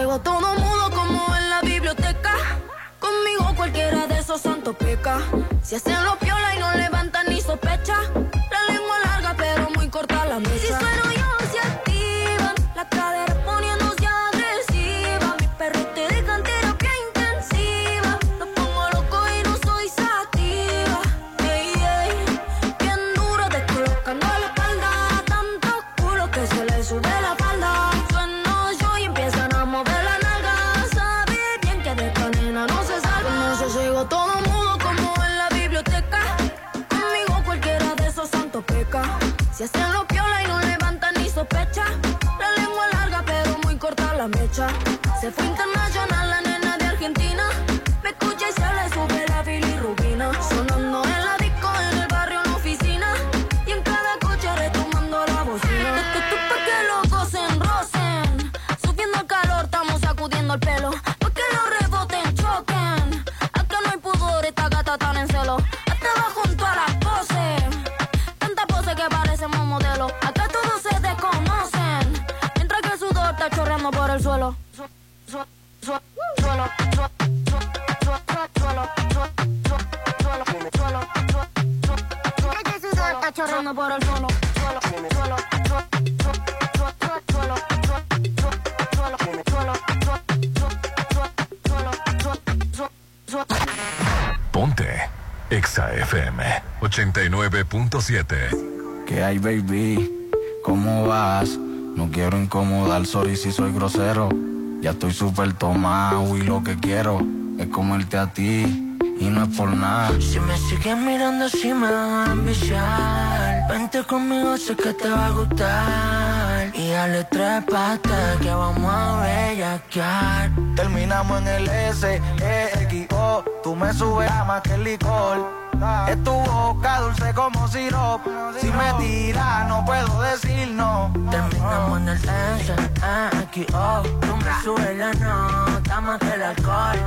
sosiego, todo mudo como en la biblioteca. Conmigo cualquiera de esos santos peca. Si hacen los piola 89.7. ¿Qué hay, baby? ¿Cómo vas? No quiero incomodar, sorry si soy grosero. Ya estoy súper tomado y lo que quiero es comerte a ti y no es por nada. Si me sigues mirando así me van a enviciar Vente conmigo, sé que te va a gustar Y dale tres patas que vamos a bellaquear Terminamos en el S, E, X, O. Tú me subes a más que el licor. Es tu boca dulce como sirop. Si me tiras, no puedo decir no. Terminamos en el S, A, X, O Tú me subes la nota más que el alcohol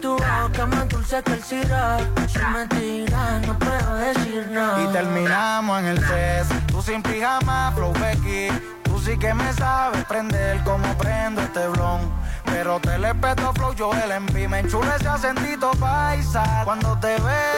Tu boca más dulce que el sirope Si me tiras, no puedo decir no Y terminamos en el CES. Tú sin pijama, flow Becky. Tú sí que me sabes prender como prendo este blon. Pero te le peto flow, yo el enví. Me enchula ese acentito paisa. Cuando te veo,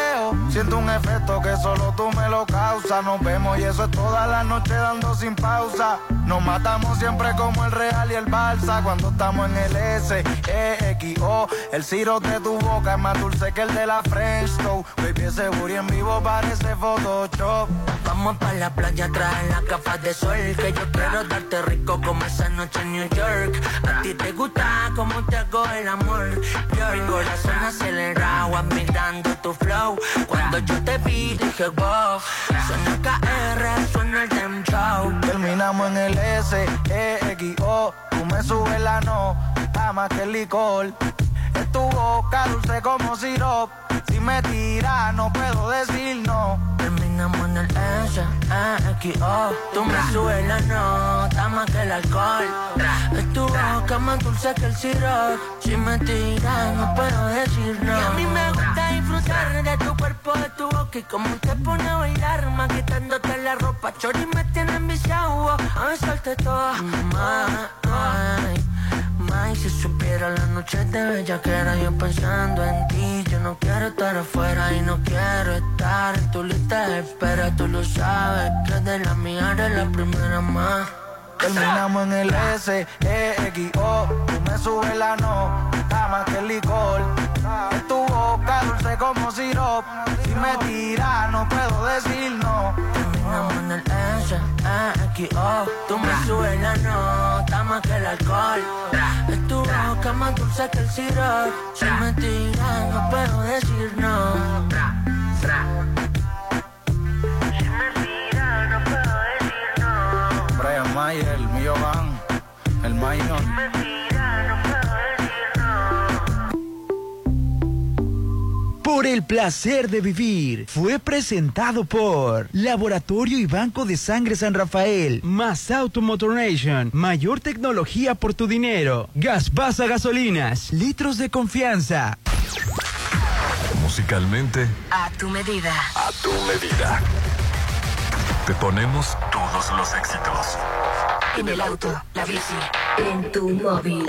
siento un efecto que solo tú me lo causas. Nos vemos y eso es toda la noche dando sin pausa. Nos matamos siempre como el Real y el Balsa. Cuando estamos en el S, E, X, O. El ciro de tu boca es más dulce que el de la French Toast. Baby, ese booty en vivo parece Photoshop. Vamos pa' la playa, trae las gafas de sol Que yo quiero darte rico como esa noche en New York A ti te gusta como te hago el amor Yo el corazón acelerado admirando tu flow Cuando yo te vi dije wow Suena KR, suena el Dem Show Terminamos en el S, E, X, O. Tú me subes la no, más que el licor. Es tu boca dulce como sirop. Si me tiras, no puedo decir no. Terminamos en el S, A, X, O. Tú me subes la nota más que el alcohol. Es tu boca más dulce que el sirope Si me tiras no puedo decir no. Y a mí me gusta disfrutar de tu cuerpo, de tu boca Y como te pone a bailar, más quitándote la ropa. Chori me tiene enviciado, a besarte toda. Ay, May, si supiera la noche de bella que era yo pensando en ti No quiero estar afuera y no quiero estar en tu lista de espera Tú lo sabes que de la mía eres la primera más Terminamos en el S, E, X, O. Tú me subes la no, más que el licor. Es tu boca como sirop. Si me tiras, no puedo decir no. Terminamos en el S, O Tú me subes la nota más que el alcohol Es tu boca más dulce que el sirope Si me tiras no puedo decir no Si me tiras no puedo decir no Brian Mayer, el mío van, el minor. Por el placer de vivir fue presentado por Laboratorio y Banco de Sangre San Rafael, más Automotor Nation, mayor tecnología por tu dinero, Gas Basa Gasolinas, litros de confianza. Musicalmente, A tu medida. a tu medida. Te ponemos todos los éxitos. En el auto, la bici, En tu móvil.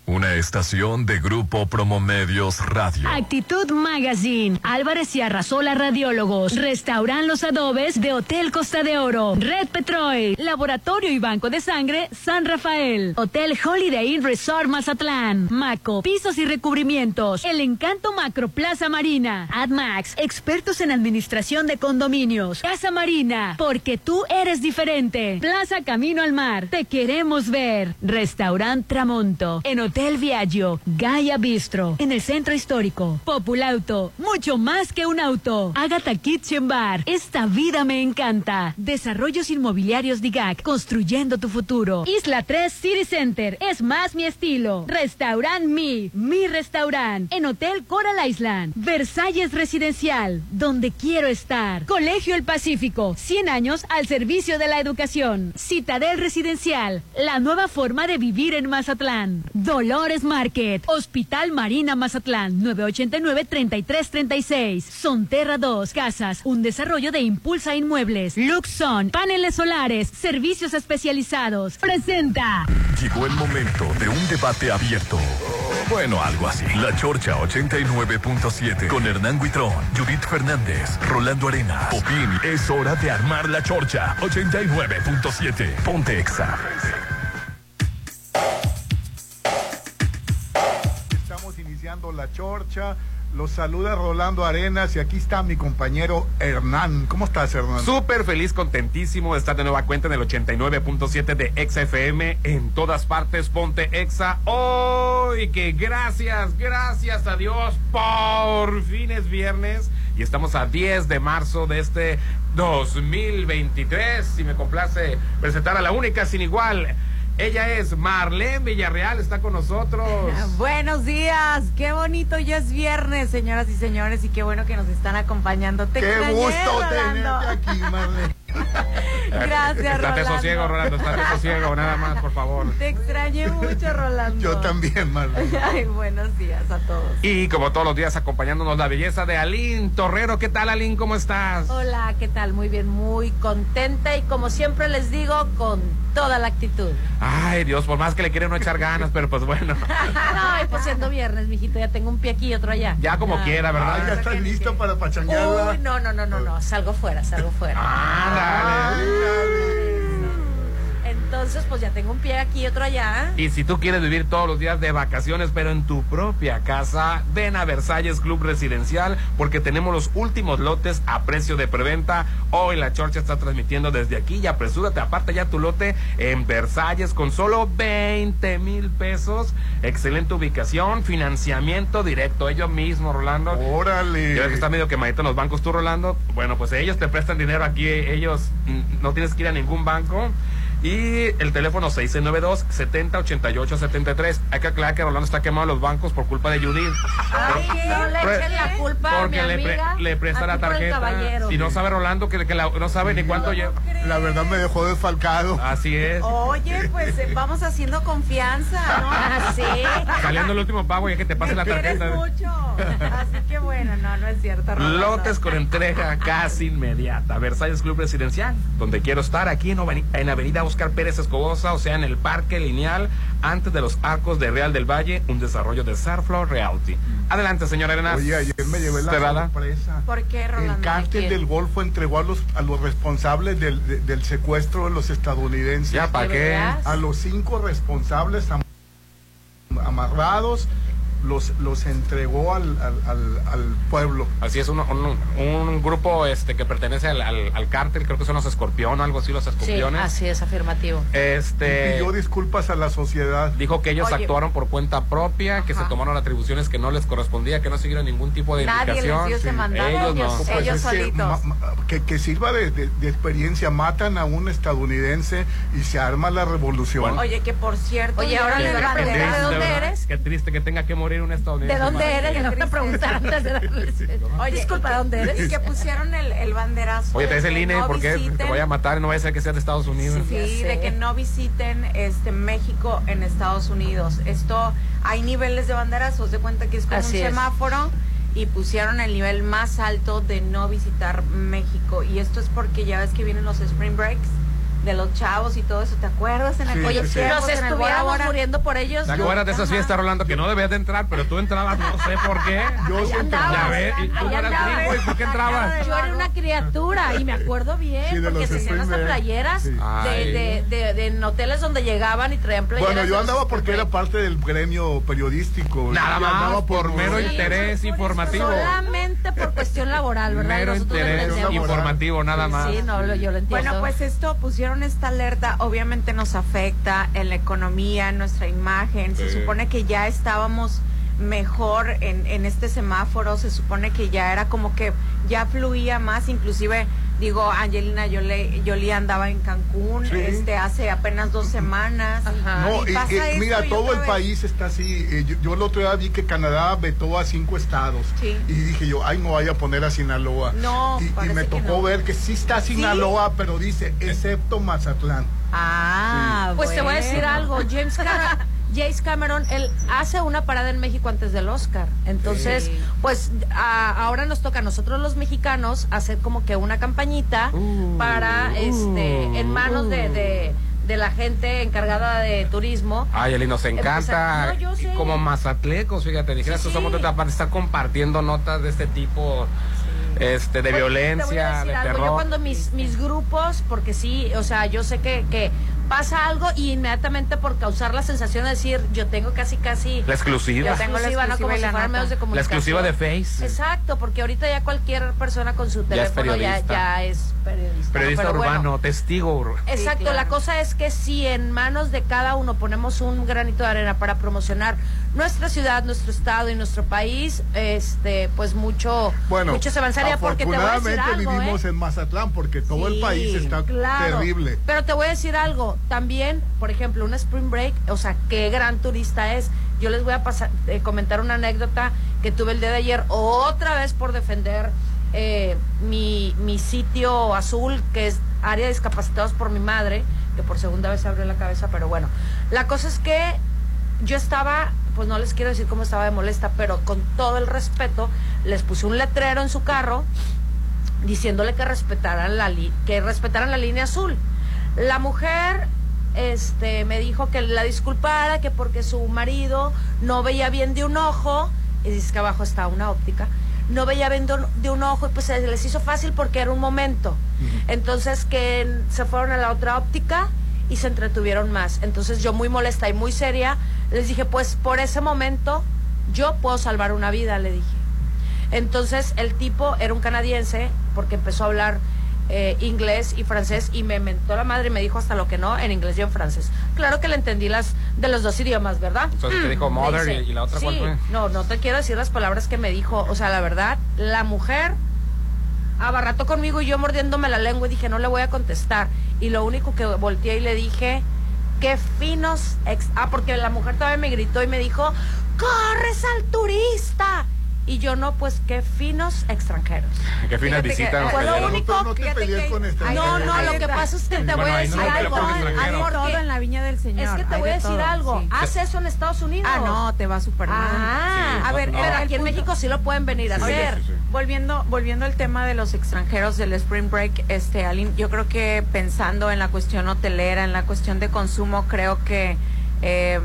Una estación de Grupo Promomedios Radio. Actitud Magazine, Álvarez y Arrasola Radiólogos, Restauran Los Adobes de Hotel Costa de Oro, Red Petrol, Laboratorio y Banco de Sangre San Rafael, Hotel Holiday Inn Resort Mazatlán, Maco, Pisos y Recubrimientos, El Encanto Macro Plaza Marina, AdMax, expertos en administración de condominios, Casa Marina, porque tú eres diferente, Plaza Camino al Mar, te queremos ver, Restaurant Tramonto, en Hotel Viaggio, Gaia Bistro, en el centro histórico, Populauto, mucho más que un auto, Agatha Kitchen Bar, esta vida me encanta, Desarrollos Inmobiliarios DIGAC, construyendo tu futuro, Isla 3 City Center, es más mi estilo, Restaurant Mi, mi restaurant, en Hotel Coral Island, Versalles Residencial, donde quiero estar, Colegio El Pacífico, 100 años al servicio de la educación, Citadel Residencial, la nueva forma de vivir en Mazatlán, Dolores Market, Hospital Marina Mazatlán, 989-3336. Sonterra 2, Casas, un desarrollo de Impulsa Inmuebles. Luxon, paneles solares, servicios especializados. Presenta. Llegó el momento de un debate abierto. Bueno, algo así. La Chorcha 89.7 con Hernán Guitrón, Judith Fernández, Rolando Arena, Popín. Es hora de armar la Chorcha 89.7. Ponte Exa. La chorcha. Los saluda Rolando Arenas y aquí está mi compañero Hernán. ¿Cómo estás, Hernán? Súper feliz, contentísimo de estar de nueva cuenta en el 89.7 de Exa FM. En todas partes, ponte Exa. ¡Hoy! que gracias, gracias a Dios. Por fin es viernes y estamos a 10 de marzo de este 2023. Y me complace presentar a la única sin igual. Ella es Marlene Villarreal, está con nosotros. Buenos días, qué bonito, ya es viernes, señoras y señores, y qué bueno que nos están acompañando. Te Qué gusto tenerte aquí, Marlene. Gracias, Estate Rolando. sosiego, Rolando, estate sosiego, nada más, por favor. Te extrañé mucho, Rolando. Yo también, Marlene. Ay, buenos días a todos. Y como todos los días acompañándonos la belleza de Aline Torrero. ¿Qué tal, Aline? ¿Cómo estás? Hola, ¿qué tal? Muy bien, muy contenta y como siempre les digo, con toda la actitud. Ay, Dios, por más que le quieren no echar ganas, pero pues bueno. No, y pues siendo viernes, mijito, ya tengo un pie aquí y otro allá. Ya como Ah. quiera, ¿verdad? Ah, ya estás listo para pachangarla. Uy, no, no, no, no, no, salgo fuera, salgo fuera. Ándale. Entonces, pues ya tengo un pie aquí y otro allá. Y si tú quieres vivir todos los días de vacaciones, pero en tu propia casa, ven a Versalles Club Residencial porque tenemos los últimos lotes a precio de preventa. Hoy la Chorcha está transmitiendo desde aquí y apresúrate, aparte ya tu lote en Versalles con solo 20 mil pesos. Excelente ubicación, financiamiento directo, ellos mismos, Rolando. Órale. Ya ves que está medio quemadito en los bancos tú, Rolando. Bueno, pues ellos te prestan dinero aquí, ellos mm, no tienes que ir a ningún banco. Y el teléfono 692-7088-73. Hay que aclarar que Rolando está quemado en los bancos por culpa de Judith. Ay, no le echen la culpa a mi Porque le, pre- amiga. le presta la tarjeta. Y no sabe Rolando que, que la- no sabe ni cuánto lleva. La verdad me dejó desfalcado. Así es. Oye, pues eh, vamos haciendo confianza, ¿no? Así. Saliendo el último pago y es que te pase la tarjeta. mucho. Así que bueno, no, no es cierto. Rolando. Lotes con entrega casi inmediata. Versalles Club Residencial, donde quiero estar, aquí en, en Avenida Oscar Pérez Escobosa, o sea, en el Parque Lineal, antes de los arcos de Real del Valle, un desarrollo de Sarflow Realty. Adelante, señora Arenas. Oye, ayer me llevé la Cerrada. sorpresa. ¿Por qué, Rolando? El cártel del Golfo entregó a los, a los responsables del, de- del secuestro de los estadounidenses. Ya, ¿para ¿De qué? A los cinco responsables am- amarrados los, los entregó al, al, al, al pueblo. Así es, un, un grupo este que pertenece al, al, al cártel, creo que son los escorpión o algo así, los Sí, escorpiones. así es, afirmativo. Este Pidió disculpas a la sociedad. dijo que ellos Oye. actuaron por cuenta propia, que se tomaron atribuciones que no les correspondía, que no siguieron ningún tipo de Nadie les indicación. dio ese Sí. mandato, Ellos no. ellos- Pues ellos es que, solitos. que, que sirva de, de- de experiencia. Matan a un estadounidense y se arma la revolución. Oye, que por cierto. Oye, ahora la van a ¿de dónde eres? Qué triste que tenga que morir un estadounidense. ¿De dónde eres? Voy a preguntar antes de darles. Oye, Disculpa, ¿de dónde eres? Y que pusieron el, el banderazo. Oye, de traes el que INE no porque te visiten- voy a matar, no vaya a ser que sea de Estados Unidos. Sí, Ya de que no visiten este México en Estados Unidos. Esto hay niveles de banderazos, de cuenta que es como Así un es. semáforo y pusieron el nivel más alto de no visitar México y esto es porque ya ves que vienen los spring breaks de los chavos y todo eso, ¿te acuerdas en Sí, aquellos sí, sí. tiempos nos estuviéramos muriendo por ellos. ¿Te acuerdas de esas Ajá. fiestas, Rolando, que no debías de entrar, pero tú entrabas, no sé por qué? Yo siempre- andabas. Ya ves, y tú eras gringo, ¿y por qué entrabas? Yo era una criatura y me acuerdo bien Sí, porque se hacían hasta playeras Sí. de, de, de, de en hoteles donde llegaban y traían playeras. Bueno, yo andaba porque era Break. parte del gremio periodístico. Nada Y andaba más, por mero Sí. interés informativo. Solamente por cuestión laboral, ¿verdad? Mero interés entendemos. informativo, nada más. Sí, no, lo- yo lo entiendo. Bueno, pues esto pusieron esta alerta, obviamente nos afecta en la economía, en nuestra imagen. Se Sí. supone que ya estábamos mejor en, en este semáforo, se supone que ya era como que ya fluía más, inclusive digo, Angelina Jolie, Jolie andaba en Cancún Sí. este hace apenas dos semanas. Ajá. No, Y pasa mira, y todo el vez. país está así. Eh, yo, yo el otro día vi que Canadá vetó a cinco estados. Sí. Y dije yo, ay, no vaya a poner a Sinaloa. No, y, y me que tocó no. ver que sí está Sinaloa, pero dice, excepto Mazatlán. Ah, Pues te voy a decir algo, James Cameron, James Cameron, él hace una parada en México antes del Oscar. Entonces, Sí. pues a- ahora nos toca a nosotros los mexicanos hacer como que una campañita Uh, para, este, en manos de, de, de la gente encargada de turismo. Ay, Eli, nos encanta. No. Y como mazatlecos, fíjate, dijeras Sí, que somos de sí. otra parte, estar compartiendo notas de este tipo, este, de Oye, te voy a violencia, decir de algo, terror. Yo cuando mis, mis grupos, porque sí, o sea, yo sé que, que pasa algo y inmediatamente por causar la sensación de decir, yo tengo casi, casi... La exclusiva. La tengo la exclusiva, ¿no? Como si fueran medios de La comunicación. exclusiva de Face. Exacto, porque ahorita ya cualquier persona con su Ya es teléfono ya, periodista. ya es periodista. Periodista bueno, urbano, testigo. ur- Exacto, Sí, claro. la cosa es que si en manos de cada uno ponemos un granito de arena para promocionar nuestra ciudad, nuestro estado y nuestro país, este, pues mucho, Bueno, mucho se avanzaría porque te voy a decir afortunadamente algo, vivimos ¿eh? en Mazatlán porque todo el país está claro. terrible. Pero te voy a decir algo, también, por ejemplo, un spring break, o sea, qué gran turista es. Yo les voy a pasar, eh, comentar una anécdota que tuve el día de ayer, otra vez por defender eh, mi, mi sitio azul, que es área de discapacitados por mi madre, que por segunda vez se abrió la cabeza, pero bueno. La cosa es que yo estaba, pues no les quiero decir cómo estaba de molesta, pero con todo el respeto, les puse un letrero en su carro diciéndole que respetaran la li- que respetaran la línea azul. La mujer este me dijo que la disculpara, que porque su marido no veía bien de un ojo, y dice que abajo está una óptica, no veía bien de un, de un ojo y pues se les hizo fácil porque era un momento. Entonces que se fueron a la otra óptica y se entretuvieron más. Entonces yo muy molesta y muy seria les dije, pues por ese momento yo puedo salvar una vida, le dije. Entonces el tipo era un canadiense porque empezó a hablar eh, inglés y francés y me mentó la madre y me dijo hasta lo que no en inglés y en francés. Claro que le entendí las de los dos idiomas, ¿verdad? Entonces te dijo Me mother dice, y, y la otra sí, cuál fue. No, no te quiero decir las palabras que me dijo. O sea, la verdad, la mujer abarrató conmigo y yo mordiéndome la lengua y dije, no le voy a contestar. Y lo único que volteé y le dije, qué finos... ex- ah, porque la mujer todavía me gritó y me dijo, corres al turista. Y yo no, pues qué finos extranjeros. Qué finas visitas. Fue lo único- No, no te que con. No, no, lo que pasa es que te voy a decir no, algo. por todo, extranjero. hay todo en la viña del señor. Es que te voy a de decir todo, algo. sí. Haz eso en Estados Unidos. Ah, no, te va súper mal. Ah, Sí, a ver, no. pero aquí en México sí lo pueden venir a Sí, hacer. Volviendo, volviendo al tema de los extranjeros del Spring Break, este, Aline, yo creo que pensando en la cuestión hotelera, en la cuestión de consumo, creo que eh,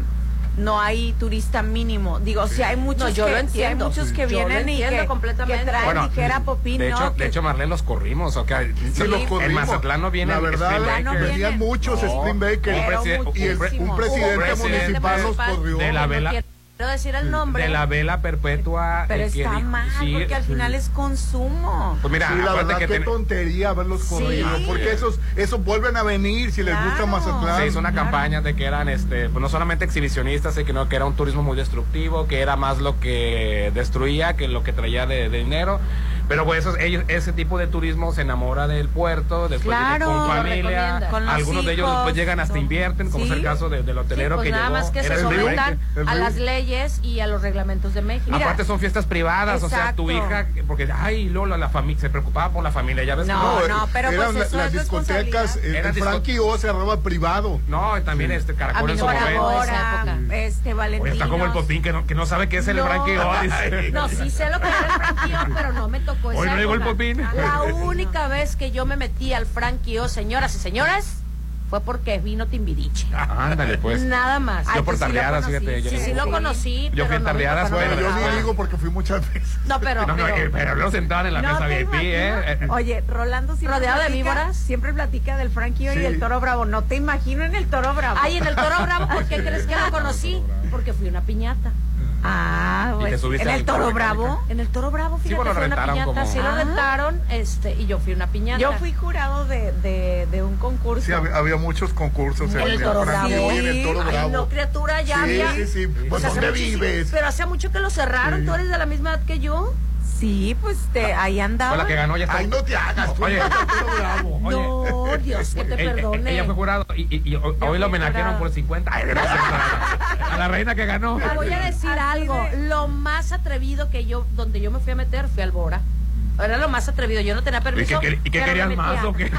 no hay turista mínimo. Digo, si hay muchos No, yo que, lo sí hay entiendo. muchos que vienen y entiendo que, completamente. que traen Bueno, ligera popín, de ¿no? hecho, Que- de hecho, Marlene los corrimos, ¿ok? Sí, los En corrimos. Mazatlán no viene La verdad, no venían muchos No, Spring Breakers. un un Un presidente municipal los corrió. de la No vela Quiero decir el nombre. De la vela perpetua. Pero eh, que está mal, sí, porque al sí. final es consumo. Pues mira, sí, la verdad, que qué ten- tontería verlos corridos, porque esos, esos vuelven a venir si les gusta. Mazatlán. Se hizo una campaña de que eran, este, pues no solamente exhibicionistas, sino que era un turismo muy destructivo, que era más lo que destruía que lo que traía de, de dinero. Pero pues esos, ellos, ese tipo de turismo se enamora del puerto, después viene Claro. con familia, recomiendan. Con los algunos de ellos después llegan hasta invierten, como es el Sí. caso de- del Sí, hotelero pues que nada llegó. más que se sometan a las leyes y a los reglamentos de México. Aparte son fiestas privadas, o sea, tu hija, porque, ay, Lola, la familia, se preocupaba por la familia, ya ves que No, eh, no, pero eran pues eso las es discotecas, el, disco- Frankie O cerraba privado. No, y también este caracol en no su me momento. este, Valentino. está como el popín que no, que no sabe qué es el No. Frankie O. No, sí sé lo que era el franquío, pero no me tocó esa Hoy no llegó el popín. La única vez que yo me metí al franquío, señoras y señores, fue porque vino Timbiriche. Ándale, pues. Nada más. Yo por pues sí tardeadas, conocí, fíjate. yo- Sí, sí lo Sí. conocí, Yo fui pero en no tardeadas, Bueno, pero- yo ni digo porque fui muchas veces. No, pero, No, no, pero- eh, pero luego sentaban en la No mesa VIP, ¿eh? Oye, Rolando siempre ¿Rodeado de víboras? Siempre platica del Frankie Sí. y el Toro Bravo. No te imagino en el Toro Bravo. Ay, en el Toro Bravo, ¿por qué crees que lo conocí? Porque fui una piñata. Ah, Y te pues, en el Toro Bravo. En el Toro Bravo, Sí, fíjate, bueno, fue una rentaron piñata. como- Sí lo Ah. rentaron, este, y yo fui una piñata. Yo fui jurado de, de, de un concurso. Sí, había, había muchos concursos En el Toro Bravo. Y en el Toro Ay, Bravo. no, criatura, ya Sí, había. sí, sí. Pues, hace ¿dónde vives? Pero hace mucho que lo cerraron. Sí. ¿Tú eres de la misma edad que yo? Sí, pues te, ahí andaba. Fue la que ganó, ya está. Ay, no te hagas. tú Oye. Bravo. No, Dios, que te perdone. Ella fue jurado y, y- y hoy la homenajearon por 50. Ay, gracias a, a la reina que ganó. Te voy a decir algo. Lo más atrevido que yo, donde yo me fui a meter, fui al Bora. Era lo más atrevido. Yo no tenía ¿Y permiso. qué, quer- y qué pero me querías metía. más o qué?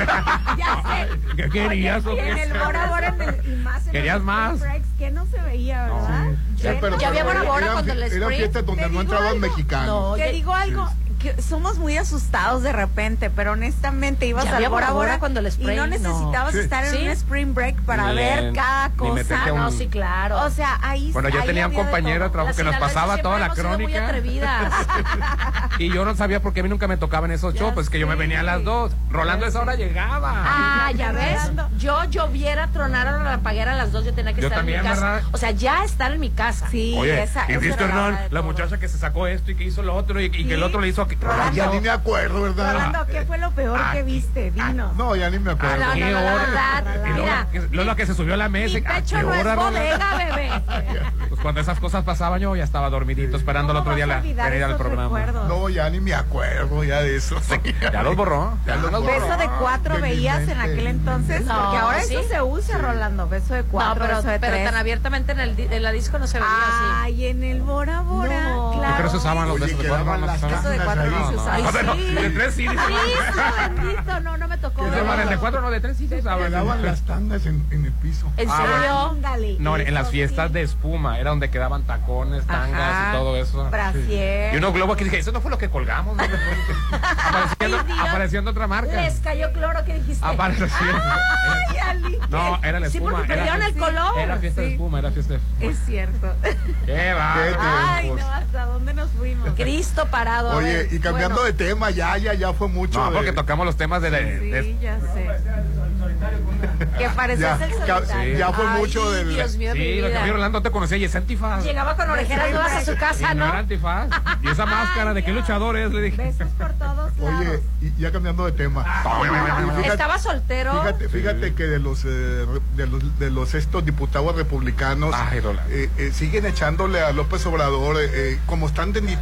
Ya sé. ¿Qué querías o Y en qué? el Bora Bora en el- y más en ¿Querías los más? breaks, que no se veía, ¿verdad? Sí, Qué pero- Ya había pero Bora Bora cuando el Eran Sprint. fiestas donde no entraban mexicanos. No, Te digo algo, que somos muy asustados de repente, pero honestamente ibas Ya al había Bora Bora cuando el y spray, no no. necesitabas Sí. estar en Sí. un spring break para Ni ver cada cosa. a un- No, sí, claro. O sea, ahí Bueno, yo ahí tenía un compañero de trabajo que nos pasaba toda la muy crónica. atrevidas. Y yo no sabía por qué a mí nunca me tocaban esos shows, pues que yo me venía a las dos. Rolando a esa hora llegaba. Ah, ya ves. Yo lloviera, tronaron la paguera a las dos, yo tenía que Yo estar también, en mi casa. ¿verdad? O sea, ya estar en mi casa. Sí, Oye, esa, y esa la la muchacha que se sacó esto y que hizo lo otro y, y que el otro le hizo... Ay, Rolando. ya ni me acuerdo, ¿verdad? Rolando, ¿qué fue lo peor Ah, que viste? Dinos. No, ya ni me acuerdo. Ah, no, ¿Qué no, la verdad, Y luego mira, que- Lola que se subió a la mesa Mi y ¿a pecho qué no es bodega, bebé. Pues cuando esas cosas pasaban yo ya estaba dormidito esperando el ¿Cómo otro día la al esos programa. recuerdos? No, ya ni me acuerdo ya de eso. Ya los borró. Ya los borró. Beso de cuatro De veías en aquel entonces, No, porque ahora ¿sí? eso se usa, Rolando. Beso de No, cuatro, pero, beso de pero tres. tan abiertamente en, el, en la disco no se veía así. Ay, en el Bora Bora, No. claro. Yo creo que se usaban los besos cuatro. las de cuatro ahí. no usaba. Ay, A ver, no, sí. de tres sí, bendito, no, no me tocó. El de cuatro no, de tres sí se usaban. Quedaban las tangas en, en el piso. ¿En Ah, serio? Ándale, No, en las fiestas sí. de espuma era donde quedaban tacones, tangas Ajá, y todo eso. Brasier. Y unos globos que dije, eso no fue lo que colgamos. ¿no? apareciendo, Ay, apareciendo otra marca. Les cayó cloro, ¿qué dijiste? Apareciendo. Ay, Ali. No, era la Sí, espuma. porque era, perdieron el color. Era fiesta de Sí. espuma, era fiesta de espuma. Es cierto. Qué va. Qué Ay, no, ¿hasta dónde nos fuimos? Cristo parado. a Oye, ver. Y cambiando Bueno, de tema, ya, ya, ya fue mucho. No, de- porque tocamos los temas de... de- de- Sí, ya sé. Que pareces Ya, el solitario. ya fue Ay, mucho del. Dios mío, de mi Sí, lo que vi Rolando te conocía y es antifaz. Llegaba con orejeras nuevas a su Y casa, no era ¿no? antifaz. Y esa máscara de qué luchador es, le dije. Besos por todos lados. Oye, y ya cambiando de tema. Y fíjate- Estaba soltero. Fíjate, fíjate que de los, eh, de los de los estos diputados republicanos Ay, eh, eh, siguen echándole a López Obrador, como están de-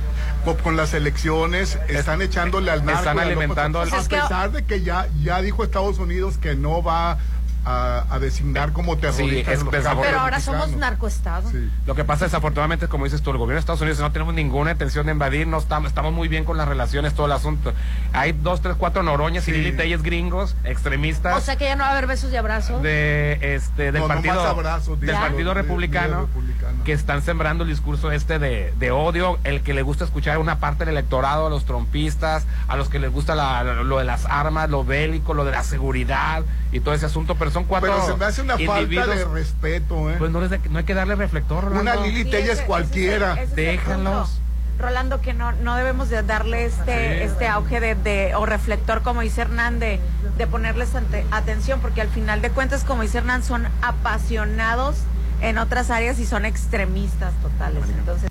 con, las elecciones, están echándole al narco. están y a alimentando al- A Es que- pesar de que ya, ya dijo Estados Unidos que no va a, a designar como terroristas. es desabor- carteles Pero ahora somos narcoestado. Sí. Lo que pasa desafortunadamente, como dices tú, el gobierno de Estados Unidos no tenemos ninguna intención de invadir, no estamos, estamos muy bien con las relaciones, todo el asunto. Hay dos, tres, cuatro noroñas y Sí. Lili Telles gringos, extremistas. O sea que ya no va a haber besos y abrazos. de este del No, partido abrazos, del partido de- republicano, de republicano. que están sembrando el discurso este de, de odio el que le gusta escuchar a una parte del electorado a los trompistas a los que les gusta la- lo de las armas lo bélico lo de la seguridad y todo ese asunto pero son cuatro Pero se me hace una falta individuos, de respeto, ¿eh? pues no, les de- no hay que darle reflector Una Rolando. Lili Sí, Telles ese- ese es cualquiera. ese Déjalos. Rolando, que no, no debemos de darle este, Sí. este auge de, de- o reflector, como dice Hernán, de, de ponerles ante- atención, porque al final de cuentas, como dice Hernán, son apasionados en otras áreas y son extremistas totales. Entonces,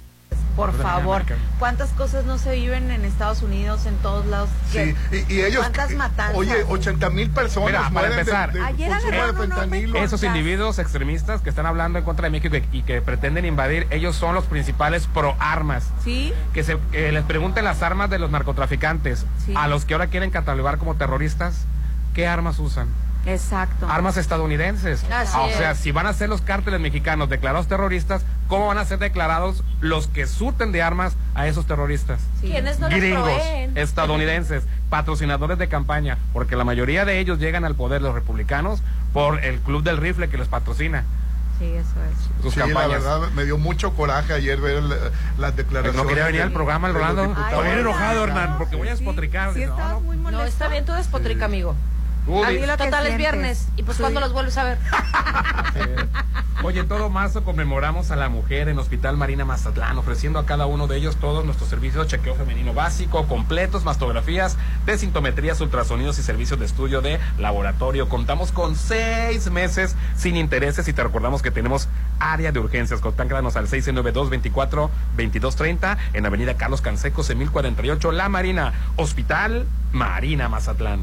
por favor, ¿cuántas cosas no se viven en Estados Unidos, en todos lados? Sí, y, y ellos. ¿Cuántas matanzas? Oye, 80 mil personas Mira, para de- empezar, de, Ayer de Esos individuos extremistas que están hablando en contra de México y que, y que pretenden invadir, ellos son los principales pro armas. ¿Sí? Que, se, que les pregunten las armas de los narcotraficantes. Sí. A los que ahora quieren catalogar como terroristas, ¿qué armas usan? Exacto. Armas estadounidenses. Así Ah, o sea, es. si van a ser los cárteles mexicanos declarados terroristas, ¿cómo van a ser declarados los que surten de armas a esos terroristas? Sí. ¿Quiénes no les Gringos, proveen? estadounidenses, patrocinadores de campaña, porque la mayoría de ellos llegan al poder, los republicanos, por el club del rifle que los patrocina. Sí, eso es. Sus Sí, la campañas. verdad me dio mucho coraje ayer ver el- las declaraciones. No quería venir al programa, el Rolando. Estoy bien enojado. Hernán, porque voy a despotricar. Sí, No, estabas no. muy molesto. No, está bien, tú despotrica, amigo. Tú A di- mí lo que Total es viernes. ¿Y pues Sí. cuándo los vuelves a ver? Oye, en todo marzo conmemoramos a la mujer en Hospital Marina Mazatlán, ofreciendo a cada uno de ellos todos nuestros servicios de chequeo femenino básico, completos, mastografías, desintometrías, ultrasonidos y servicios de estudio de laboratorio. Contamos con seis meses sin intereses y te recordamos que tenemos área de urgencias. Contáctanos al 692-24-2230 en Avenida Carlos Canseco, en 1048, La Marina, Hospital Marina Mazatlán.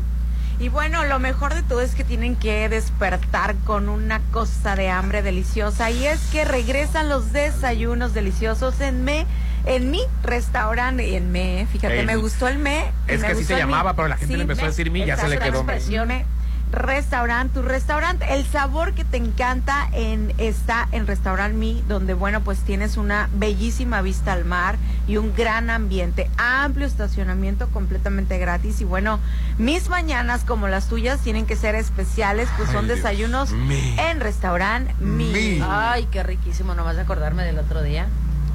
Y bueno, lo mejor de todo es que tienen que despertar con una cosa de hambre deliciosa y es que regresan los desayunos deliciosos en me en mi restaurante en me, fíjate, El- me gustó el me. Es me que así se llamaba, pero la gente le empezó a decir mi, ya se le quedó me. Restaurante, tu restaurante, el sabor que te encanta en está en Restaurant Mi, donde bueno, pues tienes una bellísima vista al mar y un gran ambiente, amplio estacionamiento completamente gratis y bueno, mis mañanas como las tuyas tienen que ser especiales, pues Ay, son Dios desayunos en Restaurant Mi. Mi. Ay, qué riquísimo, nomás de acordarme del otro día.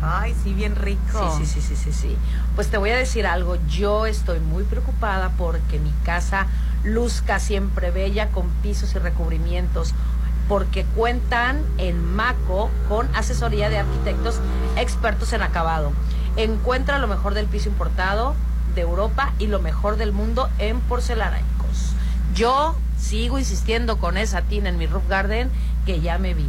Ay, sí, bien rico. Sí, sí, sí, sí, sí. Pues te voy a decir algo. Yo estoy muy preocupada porque mi casa luzca siempre bella con pisos y recubrimientos porque cuentan en Maco con asesoría de arquitectos expertos en acabado. Encuentra lo mejor del piso importado de Europa y lo mejor del mundo en porcelanáicos. Yo sigo insistiendo con esa tina en mi roof garden que ya me vi.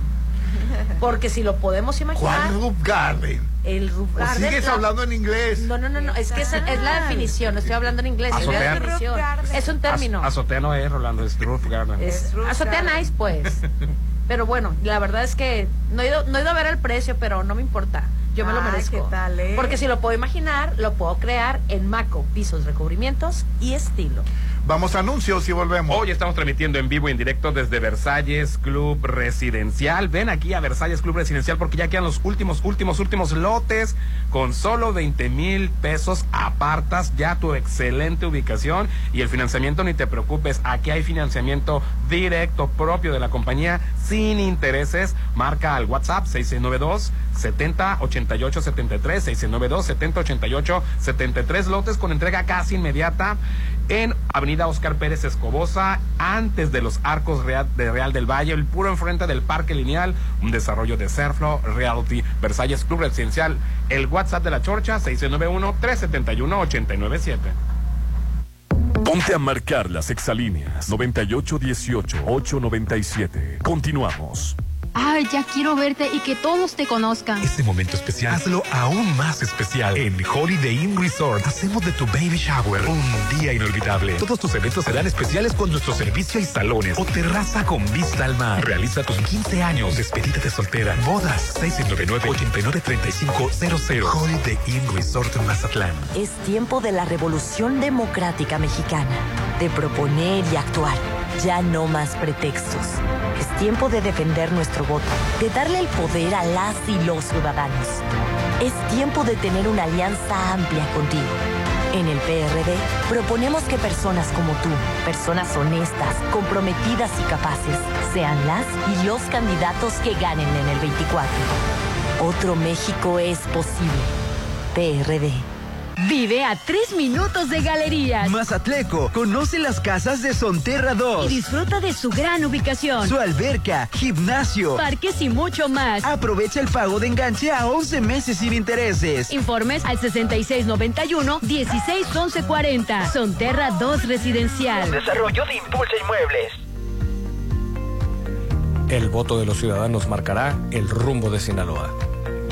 Porque si lo podemos imaginar, ¿Cuál Roof Garden? el roof ¿O garden sigues la- hablando en inglés? no, no, no, no, es que es, es la definición, no estoy hablando en inglés, es la definición. Es un término. Az- azotea no es, Rolando, es roof garden. Es azotea garden. nice, pues. Pero bueno, la verdad es que no he ido, no he ido a ver el precio, pero no me importa. Yo me lo Ay, merezco. ¿qué tal, eh? Porque si lo puedo imaginar, lo puedo crear en Maco, pisos, recubrimientos y estilo. Vamos a anuncios y volvemos. Hoy estamos transmitiendo en vivo y en directo desde Versalles Club Residencial. Ven aquí a Versalles Club Residencial porque ya quedan los últimos, últimos, últimos lotes. Con solo 20 mil pesos apartas ya tu excelente ubicación y el financiamiento ni te preocupes. Aquí hay financiamiento directo propio de la compañía sin intereses. Marca al WhatsApp 6692 70 88 73 692 70 88 73 lotes con entrega casi inmediata en Avenida Oscar Pérez Escobosa, antes de los arcos Real, de Real del Valle, el puro enfrente del Parque Lineal, un desarrollo de Serflo Realty, Versalles Club Residencial, el WhatsApp de la Chorcha 691-371-897. Ponte a marcar las exalíneas 9818-897. Continuamos. Ay, ya quiero verte y que todos te conozcan. Este momento especial, hazlo aún más especial. En Holiday Inn Resort, hacemos de tu baby shower un día inolvidable. Todos tus eventos serán especiales con nuestro servicio y salones o terraza con vista al mar. Realiza tus 15 años, despedida de soltera, bodas, 699-893500. Holiday Inn Resort en Mazatlán. Es tiempo de la revolución democrática mexicana, de proponer y actuar. Ya no más pretextos. Es tiempo de defender nuestro voto, de darle el poder a las y los ciudadanos. Es tiempo de tener una alianza amplia contigo. En el PRD proponemos que personas como tú, personas honestas, comprometidas y capaces, sean las y los candidatos que ganen en el 24. Otro México es posible. PRD. Vive a tres minutos de galerías. Mazatleco, conoce las casas de Sonterra Y 2, disfruta de su gran ubicación. su alberca, gimnasio. Parques y mucho más. Aprovecha el pago de enganche a 11 meses sin intereses. Informes al 6691-161140. Sonterra 2 Residencial. Desarrollo de Impulsa Inmuebles. El voto de los ciudadanos marcará el rumbo de Sinaloa.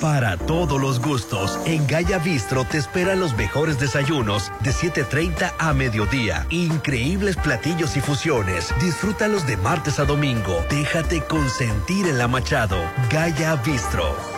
Para todos los gustos, en Gaya Bistro te esperan los mejores desayunos de 7.30 a mediodía. Increíbles platillos y fusiones. Disfrútalos de martes a domingo. Déjate consentir en la Machado. Gaya Bistro.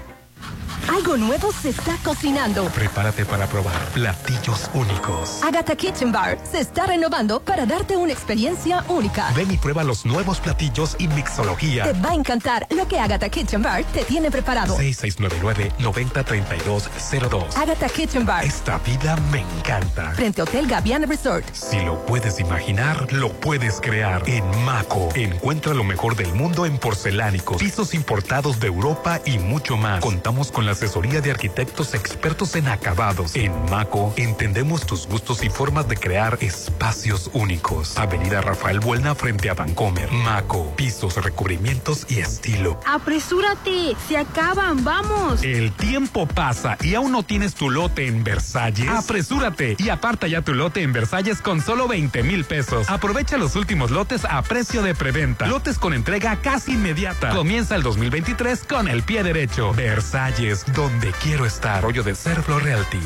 Algo nuevo se está cocinando. Prepárate para probar platillos únicos. Agatha Kitchen Bar se está renovando para darte una experiencia única. Ven y prueba los nuevos platillos y mixología. Te va a encantar lo que Agatha Kitchen Bar te tiene preparado. 6699-903202. Agatha Kitchen Bar. Esta vida me encanta. Frente Hotel Gaviana Resort. Si lo puedes imaginar, lo puedes crear. En Maco, encuentra lo mejor del mundo en porcelánicos, pisos importados de Europa y mucho más. Contamos con la asesoría de arquitectos expertos en acabados. En Maco, entendemos tus gustos y formas de crear espacios únicos. Avenida Rafael Buelna frente a Vancomer. Maco, pisos, recubrimientos y estilo. Apresúrate, se acaban, vamos. El tiempo pasa y aún no tienes tu lote en Versalles. Apresúrate y aparta ya tu lote en Versalles con solo 20 mil pesos. Aprovecha los últimos lotes a precio de preventa. Lotes con entrega casi inmediata. Comienza el 2023 con el pie derecho. Versalles, donde quiero estar. Rollo de Serflo Realty.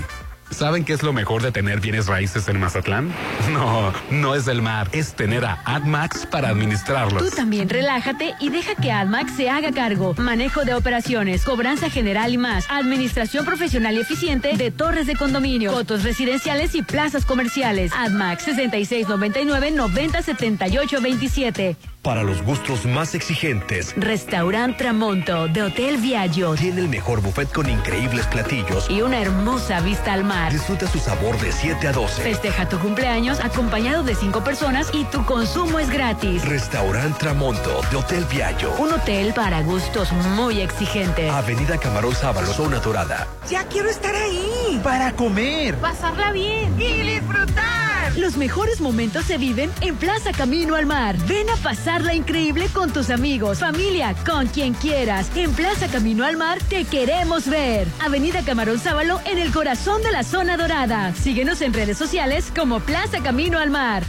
¿Saben qué es lo mejor de tener bienes raíces en Mazatlán? No, no es el mar, es tener a AdMax para administrarlos. Tú también relájate y deja que AdMax se haga cargo. Manejo de operaciones, cobranza general y más. Administración profesional y eficiente de torres de condominio, fotos residenciales y plazas comerciales. AdMax 6699-907827. Para los gustos más exigentes, Restaurant Tramonto de Hotel Viaggio tiene el mejor buffet con increíbles platillos y una hermosa vista al mar. Disfruta su sabor de 7 a 12. Festeja tu cumpleaños acompañado de 5 personas y tu consumo es gratis. Restaurant Tramonto de Hotel Viaggio. Un hotel para gustos muy exigentes. Avenida Camarón Sábalo, zona dorada. Ya quiero estar ahí. Para comer. Pasarla bien. Y disfrutar. Los mejores momentos se viven en Plaza Camino al Mar. Ven a pasarla increíble con tus amigos, familia, con quien quieras. En Plaza Camino al Mar te queremos ver. Avenida Camarón Sábalo en el corazón de la zona dorada. Síguenos en redes sociales como Plaza Camino al Mar.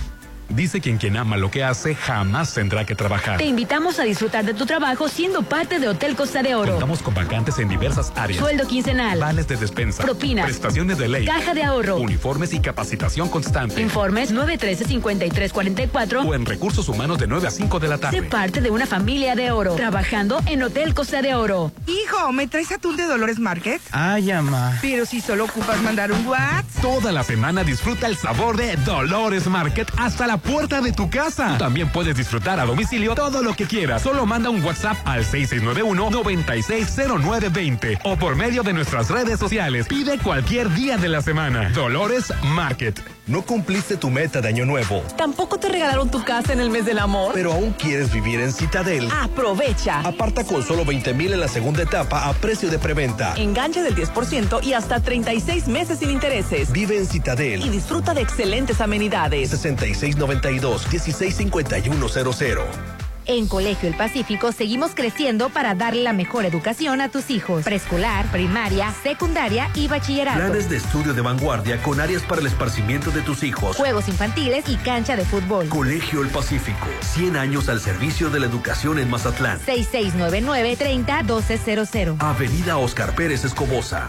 Dice quien quien ama lo que hace jamás tendrá que trabajar. Te invitamos a disfrutar de tu trabajo siendo parte de Hotel Costa de Oro. Contamos con vacantes en diversas áreas. Sueldo quincenal. Vales de despensa. Propinas. Prestaciones de ley. Caja de ahorro. Uniformes y capacitación constante. Informes 913-5344 o en recursos humanos de 9 a 5 de la tarde. Sé parte de una familia de oro. Trabajando en Hotel Costa de Oro. Hijo, ¿me traes atún de Dolores Market? Ay, mamá. Pero si solo ocupas mandar un WhatsApp. Toda la semana disfruta el sabor de Dolores Market hasta la puerta de tu casa. También puedes disfrutar a domicilio todo lo que quieras. Solo manda un WhatsApp al 6691-960920 o por medio de nuestras redes sociales. Pide cualquier día de la semana. Dolores Market. No cumpliste tu meta de año nuevo. Tampoco te regalaron tu casa en el mes del amor. Pero aún quieres vivir en Citadel. Aprovecha. Aparta con solo 20 mil en la segunda etapa a precio de preventa. Enganche del 10% y hasta 36 meses sin intereses. Vive en Citadel. Y disfruta de excelentes amenidades. 6692-165100. En Colegio El Pacífico seguimos creciendo para darle la mejor educación a tus hijos. Preescolar, primaria, secundaria y bachillerato. Planes de estudio de vanguardia con áreas para el esparcimiento de tus hijos. Juegos infantiles y cancha de fútbol. Colegio El Pacífico. 100 años al servicio de la educación en Mazatlán. 6699-301200. Avenida Oscar Pérez Escobosa.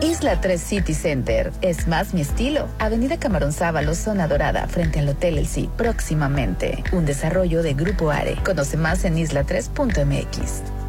Isla 3 City Center. Es más mi estilo. Avenida Camarón Sábalo, zona dorada, frente al Hotel El próximamente. Un desarrollo de Grupo Are. Conoce más en isla3.mx.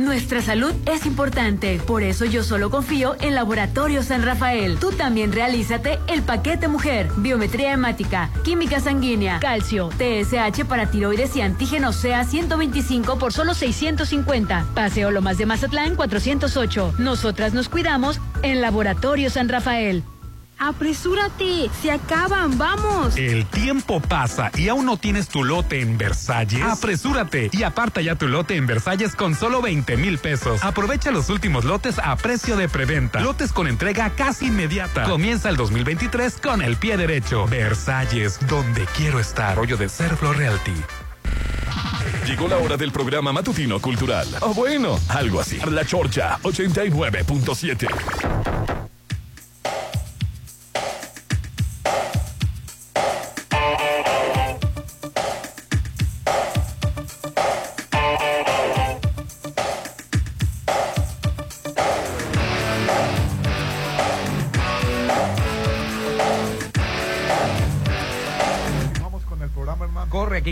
Nuestra salud es importante, por eso yo solo confío en Laboratorio San Rafael. Tú también realízate el paquete mujer, biometría hemática, química sanguínea, calcio, TSH para tiroides y antígeno sea 125 por solo 650. Paseo Lomas de Mazatlán 408. Nosotras nos cuidamos en Laboratorio San Rafael. Apresúrate, se acaban, vamos. El tiempo pasa y aún no tienes tu lote en Versalles. Apresúrate y aparta ya tu lote en Versalles con solo 20 mil pesos. Aprovecha los últimos lotes a precio de preventa. Lotes con entrega casi inmediata. Comienza el 2023 con el pie derecho. Versalles, donde quiero estar. Rollo de Serflo Realty. Llegó la hora del programa matutino cultural. O bueno, algo así. La Chorcha 89.7.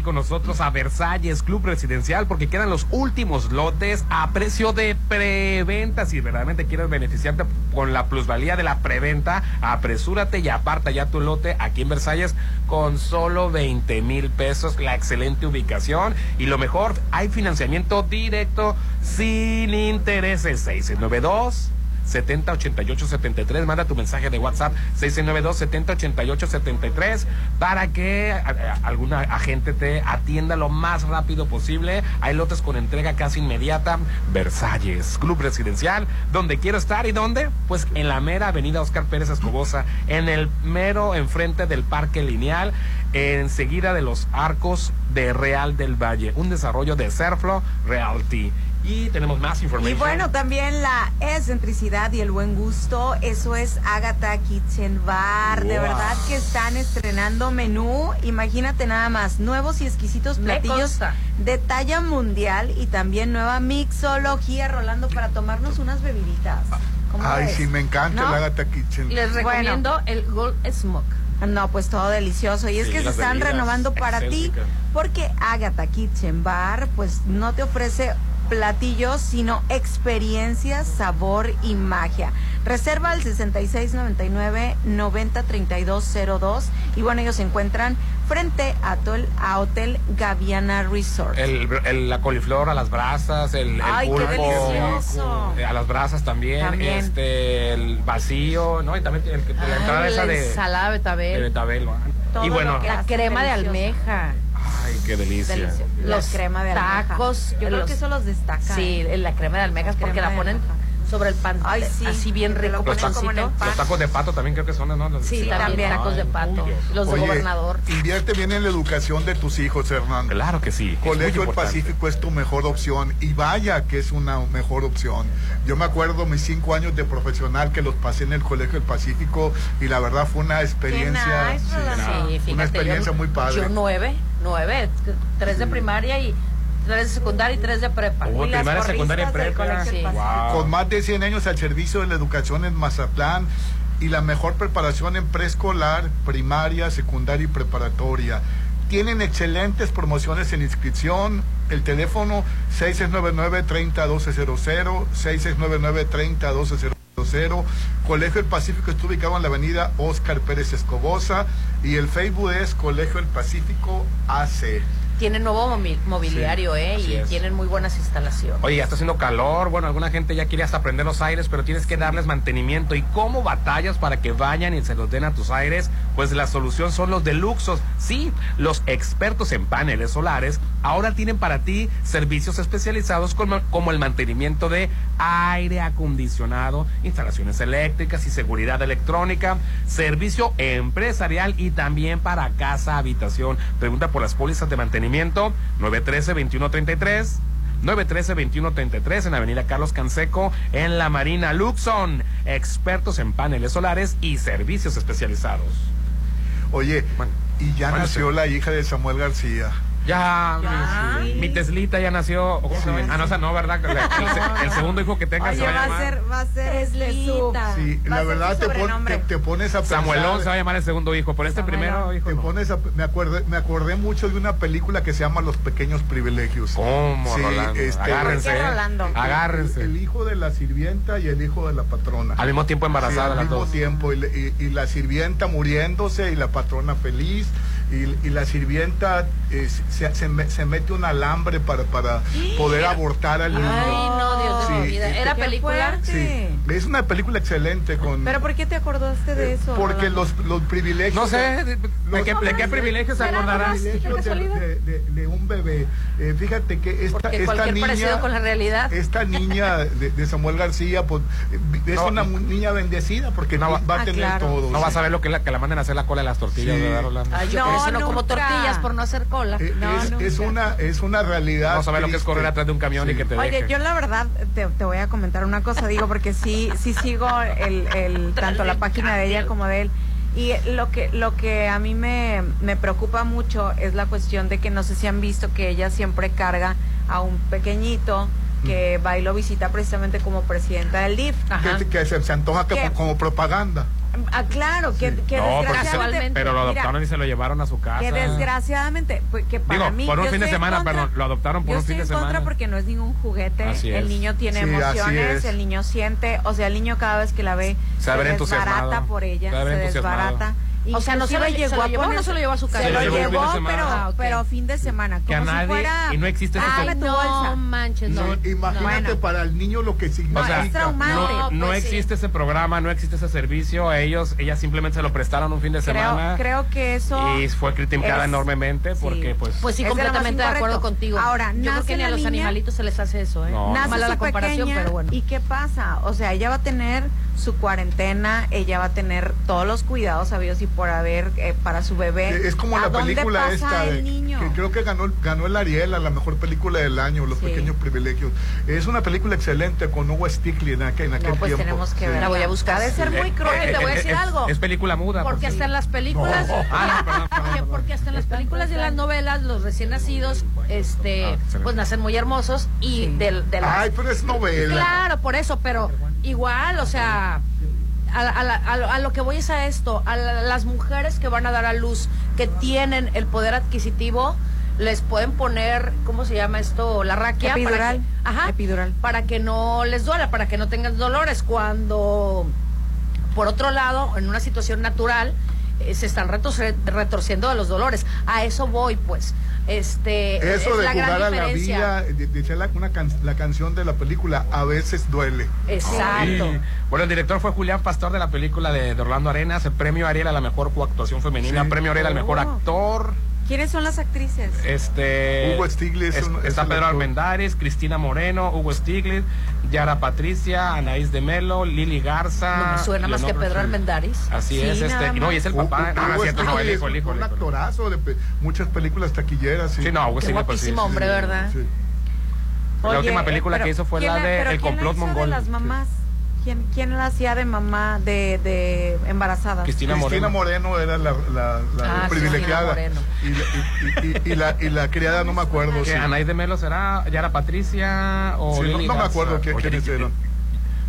con nosotros a Versalles Club Residencial porque quedan los últimos lotes a precio de preventa. Si verdaderamente quieres beneficiarte con la plusvalía de la preventa, apresúrate y aparta ya tu lote aquí en Versalles con solo 20 mil pesos. La excelente ubicación y lo mejor, hay financiamiento directo sin intereses. 692 708873. Manda tu mensaje de WhatsApp 692-708873 para que a- alguna agente te atienda lo más rápido posible. Hay lotes con entrega casi inmediata. Versalles, Club Residencial, donde quiero estar y dónde? Pues en la mera avenida Oscar Pérez Escobosa, en el mero enfrente del Parque Lineal, enseguida de los arcos de Real del Valle. Un desarrollo de Serflo Realty. Y tenemos más Y información. bueno, también la excentricidad y el buen gusto, eso es Agatha Kitchen Bar. De verdad que están estrenando menú. Imagínate nada más, nuevos y exquisitos Me platillos de talla mundial y también nueva mixología, Rolando, para tomarnos unas bebiditas. ¿Cómo Ay, ves? sí, me encanta ¿No? el Agatha Kitchen. Les recomiendo el Gold Smoke. No, pues todo delicioso. Y es que se están renovando para ti porque Agatha Kitchen Bar pues no te ofrece platillos, sino experiencias, sabor y magia. Reserva al 6699-903202 y bueno, ellos se encuentran frente a, Tol- a Hotel Gaviana Resort. El, el- la coliflor a las brasas, el, el Ay, qué pulpo a las brasas también, También. este el vacío, ¿no? Y también el, el- la entrada esa de, ensalada de betabel. de betabel, ¿no? Todo Y bueno, la crema de almeja. ay, qué delicia. Delicioso. Los crema de almeja. tacos. Yo creo los- que eso los destaca. Sí, ¿eh? la crema de almejas porque crema la de ponen almeja. sobre el pan, Ay, sí, así bien rico, Los, ponen como en el pachoncito. pan. los tacos de pato también creo que son, ¿no? Los- Sí, también, también. tacos de pato, los de Oye, gobernador. Invierte bien en la educación de tus hijos, Hernán. Claro que sí. Colegio del importante. Pacífico es tu mejor opción y vaya que es una mejor opción. Yo me acuerdo mis cinco años de profesional que los pasé en el Colegio del Pacífico y la verdad fue una experiencia, nice, sí, fíjate, una experiencia yo, muy padre. Yo nueve, nueve, tres de primaria y tres de secundaria y tres de prepa. Oh, Y primaria, secundaria prepa. Sí. Wow. Con más de 100 años al servicio de la educación en Mazatlán y la mejor preparación en preescolar, primaria, secundaria y preparatoria. Tienen excelentes promociones en inscripción. El teléfono 6699-301200, 6699-301200. Colegio del Pacífico está ubicado en la avenida Oscar Pérez Escobosa y el Facebook es Colegio del Pacífico AC. Tienen nuevo mobiliario, Sí, ¿eh? Y es. tienen muy buenas instalaciones. Oye, ya está haciendo calor, bueno, alguna gente ya quiere hasta prender los aires, pero tienes que darles mantenimiento. ¿Y cómo batallas para que vayan y se los den a tus aires? Pues la solución son los deluxos. Sí, los expertos en paneles solares ahora tienen para ti servicios especializados como, el mantenimiento de aire acondicionado, instalaciones eléctricas y seguridad electrónica, servicio empresarial y también para casa habitación. Pregunta por las pólizas de mantenimiento 913-2133. 913-2133 en Avenida Carlos Canseco, en la Marina Luxon. Expertos en paneles solares y servicios especializados. Oye, Bueno, y ya bueno, nació sí. la hija de Samuel García. Ya, Ya. mi, mi Teslita ya nació. ¿o cómo se llama? Ah, no, esa no, ¿verdad? El, el- el segundo hijo que tenga Oye, se va a va a llamar. ser, va a ser Teslita. Sí, Va la a ser verdad te, pon- te, te pones a pensar. Samuelón se va a llamar el segundo hijo, pero este Samuelón. primero hijo. Te no. pones a- me, acordé, me acordé mucho de una película que se llama Los Pequeños Privilegios. ¿Cómo, Sí, Rolando? este, Agárrense. ¿Por qué, ¿eh? Rolando? Agárrense. El hijo de la sirvienta y el hijo de la patrona. Al mismo tiempo Sí, embarazada al las mismo dos. tiempo. Y, y- y la sirvienta muriéndose y la patrona feliz. Y, y la sirvienta eh, se, se me- se mete un alambre para, para poder abortar al niño. Ay, no, Dios de mi Sí, vida. ¿Era Qué película? Sí, es una película excelente con... ¿Pero por qué te acordaste de eso? Porque los, los privilegios... No sé, de- ¿de, de los- qué, de qué privilegio se Era acordará? nomás- privilegios de, de- de- de un bebé. Eh, fíjate que esta, Porque esta niña... parecido con la realidad. Esta niña de, de Samuel García, pues, eh, es No, una niña bendecida porque no va, va- a Ah, tener claro. todo. No sí. vas a ver lo que, la, que la manden a hacer la cola de las tortillas, Sí. ¿verdad, Rolando? Ay, yo No, eso no como tortillas, por no hacer cola. Eh, No, es, una, es una realidad. Vamos a ver lo que es correr atrás de un camión y que te Oye, deje. yo la verdad te, te voy a comentar una cosa, digo, porque sí, sí sigo el, el, tanto la página de ella como de él. Y lo que, lo que a mí me, me preocupa mucho es la cuestión de que no sé si han visto que ella siempre carga a un pequeñito que va y lo visita precisamente como presidenta del DIF. Que, que se, se antoja que- como propaganda. Ah, claro, que, que No, desgraciadamente... pero lo mira, adoptaron y se lo llevaron a su casa. que desgraciadamente, pues, que para Digo, mí... por un yo fin de semana, contra. perdón, lo adoptaron por Yo un fin de estoy en contra semana. porque no es ningún juguete. Así el es. niño tiene Sí, emociones, es. el niño siente, o sea, el niño cada vez que la ve Se ver desbarata por ella, Se se desbarata. O sea, no se lo- se lo a llevó o no poner- se lo llevó a su casa. Se lo Se lo llevó pero, Ah, pero fin de semana, Que a como si nadie- fuera... y no existe ese tu no manches, no. Sí, imagínate Bueno. para el niño lo que significa. O sea, es traumante. no, No, no pues sí. existe ese programa, no existe ese servicio. A ellos, ellas simplemente se lo prestaron un fin de semana. creo que eso... y fue criticada es- enormemente sí. porque, pues. Pues sí, completamente de acuerdo contigo. Ahora, yo creo que ni a los animalitos se les hace eso, ¿eh? No. Nace la comparación, pero bueno. ¿Y qué pasa? O sea, ella va a tener su cuarentena, ella va a tener todos los cuidados habidos y por haber eh, para su bebé. Eh, Es como ¿A la película esta de- niño? que creo que ganó ganó el Ariel a la mejor película del año, Los Sí. pequeños privilegios. Es una película excelente con Hugo Stiglitz en aquel, en aquel No, pues tiempo. tenemos que Sí. ver. La voy a buscar. Ha de ser muy Eh, cruel. Porque te voy a eh, decir es- algo. Es película muda. Porque por hasta en las películas, No. Ah, no, perdón, perdón, que perdón. porque hasta en las películas y en las novelas los recién nacidos, este, Ah, pues nacen muy hermosos y Sí. del, de las- Ay, pero es novela. Claro, por eso, pero igual, o sea, a, a a lo, a lo que voy es a esto, a la- las mujeres que van a dar a luz, que tienen el poder adquisitivo, les pueden poner, ¿cómo se llama esto? La raquia. para Epidural. que- ajá, Epidural. para que no les duela, para que no tengan dolores. Cuando, por otro lado, en una situación natural, eh, se están retorciendo de los dolores. A eso voy, pues. Este, Eso es de la jugar gran a la vida, de- decía la, una can- la canción de la película, a veces duele. Exacto. Sí. Bueno, el director fue Julián Pastor de la película de, de Orlando Arenas, el premio Ariel a la mejor coactuación femenina, Sí. premio Ariel al mejor Oh. actor. ¿Quiénes son las actrices? Este. Hugo Stiglitz es- es está Pedro. Armendáriz, Cristina Moreno, Hugo Stiglitz, Yara Patricia, Anaís de Melo, Lili Garza. No me suena más que Pedro Armendáriz. Así Sí, es, este. No, y es el Hugo- papá. Hugo Ah, no, es cierto, no, el Stiglitz, hijo, el hijo. Un actorazo de pe- muchas películas taquilleras. Sí, Sí, no, Hugo Stiglitz, pues, sí, hombre, sí. ¿verdad? Sí. La Oye, última eh, película pero que hizo fue ¿quién la de El la complot mongol. de las mamás? ¿Quién, quién la hacía de mamá de, de embarazadas? Cristina Cristina Moreno. Era la, la- la Ah, privilegiada. Cristina Y, la- y- y- y la, y la criada no me acuerdo. Sí. Anaís de Melo será Yara Patricia o Sí, no- no me acuerdo quiénes eran.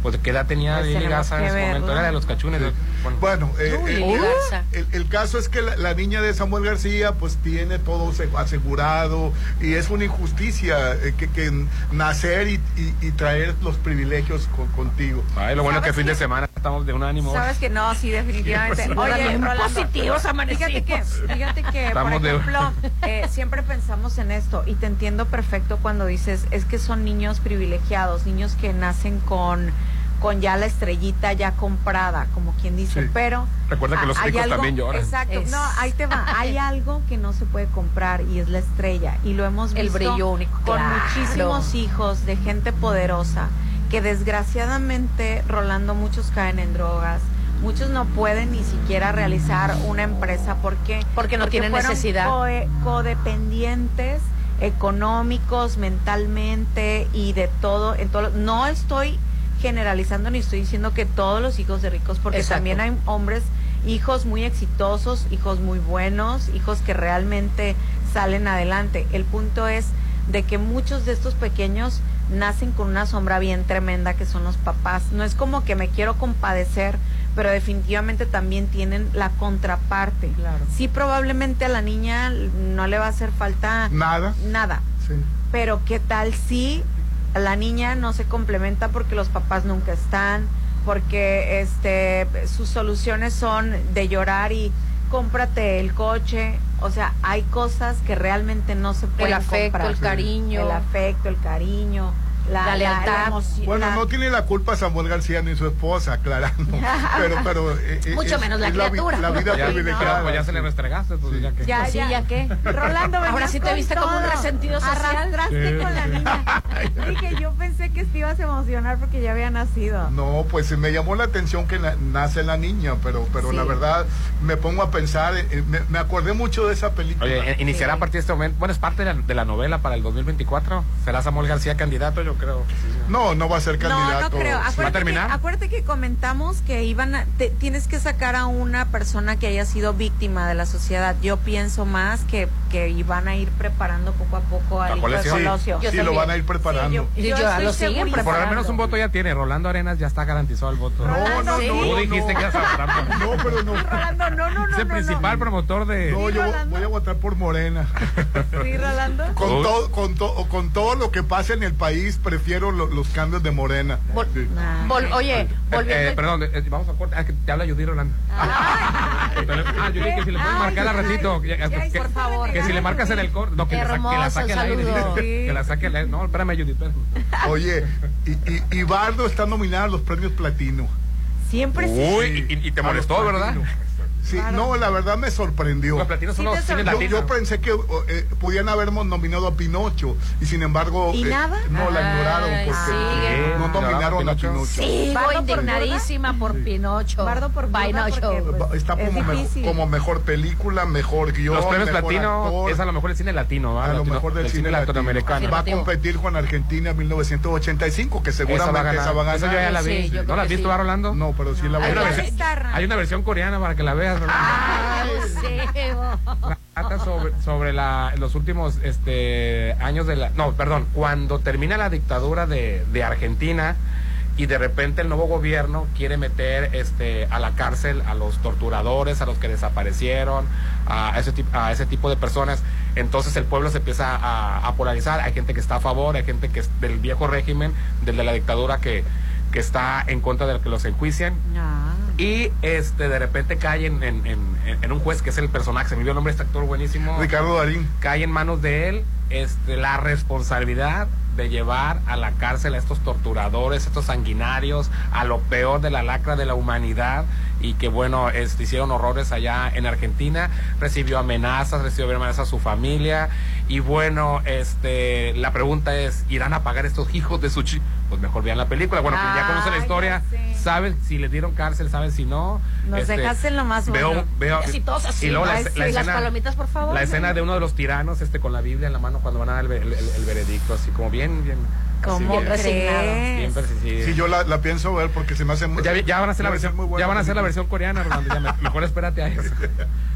Pues qué edad tenía Pues Lili Garza en ese momento, era de los cachunes. de- bueno, Bueno, eh, Uy, eh, Garza. el, el caso es que la, la niña de Samuel García pues tiene todo se- asegurado y es una injusticia eh, que, que nacer y, y- y traer los privilegios con- contigo. Ay, lo bueno es que el ¿Sabes fin de semana estamos de un ánimo. Sabes que no, sí, definitivamente. Sí, Oye, Rolando, positivos amanecimos. fíjate que, fíjate que por Estamos de- ejemplo, eh, siempre pensamos en esto y te entiendo perfecto cuando dices, es que son niños privilegiados, niños que nacen con con ya la estrellita ya comprada, como quien dice, Sí. pero Recuerda que los hay ricos algo- también lloran. Exacto, Es- no, ahí te va, hay algo que no se puede comprar y es la estrella y lo hemos El visto brillo único, con claro. muchísimos hijos de gente poderosa que desgraciadamente Rolando muchos caen en drogas. Muchos no pueden ni siquiera realizar una empresa porque Porque no tienen fueron necesidad. coe- codependientes económicos, mentalmente y de todo, en todo. No estoy generalizando ni estoy diciendo que todos los hijos de ricos, porque Exacto. también hay hombres, hijos muy exitosos, hijos muy buenos, hijos que realmente salen adelante. El punto es de que muchos de estos pequeños nacen con una sombra bien tremenda que son los papás. No es como que me quiero compadecer, pero definitivamente también tienen la contraparte. Claro. Sí, probablemente a la niña no le va a hacer falta Nada. nada, Sí. pero qué tal si la niña no se complementa porque los papás nunca están, porque este sus soluciones son de llorar y cómprate el coche, o sea, hay cosas que realmente no se pueden afecto, comprar. el cariño. el afecto, el cariño, la, La lealtad. emoción, Bueno, la- no tiene la culpa Samuel García ni su esposa, aclarando. Pero, pero. eh, eh, Mucho es- menos la criatura. La, vida Ya, privilegiada. pues ya se le restregaste, pues ya que. Ya, Pues sí, ya. ¿ya qué? Rolando, Ahora sí te viste como un resentido social. Arrastraste Sí. con la niña. Dije, yo pensé que te ibas a emocionar porque ya había nacido. No, pues me llamó la atención que na- nace la niña, pero, pero Sí. la verdad me pongo a pensar, eh, me, me acordé mucho de esa película. Oye, iniciará a partir de este momento. Bueno, es parte de la, de la novela para el 2024. ¿Será Samuel García candidato? Yo creo. No, no va a ser candidato. No, no creo. Sí. Acuérdate, ¿Va a terminar? Que, acuérdate que comentamos que iban a, te- tienes que sacar a una persona que haya sido víctima de la sociedad. Yo pienso más que, que iban a ir preparando poco a poco al hijo de colección. Colosio. Sí, sí, lo van a ir preparando. Sí, yo, Y yo yo lo siguen. Por lo menos un voto ya tiene. Rolando Arenas ya está garantizado el voto. No, no, no, sí. no, Tú dijiste no. que ibas a votar por- No, pero no. Rolando, no, no, no. Es el no, principal promotor de. No, yo Rolando. voy a votar por Morena. no. Sí, Rolando. Con, todo, con, to- con todo lo que pasa en el país, prefiero lo- los cambios de Morena. Vol- Sí. Nah. vol- oye, Eh, volviendo eh, al- perdón, eh, vamos a cortar. Ah, que te habla Judy Rolando. ah, Judy, que si le puedes Ay, marcar al ay, ratito. que, ay, que- por favor. que si le marcas en el corte. No, que, la que la Hermoso, saque al aire. saludo. Que la saque al aire. No, espérame, Judy. espérame. Oye, y, y, y Bardo está nominado a los premios Platino. Siempre sí. Uy, y, y te molestó, ¿verdad? Sí, Claro. no, la verdad me sorprendió. Los platinos son Sí los cines Yo, latinos. yo pensé que eh, podían habernos nominado a Pinocho y sin embargo ¿Y eh, nada? no la ignoraron Ay, porque sigue. no nominaron a Pinocho. Sigo Bardo por indignadísima por Pinocho. Bardo por Pinocho. pues, Está es como, me- como mejor película, mejor guion, Los premios actor, es a lo mejor el cine latino, ¿va? a lo mejor del el cine, latinoamericano. Va a competir con Argentina en 1985, que seguramente esa va a ganar. Esa yo ya la vi. Sí, ¿No la has visto, sí. va, Rolando? No, pero sí la voy Hay a una, ver. hay una versión coreana para que la veas, Rolando. Ay, sí. Trata sobre, sobre la, los últimos este, años de la... No, perdón, cuando termina la dictadura de, de Argentina y de repente el nuevo gobierno quiere meter este, a la cárcel a los torturadores, a los que desaparecieron, a ese, tip- a ese tipo de personas. Entonces el pueblo se empieza a, a polarizar. Hay gente que está a favor, hay gente que es del viejo régimen, del de la dictadura que, que está en contra de que los enjuician. Ah. Y este de repente cae en, en- en- en un juez que es el personaje, se me olvidó el nombre de este actor buenísimo. Ricardo Darín. Cae en manos de él este, la responsabilidad de llevar a la cárcel a estos torturadores, estos sanguinarios, a lo peor de la lacra de la humanidad y que bueno, este, hicieron horrores allá en Argentina, recibió amenazas, recibió amenazas a su familia y bueno, este, la pregunta es, ¿irán a pagar estos hijos de su chi? Pues mejor vean la película, bueno, que ya conocen la Ah, historia, saben si les dieron cárcel, saben si no. Nos Este, dejaste en lo más veo, bueno. veo, sí. y luego la, sí, las escena, palomitas, por favor. la escena de uno de los tiranos, este, con la Biblia en la mano cuando van a dar el, el- el- el veredicto, así como bien, bien. ¿Cómo crees? bien Sí, yo la, la pienso ver porque se me hace muy. ya, ya van a hacer la versión, muy buena ya van a hacer la versión coreana, Rolando. ya me- mejor espérate a eso.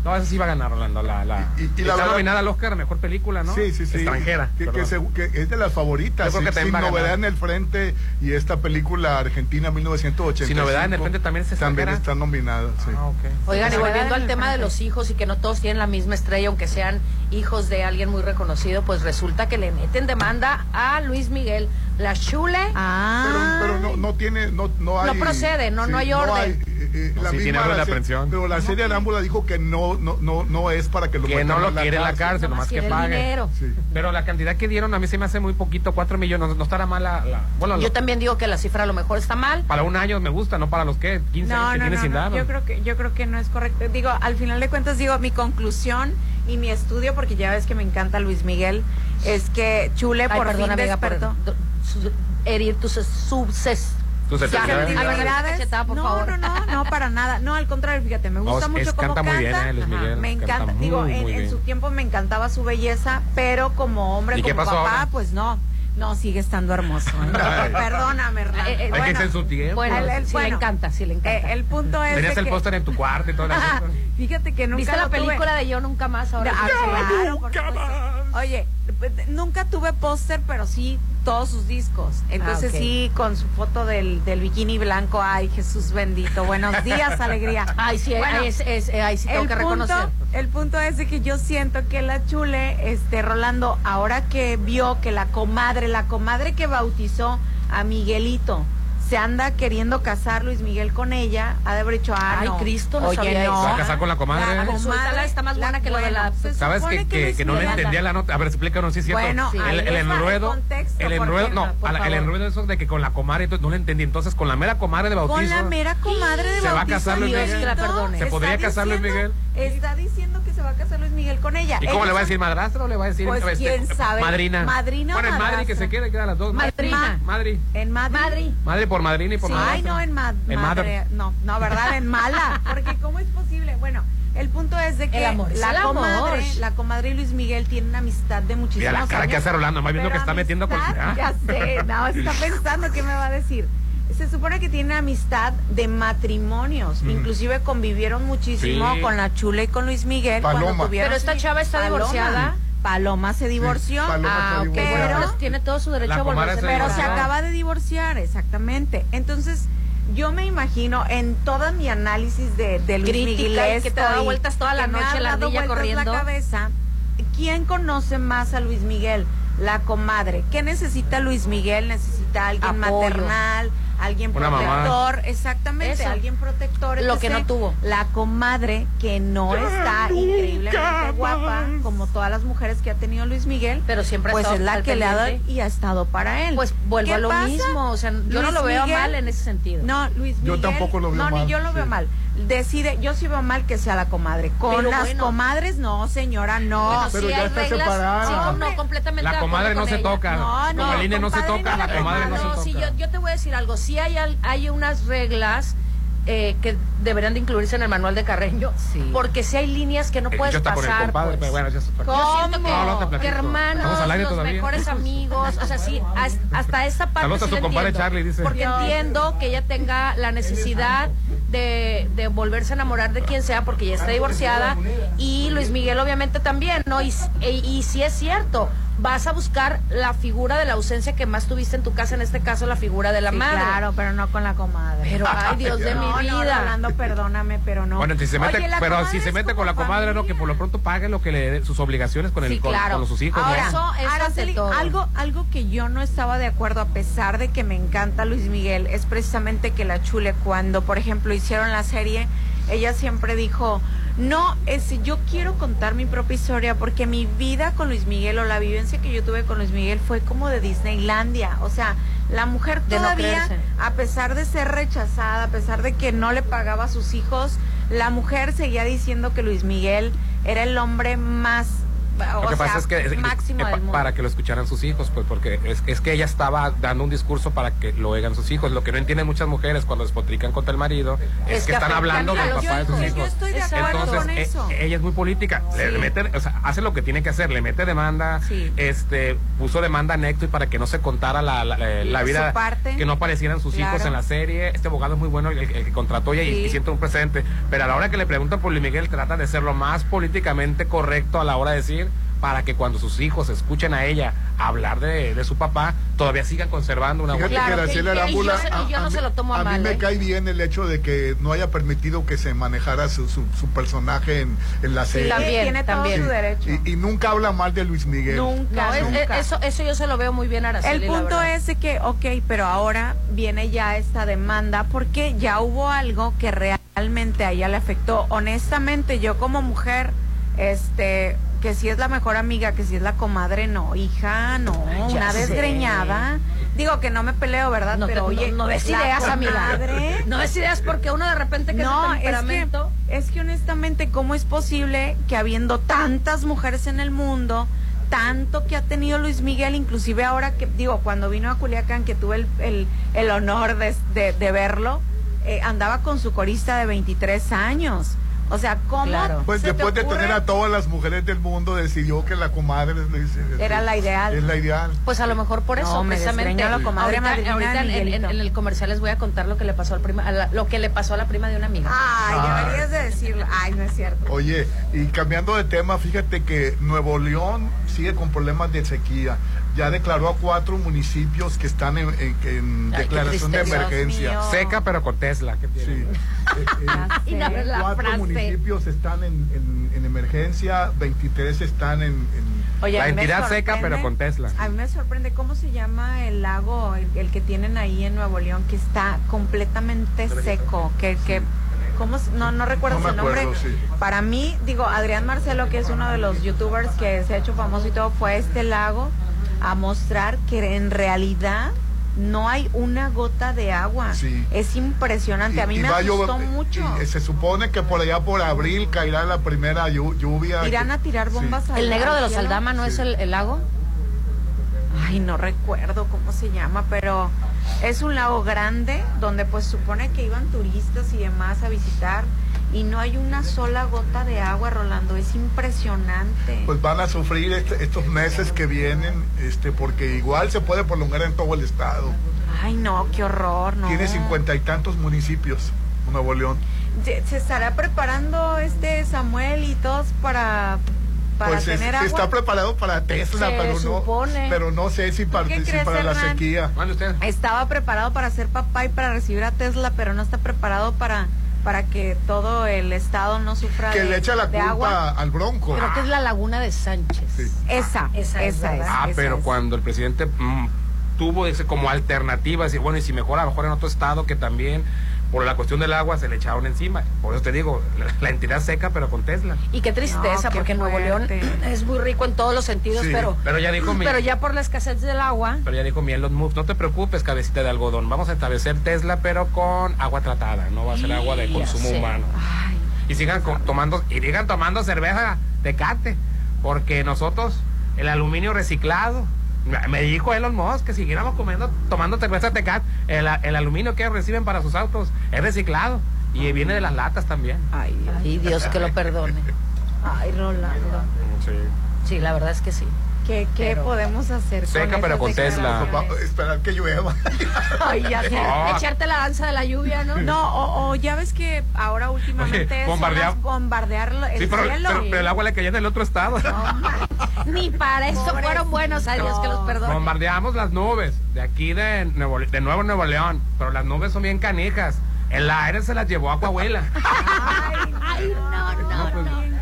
No, eso sí va a ganar, Rolando. La, la, Y- y la está nominada al Oscar a mejor película, ¿no? Sí, sí, sí. Extranjera. Que, que se- que es de las favoritas. Yo creo que sin- también sin novedad en el frente y esta película Argentina 1985. Sin novedad en el frente también es También está nominada, sí. Ah, ok. Oigan, y volviendo al tema de los hijos y que no todos tienen la misma estrella, aunque sean hijos de alguien muy reconocido, pues resulta que le meten demanda a Luis Miguel. La Chule Ah. Pero, pero no, no tiene, no, no hay. No procede, no- no hay orden. eh, eh, No, la sí, tiene misma orden de la aprehensión. Pero la serie Arámbula dijo que no, no, no, no es para que lo que no lo quiere la cárcel, nomás que pague. Sí. Pero la cantidad que dieron a mí se me hace muy poquito, 4 millones, no, no estará mal la... la- bueno, Yo lo- también digo que la cifra a lo mejor está mal. para un año me gusta, no para los que 15 años No, que no, tiene no, sin no. dar. Yo creo que yo creo que no es correcto. Digo, al final de cuentas digo mi conclusión y mi estudio porque ya ves que me encanta Luis Miguel es que Chule Ay, por perdón, fin amiga, despertó. su- herir tus subses. Tus no, no, no, no, para nada. No, al contrario, fíjate, me gusta mucho es- cómo canta muy bien, canta. eh, Luis Ajá, Miguel, me canta encanta. muy, Digo, en, muy en su tiempo me encantaba su belleza, pero como hombre, ¿Y como papá, ahora? pues no. No, sigue estando hermoso. ¿eh? Perdóname, Hernán. Eh, eh, Hay que ser su tiempo. Bueno, El- el- sí bueno. le encanta, sí le encanta. Eh, el punto es Tenías el que- póster en tu cuarto y todo eso. Fíjate que nunca ¿Viste la tuve. película de Yo Nunca Más ahora? Ah, claro, por supuesto. Oye, nunca tuve póster, pero sí todos sus discos. Entonces Ah, ok. sí, con su foto del, del bikini blanco, ay Jesús bendito, buenos días, alegría. Ay, sí, Bueno, es, es- eh, ay, sí tengo el que punto, reconocer. el punto es de que yo siento que la chule, este, Rolando, ahora que vio que la comadre, la comadre que bautizó a Miguelito, se anda queriendo casar Luis Miguel con ella, ha de haber dicho, ah, Ay, no. Cristo, no Oye, sabía no. eso. ¿Se va a casar con la comadre? La suéltala, está más buena que la de la- ¿Sabes que, que, Luis que no le Miguel- entendía la nota? A ver, explícanos si es cierto. Bueno, el, ahí el el enredo, contexto, el ¿por enredo, qué? no, la- el enredo eso de que con la comadre entonces, no le entendí. Entonces, con la mera comadre de bautizo. Con la mera comadre de ¿Se va a bautizo, casar Luis Miguel? que la perdone. ¿Se podría casar Luis diciendo- Está diciendo que se va a casar Luis Miguel con ella. ¿Y cómo le va a decir madrastro o le va a decir Pues, este, quién sabe. madrina? Madrina o Bueno, en madre que madrastra. se quede, queda las dos. Madrina. Madre. En madre. Madri. Madre por madrina y por Sí, madrastra. ay, no, en, ma- En madre. madre. No, no, ¿verdad? En mala. Porque ¿cómo es posible? Bueno, el punto es de que El amor la el amor. comadre, la comadre y Luis Miguel tienen una amistad de muchísimos Mira la años. cara que hace Rolando, más viendo que está metiendo con- Ah. Ya sé, no, está pensando qué me va a decir. Se supone que tienen amistad de matrimonios, Mm. inclusive convivieron muchísimo Sí. con la Chula y con Luis Miguel Paloma. cuando tuvieron Pero esta chava está Paloma. divorciada. Paloma se divorció. Paloma Ah, se. Bueno, pero tiene todo su derecho a volverse se Pero se acaba de divorciar, exactamente. Entonces, yo me imagino en todo mi análisis de, de Luis Crítica y Miguel que te da vueltas toda la noche la ardilla corriendo. la cabeza. ¿Quién conoce más a Luis Miguel? La comadre. ¿Qué necesita Luis Miguel? Necesita alguien Apoyo. maternal, alguien Una mamá. protector, exactamente, Eso. alguien protector. Lo que no tuvo. La comadre que no está increíblemente guapa como todas las mujeres que ha tenido Luis Miguel, Pero siempre ha pues es la al que le ha dado pendiente. y ha estado para él. Pues vuelvo ¿Qué a lo pasa? mismo. O sea, yo no lo veo Miguel- mal en ese sentido. No, Luis Yo Miguel. tampoco lo veo no, mal, ni yo lo veo sí. mal. Decide, yo sí veo mal que sea la comadre. Con Pero las bueno. comadres, no, señora, no. Bueno, pero sí ya hay está reglas. separada. Sí, no, no, completamente La comadre no se toca. No, no, Como el INE no se toca, la comadre no se No, toca. sí, yo, yo te voy a decir algo. Sí hay, al- hay unas reglas eh, que deberían de incluirse en el manual de Carreño. Sí. Porque si hay líneas que no Eh, puedes yo está con el pasar. compadre, pues. pero bueno, ya es otra cosa. Yo siento que, No, no te que platico. hermanos, los todavía. mejores amigos, o sea, sí, as- hasta esa parte Saludos a sí su la compadre entiendo. Charlie, dice. Porque entiendo que ella tenga la necesidad de, de volverse a enamorar de quien sea porque ya está divorciada y Luis Miguel obviamente también, ¿no? Y, e- y, si es cierto, vas a buscar la figura de la ausencia que más tuviste en tu casa, en este caso la figura de la Sí, madre. Claro, pero no con la comadre. Pero, ay, Dios de no, mi no, vida. Rolando, perdóname, pero no. Bueno, si se mete, Oye, pero si se mete con la comadre, no, que por lo pronto pague lo que le sus obligaciones con el Sí, con, claro. con sus hijos. ¿no? Ahora, Eso- eso Araceli, ante todo. algo, algo que yo no estaba de acuerdo, a pesar de que me encanta Luis Miguel, es precisamente que la Chule, cuando, por ejemplo, hicieron la serie, ella siempre dijo, No, es, yo quiero contar mi propia historia porque mi vida con Luis Miguel o la vivencia que yo tuve con Luis Miguel fue como de Disneylandia. O sea, la mujer no todavía, a pesar de ser rechazada, a pesar de que no le pagaba a sus hijos, la mujer seguía diciendo que Luis Miguel era el hombre más, Lo que sea, pasa es que es- máximo eh, para que lo escucharan sus hijos, pues porque es, es que ella estaba dando un discurso para que lo oigan sus hijos. Lo que no entienden muchas mujeres cuando despotrican contra el marido es, Es que, que están hablando del papá de sus hijos. Yo estoy de acuerdo Entonces, con eh, eso. ella es muy política. Le mete, o sea, hace lo que tiene que hacer, le mete demanda, Sí. este, puso demanda a Necto y para que no se contara la, la, vida, parte. que no aparecieran sus hijos en la serie. Este abogado es muy bueno, el, el que contrató ella y, Sí. y siente un precedente. Pero a la hora que le preguntan por Luis Miguel, trata de ser lo más políticamente correcto a la hora de decir para que cuando sus hijos escuchen a ella hablar de, de su papá, todavía sigan conservando una buena que Graciela y- yo y no a se mí- lo tomo a a mal, mí me ¿eh? cae bien el hecho de que no haya permitido que se manejara su, su, su personaje en, en la serie. también, Tiene todo también. su derecho. Y, y nunca habla mal de Luis Miguel. Nunca, No, es- nunca. es- eso, eso yo se lo veo muy bien a Araceli, El punto es de que, ok, pero ahora viene ya esta demanda porque ya hubo algo que realmente a ella le afectó. Honestamente, yo como mujer, este, que si es la mejor amiga, que si es la comadre, no, hija, no, ya una desgreñada. Digo que no me peleo, ¿verdad? No, pero no- oye, no, la ideas, amiga. No des ideas porque uno de repente que no, es que, es que honestamente, ¿cómo es posible que habiendo tantas mujeres en el mundo, tanto que ha tenido Luis Miguel, inclusive ahora que, digo, cuando vino a Culiacán, que tuve el, el, el honor de, de- de verlo, eh, andaba con su corista de 23 años. O sea, ¿cómo? Pues se te después de tener a todas las mujeres del mundo, decidió que la comadre Era la ideal. Es la ideal. Pues a lo mejor por No, eso, me precisamente. la comadre ahorita en el comercial les voy a contar lo que le pasó al prima, a la- lo que le pasó a la prima de una amiga. Ay, Ah. deberías de decirlo. Ay, no es cierto. Oye, y cambiando de tema, fíjate que Nuevo León sigue con problemas de sequía. Ya declaró a cuatro municipios que están en, en- en Ay, declaración de emergencia. Seca pero con Tesla. ¿qué tiene? Sí. Eh, eh, no cuatro frase. municipios están en, en- en emergencia, 23 están en... en- Oye, La entidad seca, pero con Tesla. A mí me sorprende cómo se llama el lago, el, el que tienen ahí en Nuevo León, que está completamente seco, que, que ¿cómo no, no recuerdo No su nombre. acuerdo, sí. Para mí, digo, Adrián Marcelo, que es uno de los youtubers que se ha hecho famoso y todo, fue a este lago a mostrar que en realidad no hay una gota de agua. Sí. Es impresionante. A mí y me llover- asustó mucho. y se supone que por allá por abril caerá la primera llu- lluvia. Irán a tirar Sí. bombas al ¿El negro de los. Aldama no es el, el lago? Ay, no recuerdo cómo se llama, pero es un lago grande donde pues supone que iban turistas y demás a visitar y no hay una sola gota de agua, Rolando, es impresionante. Pues van a sufrir este- estos meses que vienen, este, porque igual se puede prolongar en todo el estado. Ay, no, qué horror, no. Tiene cincuenta y tantos municipios, Nuevo León. Se, se estará preparando este Samuel y todos para, para pues es- tener agua. está preparado para Tesla, Se pero no, supone. pero no sé si participa para la Hernán? sequía. Estaba preparado para ser papá y para recibir a Tesla, pero no está preparado para para que todo el estado no sufra Que de, le echa la culpa agua. al Bronco. Creo que es la laguna de Sánchez. Esa, esa, es, esa es. Ah, esa pero es. cuando el presidente mm, tuvo ese como alternativa, decir, bueno, y si mejor a lo mejor en otro estado que también por la cuestión del agua se le echaron encima. Por eso te digo, la, la entidad seca, pero con Tesla. Y qué tristeza, No, qué porque Nuevo León fuerte. es muy rico en todos los sentidos, Sí, pero, pero ya dijo mi- pero ya por la escasez del agua, Pero ya dijo mi Elon Musk, no te preocupes, cabecita de algodón, vamos a establecer Tesla, pero con agua tratada, no va a ser agua de consumo humano. Y sigan co- tomando, y sigan tomando cerveza Tecate, porque nosotros, el aluminio reciclado, me- dijo Elon Musk que siguiéramos comiendo, tomando cerveza Tecate, el, a- el aluminio que reciben para sus autos es reciclado, y viene de las latas también. Ay, Dios que lo perdone. Ay, Rolando. Sí. Sí, la verdad es que sí. ¿Qué, qué Pero- podemos hacer? Seca, pero con Tesla. esperar que llueva. Ay, ya sé. Ah. Echarte la danza de la lluvia, ¿no? No, o, o ya ves que ahora últimamente Oye, bombardea- bombardear el Sí, pero, cielo. pero- pero el agua le cayó en el otro estado. Ni para eso fueron buenos, a Dios que los perdone. Bombardeamos las nubes de aquí de Nuevo, de Nuevo Nuevo León, pero las nubes son bien canijas. El aire se las llevó a Coahuila. Ay, Ay, no, no, pues, no.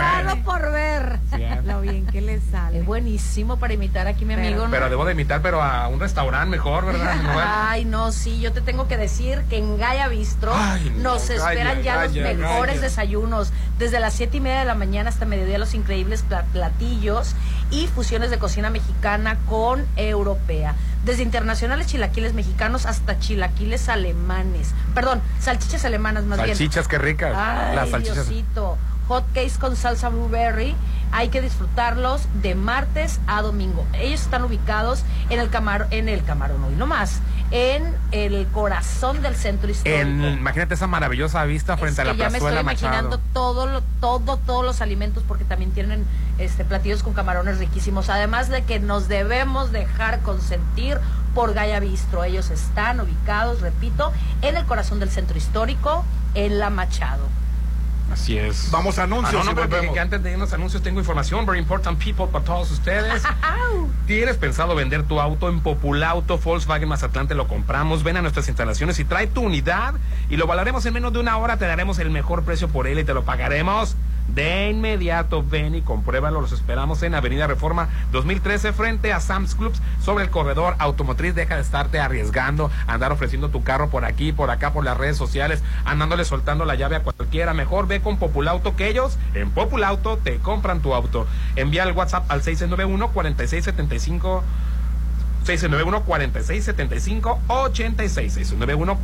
¿Qué les Pagado por ver. Lo bien que le sale. Es buenísimo para imitar aquí mi amigo. ¿no? Pero debo de imitar, pero a un restaurante mejor, ¿verdad? No, Ay, no, sí, yo te tengo que decir que en Gaya Bistro Ay, no, nos esperan ya Gaya, los mejores Gaya. desayunos. Desde las siete y media de la mañana hasta mediodía los increíbles pla- platillos y fusiones de cocina mexicana con europea. Desde internacionales chilaquiles mexicanos hasta chilaquiles alemanes. Perdón, salchichas alemanas más bien. Salchichas, qué ricas. Ay, Las salchichas. Diosito. Hot cakes con salsa blueberry. Hay que disfrutarlos de martes a domingo. Ellos están ubicados en el camaro, en el camarón hoy nomás, en el corazón del centro histórico. En, imagínate esa maravillosa vista frente Es a que la ya me estoy imaginando Machado. todo, lo- todo, todos los alimentos porque también tienen este platillos con camarones riquísimos. Además de que nos debemos dejar consentir por Gaya Bistro. Ellos están ubicados, repito, en el corazón del centro histórico, en la Machado. Así es. Vamos a anuncios Ah, no, no, pero que, que antes de irnos a anuncios tengo información very important people para todos ustedes. ¿Tienes pensado vender tu auto en Populauto Volkswagen Mazatlán? Te lo compramos. Ven a nuestras instalaciones y trae tu unidad y lo valaremos en menos de una hora. Te daremos el mejor precio por él y te lo pagaremos de inmediato. Ven y compruébalo. Los esperamos en Avenida Reforma 2013 frente a Sam's Clubs sobre el corredor automotriz. Deja de estarte arriesgando, andar ofreciendo tu carro por aquí, por acá, por las redes sociales, andándole soltando la llave a cualquiera. Mejor ve con Populauto que ellos en Populauto te compran tu auto. Envía el WhatsApp al 691 4675 691-4675-86.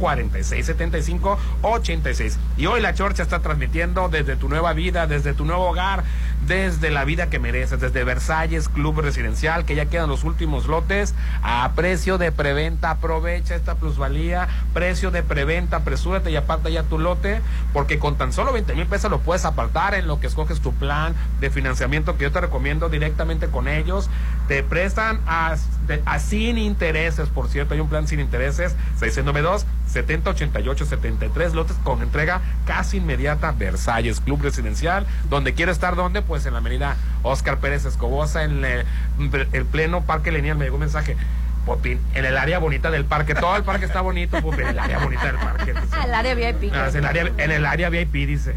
691-4675-86. Y hoy la Chorcha está transmitiendo desde tu nueva vida, desde tu nuevo hogar, desde la vida que mereces, desde Versalles Club Residencial, que ya quedan los últimos lotes a precio de preventa. Aprovecha esta plusvalía, precio de preventa, apresúrate y aparta ya tu lote, porque con tan solo 20 mil pesos lo puedes apartar en lo que escoges tu plan de financiamiento que yo te recomiendo directamente con ellos. Te prestan a, de- a sin intereses, por cierto, hay un plan sin intereses, 692 7088 73 lotes con entrega casi inmediata, Versalles Club Residencial, donde quiere estar, donde Pues en la avenida Oscar Pérez Escobosa, en el, el pleno Parque Lineal, me llegó un mensaje. Popín, en el área bonita del parque, todo el parque está bonito, Popín, en el área bonita del parque. El área VIP. En, el área, en el área VIP dice.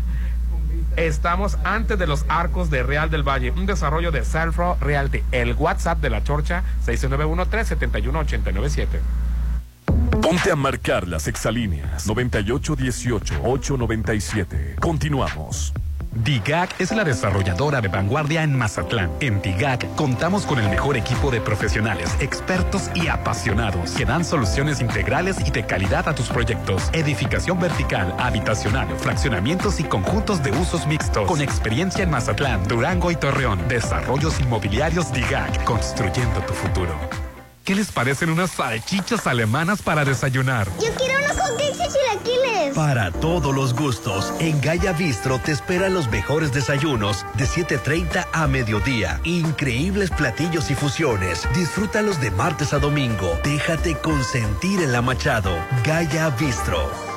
Estamos antes de los arcos de Real del Valle, un desarrollo de Salfro Realty. El WhatsApp de la Chorcha 691-371-897. Ponte a marcar las exalíneas 9818-897. Continuamos. DIGAC es la desarrolladora de vanguardia en Mazatlán. En DIGAC contamos con el mejor equipo de profesionales, expertos y apasionados que dan soluciones integrales y de calidad a tus proyectos. Edificación vertical, habitacional, fraccionamientos y conjuntos de usos mixtos. Con experiencia en Mazatlán, Durango y Torreón. Desarrollos inmobiliarios DIGAC, construyendo tu futuro. ¿Qué les parecen unas salchichas alemanas para desayunar? Yo quiero unos hotcakes y chilaquiles. Para todos los gustos, en Gaya Bistro te esperan los mejores desayunos de 7.30 a mediodía. Increíbles platillos y fusiones. Disfrútalos de martes a domingo. Déjate consentir en la Machado. Gaya Bistro.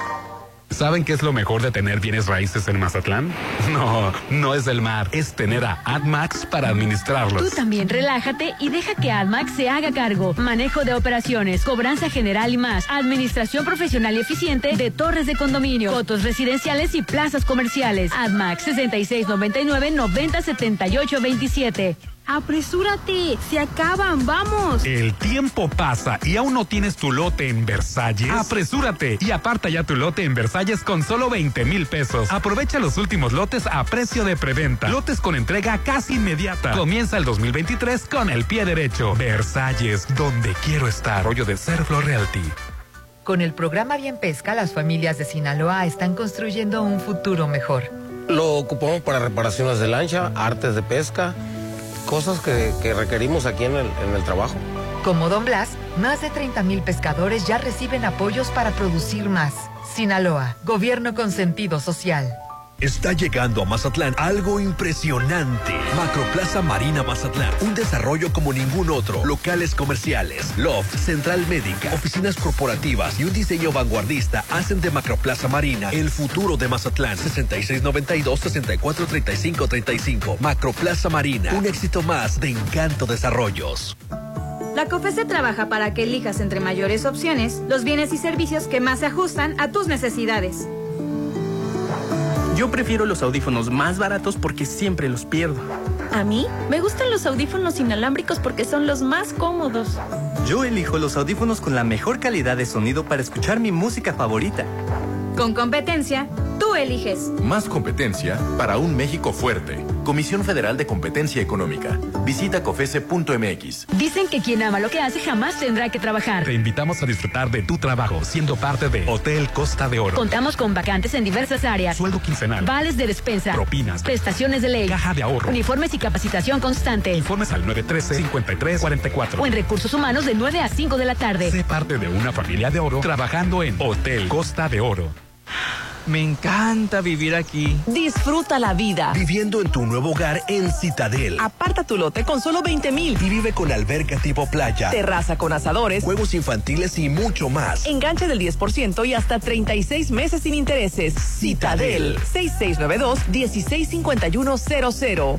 ¿Saben qué es lo mejor de tener bienes raíces en Mazatlán? No, no es el mar, es tener a AdMax para administrarlos. Tú también relájate y deja que AdMax se haga cargo. Manejo de operaciones, cobranza general y más. Administración profesional y eficiente de torres de condominio, fotos residenciales y plazas comerciales. AdMax 6699-907827. Apresúrate, se acaban, vamos. El tiempo pasa y aún no tienes tu lote en Versalles. Apresúrate y aparta ya tu lote en Versalles con solo 20 mil pesos. Aprovecha los últimos lotes a precio de preventa. Lotes con entrega casi inmediata. Comienza el 2023 con el pie derecho. Versalles, donde quiero estar. Rollo de Serflo Realty. Con el programa Bien Pesca, las familias de Sinaloa están construyendo un futuro mejor. Lo ocupamos para reparaciones de lancha, artes de pesca, cosas que, que requerimos aquí en el, en el trabajo. Como Don Blas, más de 30 mil pescadores ya reciben apoyos para producir más. Sinaloa, gobierno con sentido social. Está llegando a Mazatlán algo impresionante. Macroplaza Marina Mazatlán. Un desarrollo como ningún otro. Locales comerciales, loft, central médica, oficinas corporativas y un diseño vanguardista hacen de Macroplaza Marina el futuro de Mazatlán. 6692-643535. Macroplaza Marina. Un éxito más de Encanto Desarrollos. La COFESE trabaja para que elijas entre mayores opciones los bienes y servicios que más se ajustan a tus necesidades. Yo prefiero los audífonos más baratos porque siempre los pierdo. A mí me gustan los audífonos inalámbricos porque son los más cómodos. Yo elijo los audífonos con la mejor calidad de sonido para escuchar mi música favorita. Con competencia, tú eliges. Más competencia para un México fuerte. Comisión Federal de Competencia Económica. Visita cofese.mx. Dicen que quien ama lo que hace jamás tendrá que trabajar. Te invitamos a disfrutar de tu trabajo siendo parte de Hotel Costa de Oro. Contamos con vacantes en diversas áreas. Sueldo quincenal. Vales de despensa. Propinas. Prestaciones de ley. Caja de ahorro. Uniformes y capacitación constante. Informes al 913-5344. O en recursos humanos de 9 a 5 de la tarde. Sé parte de una familia de oro trabajando en Hotel Costa de Oro. Me encanta vivir aquí. Disfruta la vida. Viviendo en tu nuevo hogar en Citadel. Aparta tu lote con solo 20 mil. Y vive con alberca tipo playa. Terraza con asadores. Juegos infantiles y mucho más. Enganche del 10% y hasta 36 meses sin intereses. Citadel. 6692-165100.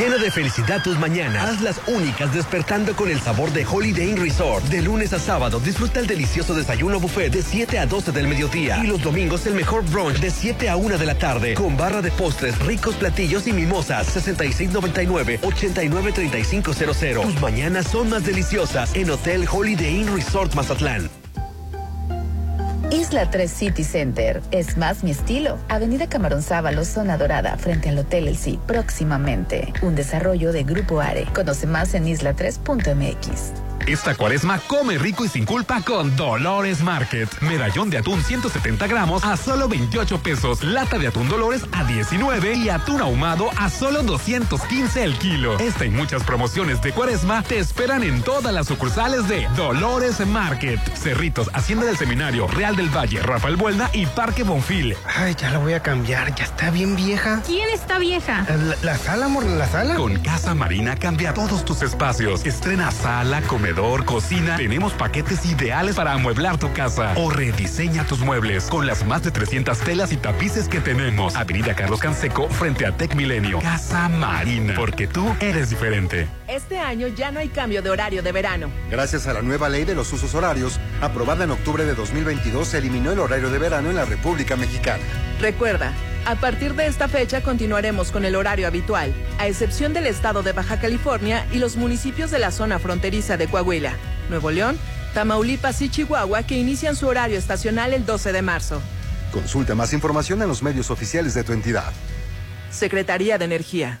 Llena de felicidad tus mañanas. Hazlas únicas despertando con el sabor de Holiday Inn Resort. De lunes a sábado disfruta el delicioso desayuno buffet de 7 a 12 del mediodía. Y los domingos el mejor brunch de 7 a 1 de la tarde. Con barra de postres, ricos platillos y mimosas. 6699-893500. Tus mañanas son más deliciosas en Hotel Holiday Inn Resort Mazatlán. Isla 3 City Center. Es más mi estilo. Avenida Camarón Sábalo, zona dorada, frente al Hotel El. Próximamente. Un desarrollo de Grupo Are. Conoce más en isla3.mx. Esta cuaresma come rico y sin culpa con Dolores Market. Medallón de atún 170 gramos a solo 28 pesos. Lata de atún Dolores a 19 y atún ahumado a solo 215 el kilo. Esta y muchas promociones de cuaresma te esperan en todas las sucursales de Dolores Market. Cerritos, Hacienda del Seminario, Real del Valle, Rafael Buelna y Parque Bonfil. Ay, ya la voy a cambiar. Ya está bien vieja. ¿Quién está vieja? La, la sala, amor, la sala. Con Casa Marina cambia todos tus espacios. Estrena sala, comedor, cocina. Tenemos paquetes ideales para amueblar tu casa o rediseña tus muebles con las más de 300 telas y tapices que tenemos. Avenida Carlos Canseco frente a Tech Milenio. Casa Marina, porque tú eres diferente. Este año ya no hay cambio de horario de verano. Gracias a la nueva ley de los usos horarios, aprobada en octubre de 2022, se eliminó el horario de verano en la República Mexicana. Recuerda, a partir de esta fecha continuaremos con el horario habitual, a excepción del estado de Baja California y los municipios de la zona fronteriza de Coahuila, Nuevo León, Tamaulipas y Chihuahua que inician su horario estacional el 12 de marzo. Consulta más información en los medios oficiales de tu entidad. Secretaría de Energía.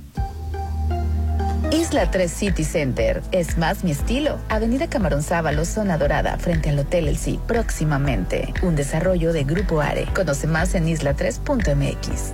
Isla 3 City Center. Es más mi estilo. Avenida Camarón Sábalo, zona dorada, frente al Hotel El. Próximamente. Un desarrollo de Grupo Are. Conoce más en isla3.mx.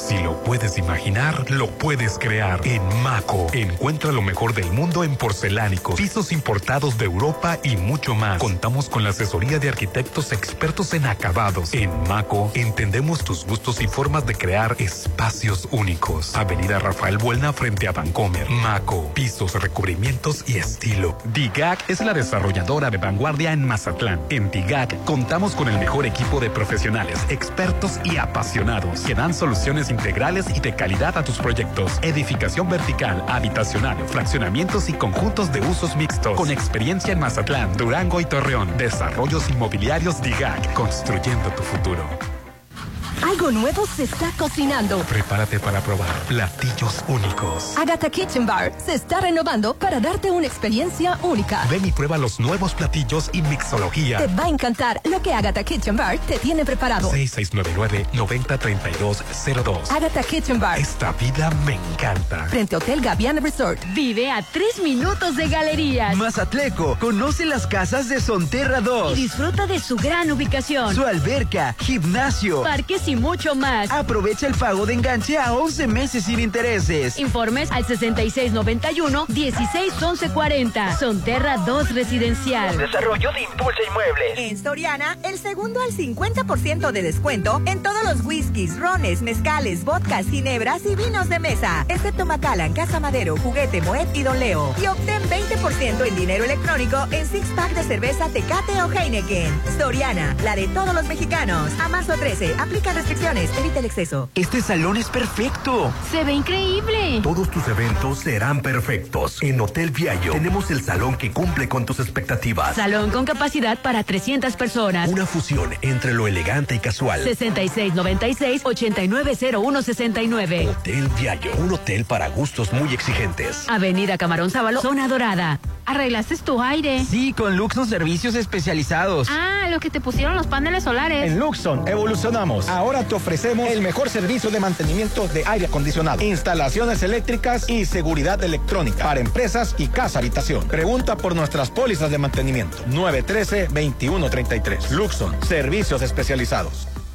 Si lo puedes imaginar, lo puedes crear. En Maco, encuentra lo mejor del mundo en porcelánicos, pisos importados de Europa y mucho más. Contamos con la asesoría de arquitectos expertos en acabados. En Maco, entendemos tus gustos y formas de crear espacios únicos. Avenida Rafael Buelna frente a Vancomer. Maco, pisos, recubrimientos y estilo. DIGAC es la desarrolladora de vanguardia en Mazatlán. En DIGAC contamos con el mejor equipo de profesionales, expertos y apasionados que dan soluciones integrales y de calidad a tus proyectos. Edificación vertical, habitacional, fraccionamientos y conjuntos de usos mixtos. Con experiencia en Mazatlán, Durango y Torreón. Desarrollos inmobiliarios DIGAC, construyendo tu futuro. Algo nuevo se está cocinando. Prepárate para probar platillos únicos. Agatha Kitchen Bar se está renovando para darte una experiencia única. Ven y prueba los nuevos platillos y mixología. Te va a encantar lo que Agatha Kitchen Bar te tiene preparado. 6699-903202. Agatha Kitchen Bar. Esta vida me encanta. Frente Hotel Gaviana Resort. Vive a tres minutos de galerías. Mazatleco, conoce las casas de Sonterra 2. Y disfruta de su gran ubicación. Su alberca, gimnasio, parques y mucho más. Aprovecha el pago de enganche a 11 meses sin intereses. Informes al 6691-161140. Sonterra 2 Residencial. Desarrollo de Impulsa Inmuebles. En Soriana, el segundo al 50% de descuento en todos los whiskies, rones, mezcales, vodkas, ginebras y vinos de mesa. Excepto Macallan, Casa Madero, Juguete, Moet y Don Leo. Y obtén 20% en dinero electrónico en six pack de cerveza Tecate o Heineken. Soriana, la de todos los mexicanos. A marzo 13, aplica restricciones, evita el exceso. Este salón es perfecto. Se ve increíble. Todos tus eventos serán perfectos. En Hotel Viallo tenemos el salón que cumple con tus expectativas. Salón con capacidad para 300 personas. Una fusión entre lo elegante y casual. 6696-890169. Hotel Viallo, un hotel para gustos muy exigentes. Avenida Camarón Sábalo, zona dorada. ¿Arreglaste tu aire? Sí, con Luxon Servicios Especializados. Ah, lo que te pusieron los paneles solares. En Luxon evolucionamos. Ahora te ofrecemos el mejor servicio de mantenimiento de aire acondicionado, instalaciones eléctricas y seguridad electrónica para empresas y casa habitación. Pregunta por nuestras pólizas de mantenimiento. 913-2133. Luxon, servicios especializados.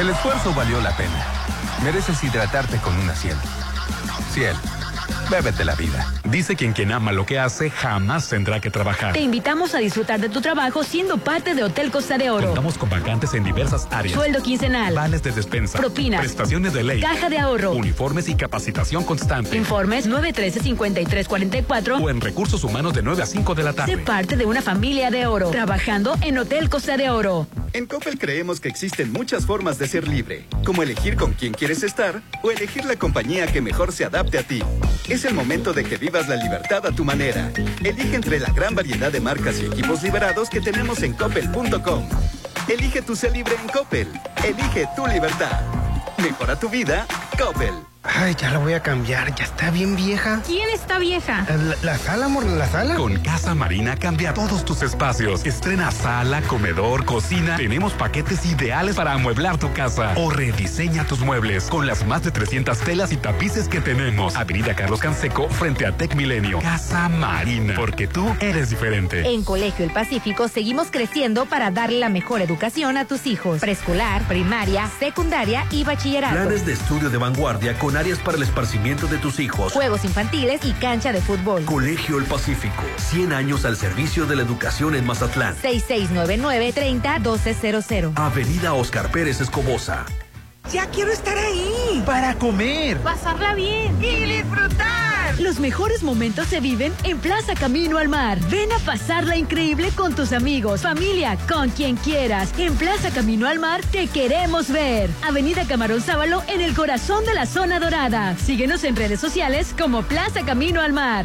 El esfuerzo valió la pena. Mereces hidratarte con una ciel. Ciel. Bébete la vida. Dice quien quien ama lo que hace jamás tendrá que trabajar. Te invitamos a disfrutar de tu trabajo siendo parte de Hotel Costa de Oro. Contamos con vacantes en diversas áreas. Sueldo quincenal. Vales de despensa. Propinas. Prestaciones de ley. Caja de ahorro. Uniformes y capacitación constante. Informes 913-5344. O en recursos humanos de 9 a 5 de la tarde. Sé parte de una familia de oro. Trabajando en Hotel Costa de Oro. En Coppel creemos que existen muchas formas de ser libre, como elegir con quién quieres estar o elegir la compañía que mejor se adapte a ti. Es el momento de que vivas la libertad a tu manera. Elige entre la gran variedad de marcas y equipos liberados que tenemos en coppel.com. Elige tu ser libre en Coppel. Elige tu libertad. Mejora tu vida, Coppel. Ay, ya la voy a cambiar, ya está bien vieja. ¿Quién está vieja? La, la sala, amor, la sala. Con Casa Marina cambia todos tus espacios. Estrena sala, comedor, cocina. Tenemos paquetes ideales para amueblar tu casa. O rediseña tus muebles con las más de 300 telas y tapices que tenemos. Avenida Carlos Canseco frente a Tech Milenio. Casa Marina, porque tú eres diferente. En Colegio El Pacífico seguimos creciendo para darle la mejor educación a tus hijos. Preescolar, primaria, secundaria y bachillerato. Planes de estudio de vanguardia con áreas para el esparcimiento de tus hijos. Juegos infantiles y cancha de fútbol. Colegio El Pacífico, 100 años al servicio de la educación en Mazatlán. 6699-301200. Avenida Oscar Pérez Escobosa. Ya quiero estar ahí. Para comer. Pasarla bien. Y disfrutar. Los mejores momentos se viven en Plaza Camino al Mar. Ven a pasarla increíble con tus amigos, familia, con quien quieras. En Plaza Camino al Mar te queremos ver. Avenida Camarón Sábalo en el corazón de la zona dorada. Síguenos en redes sociales como Plaza Camino al Mar.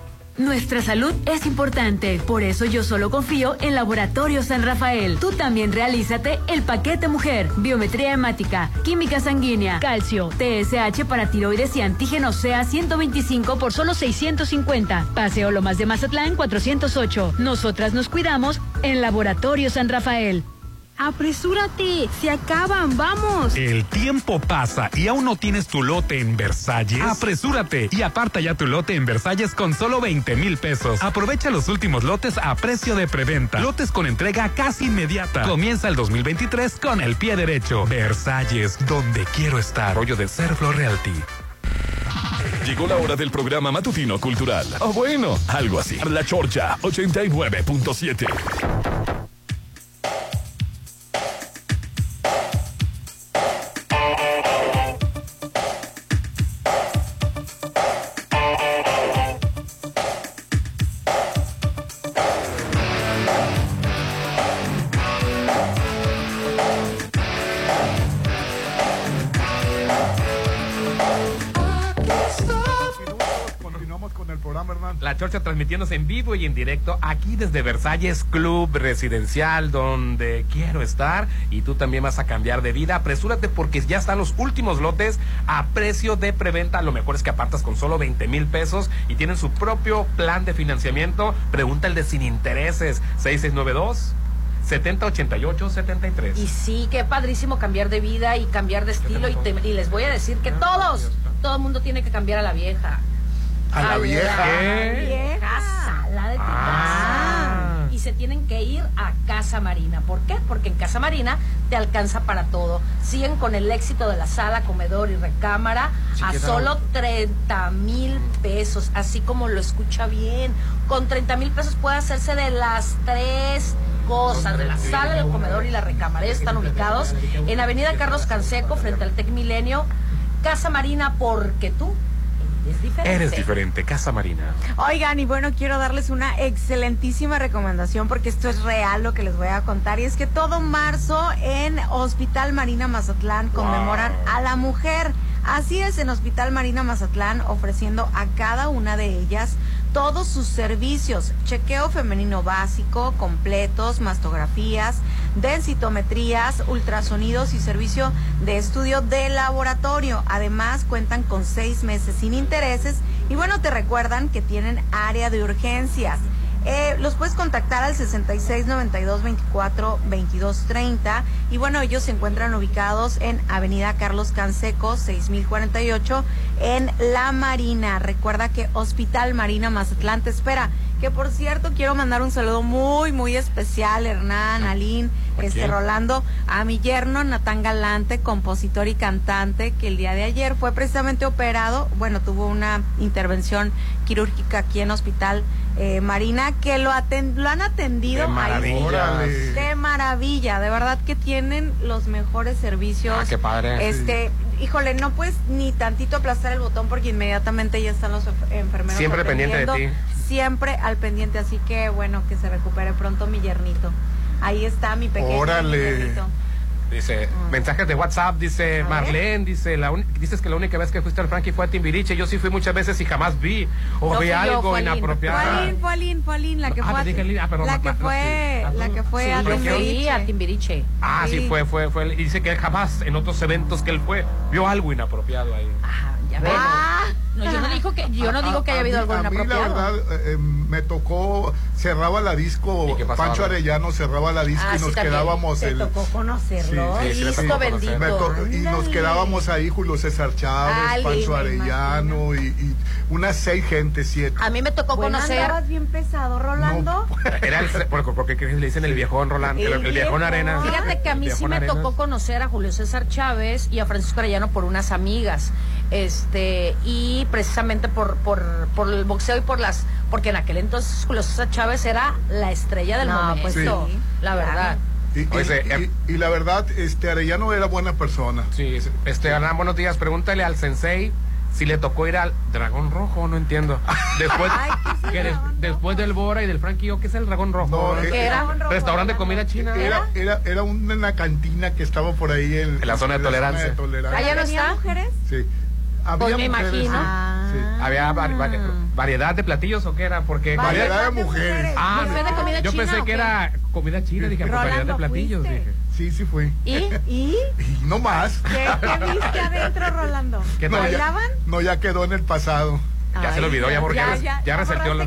Nuestra salud es importante, por eso yo solo confío en Laboratorio San Rafael. Tú también realízate el paquete mujer, biometría hemática, química sanguínea, calcio, TSH para tiroides y antígeno sea 125 por solo 650. Paseo Lomas de Mazatlán 408. Nosotras nos cuidamos en Laboratorio San Rafael. Apresúrate, se acaban, vamos. El tiempo pasa y aún no tienes tu lote en Versalles. Apresúrate y aparta ya tu lote en Versalles con solo 20 mil pesos. Aprovecha los últimos lotes a precio de preventa. Lotes con entrega casi inmediata. Comienza el 2023 con el pie derecho. Versalles, donde quiero estar. Rollo de Serflo Realty. Llegó la hora del programa matutino cultural. O bueno, algo así. La Chorcha 89.7. transmitiéndose en vivo y en directo aquí desde Versalles Club Residencial, donde quiero estar. Y tú también vas a cambiar de vida. Apresúrate porque ya están los últimos lotes a precio de preventa. Lo mejor es que apartas con solo 20 mil pesos y tienen su propio plan de financiamiento. Pregunta el de sin intereses. 6692. 7088 73. Y sí, qué padrísimo cambiar de vida y cambiar de estilo. Y, te- y les voy a decir que todos, todo el mundo tiene que cambiar a la vieja. ¿A la vieja? ¿Qué? la de tu casa. Y se tienen que ir a Casa Marina. ¿Por qué? Porque en Casa Marina te alcanza para todo. Siguen con el éxito de la sala, comedor y recámara Sí, a solo 30 mil pesos, así como lo escucha bien. Con 30 mil pesos puede hacerse de las tres cosas, de la sala, del comedor y la recámara. Están ubicados en Avenida Carlos Canseco, frente al Tec Milenio. Casa Marina, porque tú eres diferente. Eres diferente, Casa Marina. Oigan, y bueno, quiero darles una excelentísima recomendación porque esto es real lo que les voy a contar. Y es que todo marzo en Hospital Marina Mazatlán conmemoran a la mujer. Así es, en Hospital Marina Mazatlán ofreciendo a cada una de ellas todos sus servicios, chequeo femenino básico, completos, mastografías, densitometrías, ultrasonidos y servicio de estudio de laboratorio. Además, cuentan con seis meses sin intereses y bueno, te recuerdan que tienen área de urgencias. Eh, los puedes contactar al 66 92 24 22 30 y bueno, ellos se encuentran ubicados en Avenida Carlos Canseco 6048 en La Marina. Recuerda que Hospital Marina Mazatlán te espera. Que por cierto, quiero mandar un saludo muy, muy especial, Hernán, Aline, ¿A este? Rolando, a mi yerno Natán Galante, compositor y cantante, que el día de ayer fue precisamente operado, bueno, tuvo una intervención quirúrgica aquí en Hospital eh, Marina, que lo, aten- lo han atendido De maravilla. De maravilla, de verdad que tienen los mejores servicios. Ah, qué padre. Este, híjole, no puedes ni tantito aplastar el botón porque inmediatamente ya están los enfer- enfermeros. Siempre pendiente de ti. Siempre al pendiente, así que bueno, que se recupere pronto mi yernito. Ahí está mi pequeño Órale. mi yernito. Dice, mensajes de WhatsApp, dice Marlene, dice, la uni- dices que la única vez que fuiste al Frankie fue a Timbiriche, yo sí fui muchas veces y jamás vi o No vi algo inapropiado. Fue Aline, fue Aline, fue Aline, la que fue ah, la que fue, sí. la que fue a Timbiriche. a Timbiriche. Ah, sí, Sí. fue, fue, fue. Y dice que él jamás, en otros eventos que él fue, vio algo inapropiado ahí. Ya ves. No, yo no digo que, yo no digo que haya habido algo a mí, la inapropiado. verdad, eh, me tocó, cerraba la disco? Pancho Arellano cerraba la disco Ah, y nos quedábamos Te el... tocó conocerlo. Sí, sí, tocó bendito. Me to- y nos quedábamos ahí Julio César Chávez, Ay, Pancho Arellano y, y unas seis gentes, siete. A mí me tocó Bueno, conocer. andabas bien pesado, Rolando. Era el, porque, porque ¿qué le dicen el viejón Rolando, el, el viejón Arena. Fíjate que a mí sí me Arenas. tocó conocer a Julio César Chávez y a Francisco Arellano por unas amigas. Este, y precisamente por, por, por el boxeo y por las, porque en aquel entonces Julio César Chávez era la estrella del No, momento, pues sí, la verdad. Y, y- Oye, y- y la verdad, este Arellano era buena persona. Sí, es- este, Alan, buenos días. Pregúntale al sensei si le tocó ir al Dragón Rojo, no entiendo. Después, que des- después del Bora y del Frankie, ¿qué es el Dragón Rojo? No, ¿Qué eh, era? eh, Restaurante de comida china. Era, era, era una cantina que estaba por ahí en, En la zona de tolerancia. tolerancia. ¿Allá no está? mujeres? Sí. Pues me mujeres, imagino. sí. Sí. ¿Había vari- vari- variedad de platillos o qué era? Porque Variedad de mujeres. Ah, ¿Buffet de comida yo china pensé que era comida china, dije, pues, variedad de Rolando, platillos, ¿fuiste? dije. Sí, sí fui. ¿Y? ¿Y? Y no más. ¿Qué, qué viste adentro, Rolando? ¿Qué tal? ¿Bailaban? No, ya quedó en el pasado. Ya se lo olvidó, ya porque ya, ya reseteó la.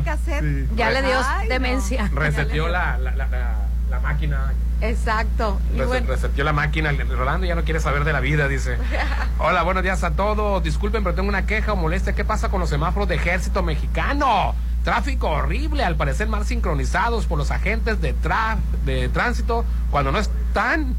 Ya le dio Ay, no. demencia. reseteó la, la, la, la- la máquina. Exacto. Y bueno, Reseteó la máquina. Rolando ya no quiere saber de la vida, dice. Hola, buenos días a todos. Disculpen, pero tengo una queja o molestia. ¿Qué pasa con los semáforos de ejército mexicano? Tráfico horrible, al parecer mal sincronizados por los agentes de, de tránsito. Cuando no están,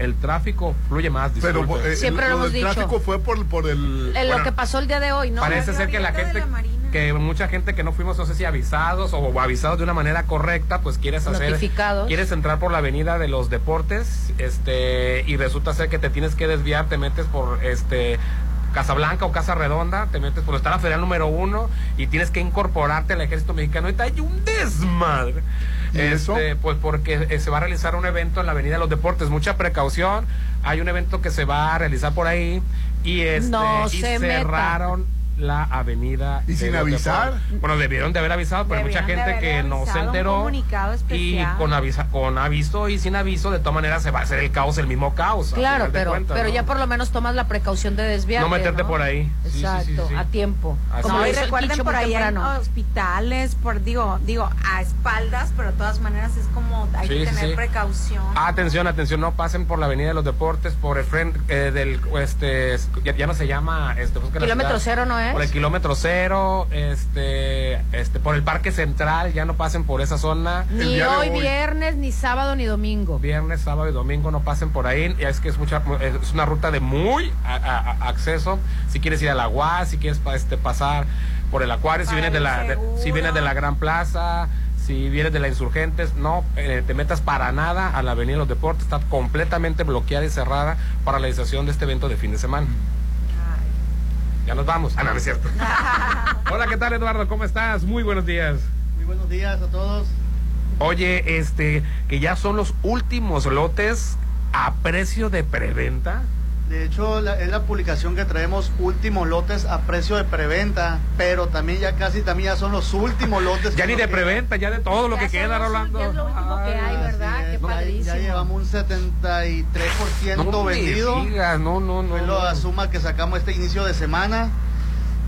el tráfico fluye más. Pero disculpen. eh, Siempre lo hemos dicho. tráfico fue por, por el... En lo que pasó el día de hoy, ¿no? Parece ser que la gente, que mucha gente que no fuimos, no sé si avisados o avisados de una manera correcta, pues quieres hacer, quieres entrar por la avenida de los deportes, este, y resulta ser que te tienes que desviar, te metes por, este, Casablanca o Casa Redonda, te metes por estar la federal número uno y tienes que incorporarte al ejército mexicano. Ahorita hay un desmadre. ¿Y eso? Este, Pues porque eh, se va a realizar un evento en la Avenida de los Deportes. Mucha precaución. Hay un evento que se va a realizar por ahí y, este, No y se meta. La avenida. ¿Y sin avisar? Deportes. Bueno, debieron de haber avisado, pero hay mucha gente que no se enteró. comunicado Y con, avisa, con aviso y sin aviso, de todas maneras se va a hacer el caos, el mismo caos. Claro, pero, pero ¿no? ya por lo menos tomas la precaución de desviarte. No meterte ¿no? por ahí. Sí, sí, sí, Exacto, sí. a tiempo. Así Como no, y recuerden por ahí en hospitales, por digo, digo, a espaldas, pero de todas maneras es como hay Sí, que tener sí. precaución. Atención, atención, no pasen por la Avenida de los Deportes, por el frente eh, del, este, ya, ya no se llama, este, la Kilómetro cero, ¿no es? Por el kilómetro cero, este, este, por el Parque Central, ya no pasen por esa zona. Ni hoy viernes, ni sábado, ni domingo. Viernes, sábado y domingo no pasen por ahí. Ya es que es mucha, es una ruta de muy a- a- a- acceso. Si quieres ir a la UAS, si quieres este, pasar por el Acuario, si vienes de la, de- si vienes de la Gran Plaza, si vienes de la Insurgentes, no eh, te metas para nada a la Avenida de los Deportes. Está completamente bloqueada y cerrada para la realización de este evento de fin de semana. Ya nos vamos. Ah, no, no es cierto. Hola, ¿qué tal, Eduardo? ¿Cómo estás? Muy buenos días. Muy buenos días a todos. Oye, este, que ya son los últimos lotes a precio de preventa. De hecho, la- es la publicación que traemos últimos lotes a precio de preventa, pero también ya casi también ya son los últimos lotes. Ya ni de preventa, ya de todo lo que queda, Rolando. Ya es lo último que hay, ¿verdad? Así Qué es, ya- padrísimo. Ya llevamos un 73% No me vendido. digas, no, no, no. Fue no. la suma que sacamos este inicio de semana.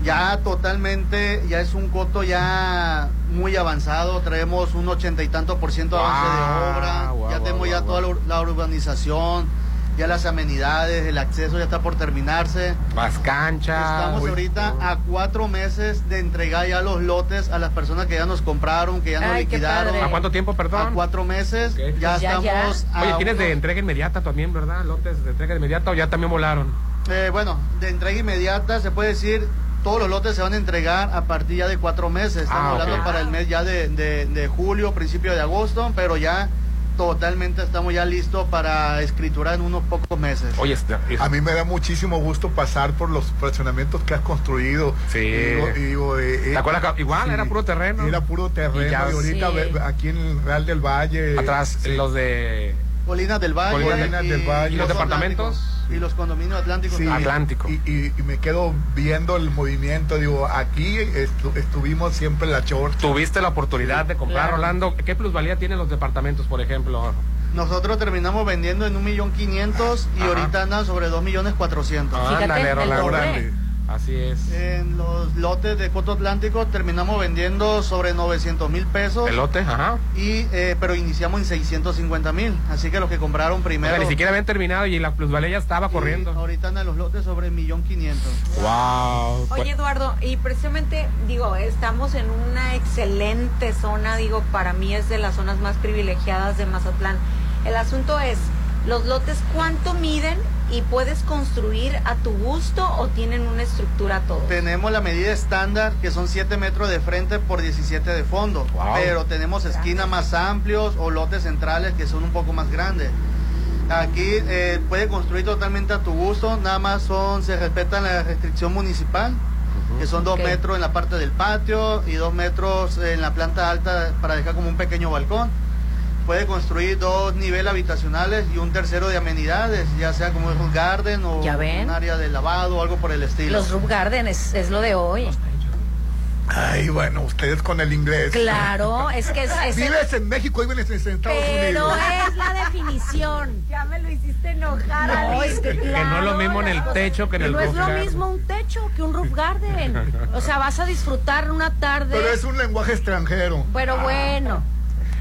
Ya totalmente, ya es un coto ya muy avanzado. Traemos un ochenta y tanto por ciento de avance de obra. ya tenemos ya toda la ur- la urbanización, ya las amenidades, el acceso ya está por terminarse. Las canchas. Estamos Uy, ahorita a cuatro meses de entregar ya los lotes a las personas que ya nos compraron, que ya nos Ay, liquidaron. ¿A cuánto tiempo, A perdón? cuatro meses. Ya Pues ya, ya. estamos. a Oye, tienes de entrega inmediata también, ¿verdad? Lotes de entrega inmediata o ya también volaron. Eh, bueno, de entrega inmediata se puede decir, todos los lotes se van a entregar a partir ya de cuatro meses. Estamos Ah, hablando para el mes ya de, de- de julio, principio de agosto, pero ya totalmente estamos ya listos para escriturar en unos pocos meses. Oye, este, es- A mí me da muchísimo gusto pasar por los fraccionamientos que has construido. Sí. Digo- digo, eh, ¿Te eh, acuerdas que igual era puro terreno? Era puro terreno. Y ahorita Sí. ve- aquí en el Real del Valle. Atrás, sí. los de Colinas del Valle. Colinas del Valle. ¿Y los departamentos? Atlánticos. Y los condominios atlánticos. Sí, también. Atlántico. Y, y- y me quedo viendo el movimiento. Digo, aquí estu- estuvimos siempre en la chorcha. Tuviste la oportunidad de comprar, Claro. Rolando. ¿Qué plusvalía tienen los departamentos, por ejemplo? Nosotros terminamos vendiendo en un millón quinientos y Ajá. ahorita andan sobre dos millones cuatrocientos. Así es. En los lotes de Coto Atlántico terminamos vendiendo sobre 900 mil pesos. El lote, ajá. Y, eh, pero iniciamos en 650 mil. Así que los que compraron O primero. sea, ni siquiera habían terminado y la plusvalía ya estaba y corriendo. Ahorita andan los lotes sobre millón quinientos. Wow. Oye, Eduardo, y precisamente, digo, estamos en una excelente zona, digo, para mí es de las zonas más privilegiadas de Mazatlán. El asunto es, los lotes, ¿cuánto miden y puedes construir a tu gusto o tienen una estructura todos. Tenemos la medida estándar que son 7 metros de frente por 17 de fondo, pero tenemos esquinas más amplios o lotes centrales que son un poco más grandes. Aquí eh, puede construir totalmente a tu gusto, nada más son se respeta la restricción municipal, que son dos Ok. metros en la parte del patio y dos metros en la planta alta para dejar como un pequeño balcón. Puede construir dos niveles habitacionales y un tercero de amenidades, ya sea como un garden o Ya ven. un área de lavado o algo por el estilo. Los roof garden es, es lo de hoy. Ay, bueno, ustedes con el inglés. Claro, es que es, es el- Vives en México y vives en Estados pero Unidos. es la definición. Ya me lo hiciste enojar, No, Ali. es que Que no es lo mismo en el techo que en el No es roof lo garden. mismo un techo que un roof garden. O sea, vas a disfrutar una tarde. Pero es un lenguaje extranjero. Pero bueno,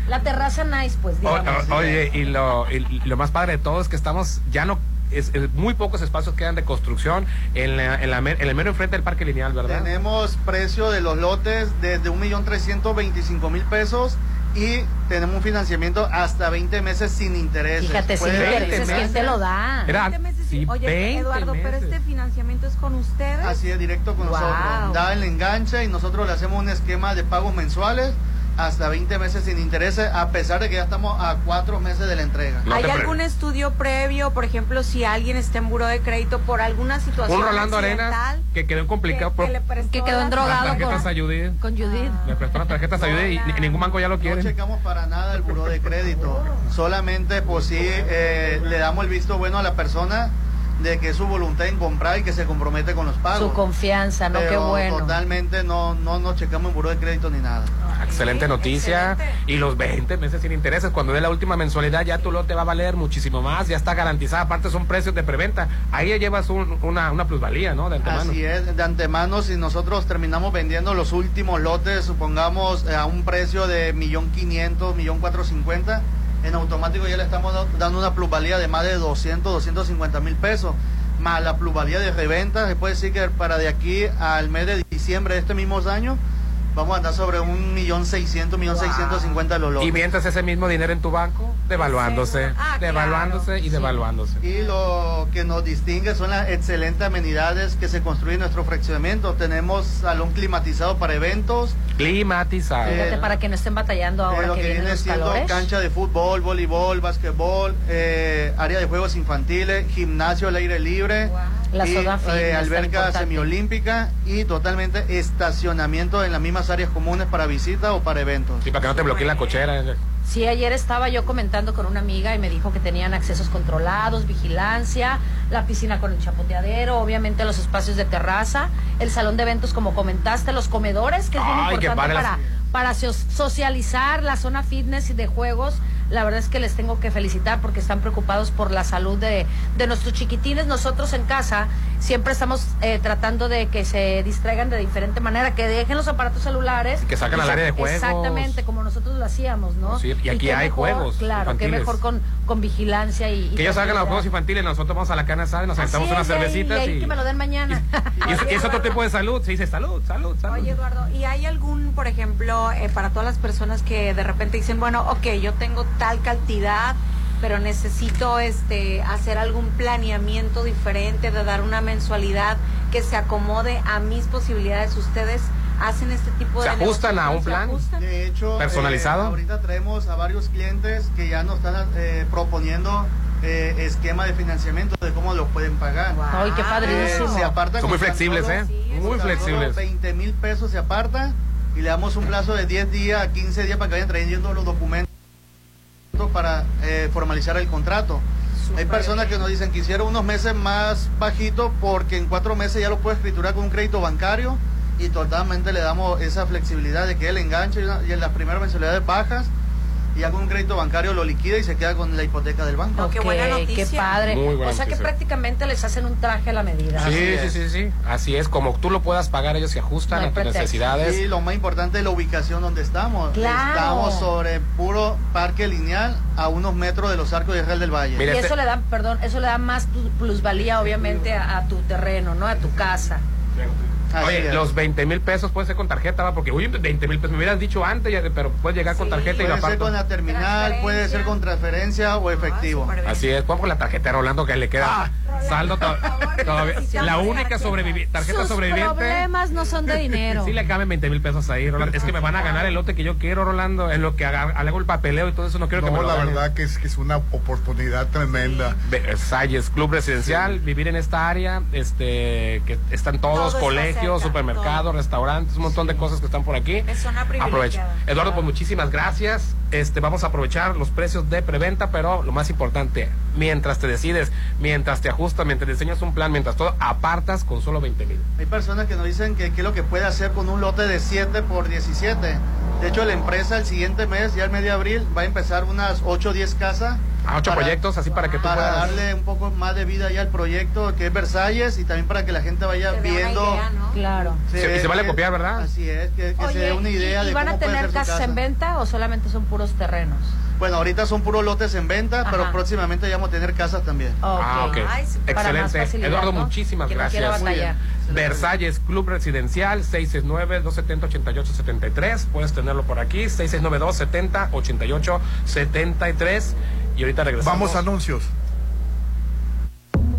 la terraza nice, pues, digamos. o- oye, y lo, y lo más padre de todo es que estamos, ya no, es, es- muy pocos espacios quedan de construcción en, la, en, la en el mero enfrente del Parque Lineal, ¿verdad? Tenemos precio de los lotes desde 1.325.000 pesos y tenemos un financiamiento hasta 20 meses sin intereses. Fíjate, sin intereses, ¿quién te lo da? Era- 20 meses, sí, Oye, 20 Eduardo, pero este financiamiento es con ustedes. Así es, directo con Wow. nosotros. Da el enganche y nosotros le hacemos un esquema de pagos mensuales hasta 20 meses sin intereses, a pesar de que ya estamos a 4 meses de la entrega. ¿Hay algún estudio previo, por ejemplo, si alguien está en buró de crédito por alguna situación Un Rolando? Arenas que quedó complicado por que le prestó Que quedó las endrogado las tarjetas Judith. con Judith. Me prestó las tarjetas a Judith y ni- ningún banco ya lo No quiere. checamos para nada el buró de crédito. Solamente, pues sí, eh, le damos el visto bueno a la persona de que es su voluntad en comprar y que se compromete con los pagos. Su confianza, ¿no? Qué Pero bueno. Totalmente no, no nos checamos en buró de crédito ni nada. Excelente noticia. Y los 20 meses sin intereses. Cuando dé la última mensualidad, ya tu lote va a valer muchísimo más. Ya está garantizada. Aparte, son precios de preventa. Ahí ya llevas un- una, una plusvalía, ¿no? De antemano. Así es, de antemano, si nosotros terminamos vendiendo los últimos lotes, supongamos eh, a un precio de millón quinientos, millón cuatro cincuenta, en automático ya le estamos da- dando una plusvalía de más de 200, 250 mil pesos, más la plusvalía de reventa, se puede decir que para de aquí al mes de diciembre de este mismo año, vamos a andar sobre un millón seiscientos, millón seiscientos cincuenta los lotes. Y mientras ese mismo dinero en tu banco, devaluándose, Ah, devaluándose y devaluándose. Y lo que nos distingue son las excelentes amenidades que se construyen en nuestro fraccionamiento. Tenemos salón climatizado para eventos, Climatizado. Fíjate, para que no estén batallando eh, ahora lo que, viene los siendo calores. cancha de fútbol, voleibol, básquetbol, eh, área de juegos infantiles, gimnasio al aire libre, La y, zona fitness, eh, alberca semiolímpica y totalmente estacionamiento en las mismas áreas comunes para visita o para eventos. Y para que no te bloqueen la cochera. Sí, ayer estaba yo comentando con una amiga y me dijo que tenían accesos controlados, vigilancia, la piscina con el chapoteadero, obviamente los espacios de terraza, el salón de eventos como comentaste, los comedores, que es bien Ay, qué importante padre las- para, para so- socializar, la zona fitness y de juegos. La verdad es que les tengo que felicitar porque están preocupados por la salud de, de nuestros chiquitines. Nosotros en casa siempre estamos eh, tratando de que se distraigan de diferente manera, que dejen los aparatos celulares. Y que salgan y al área de juegos. Exactamente, como nosotros lo hacíamos, ¿no? Sí, y aquí hay mejor, juegos Claro, que infantiles. mejor con, con vigilancia y... y Que ellos hagan los juegos infantiles, nosotros vamos a la carne asada y nos Así aventamos unas cervecitas. Y, ahí que me lo den mañana. y es, y es otro tipo de salud. Se dice salud, salud, salud. Oye, Eduardo, ¿y hay algún, por ejemplo, eh, para todas las personas que de repente dicen, bueno, ok, yo tengo tal cantidad, pero necesito este hacer algún planeamiento diferente, de dar una mensualidad que se acomode a mis posibilidades? ¿Ustedes hacen este tipo ¿Se de ajustan a un ¿Se plan? De hecho, ¿Personalizado? eh, ahorita traemos a varios clientes que ya nos están eh, proponiendo eh, esquema de financiamiento de cómo lo pueden pagar. Ay, qué padrísimo. Eh, se aparta Son muy flexibles, solo- ¿eh? Muy flexibles. 20 mil pesos se aparta y le damos un plazo de 10 días a 15 días para que vayan trayendo los documentos para eh, formalizar el contrato. Hay personas que nos dicen quisiera unos meses más bajito porque en cuatro meses ya lo puede escriturar con un crédito bancario y totalmente le damos esa flexibilidad de que él enganche y una- y en las primeras mensualidades bajas y ya con un crédito bancario lo liquida y se queda con la hipoteca del banco. Qué padre. Muy buena o sea que noticia. prácticamente les hacen un traje a la medida. Sí, sí, sí, sí. Así es, como tú lo puedas pagar, ellos se ajustan No a tus pretexto. necesidades. Y lo más importante es la ubicación donde estamos. Claro. Estamos sobre puro parque lineal a unos metros de los arcos de Israel del Valle. y este eso le da, perdón, eso le da más plu- plusvalía obviamente a, a tu terreno, ¿no? A tu casa. Así Oye, es. los 20 mil pesos puede ser con tarjeta, ¿va? Porque, uy, 20 mil pesos, me hubieras dicho antes, ya, pero puedes llegar con tarjeta y lo Puede ser con la terminal, puede ser con transferencia o efectivo. Así es, pon con la tarjeta Rolando que le queda. Saldo to- todavía. La única sobrevivi tarjeta Sus sobreviviente. problemas no son de dinero. Sí le caben 20 mil pesos ahí, Rolando. Es que me van a ganar el lote que yo quiero, Rolando. En lo que haga, hago el papeleo y todo eso, no quiero que me No, lo la ganen. verdad que es, que es una oportunidad tremenda. Versalles, club residencial, vivir en esta área, este, que están todos, Todo colegios, supermercados, restaurantes, un montón de cosas que están por aquí. Es zona Aprovecha. privilegiada. Eduardo, pues muchísimas gracias. Este, vamos a aprovechar los precios de preventa, pero lo más importante, mientras te decides, mientras te ajustas, mientras diseñas un plan, mientras todo, apartas con solo 20 mil. Hay personas que nos dicen que qué es lo que puede hacer con un lote de 7 por 17. De hecho, la empresa el siguiente mes, ya el mes de abril, va a empezar unas 8 o 10 casas. A ocho proyectos, así para que tú Para puedas- darle un poco más de vida ya al proyecto que es Versalles y también para que la gente vaya viendo. Claro. Se- y se vale copiar, ¿verdad? Así es, que, que se dé una idea ¿y, de y van a cómo puede tener casas casa. en venta o solamente son puros terrenos? Bueno, ahorita son puros lotes en venta, pero próximamente ya vamos a tener casas también. Ah, ok. Ay, Excelente. Eduardo, ¿no? muchísimas Que no gracias. Versalles Club Residencial 669-270-8873. Puedes tenerlo por aquí. 6692-70-8873. Y ahorita regresamos. Vamos a anuncios.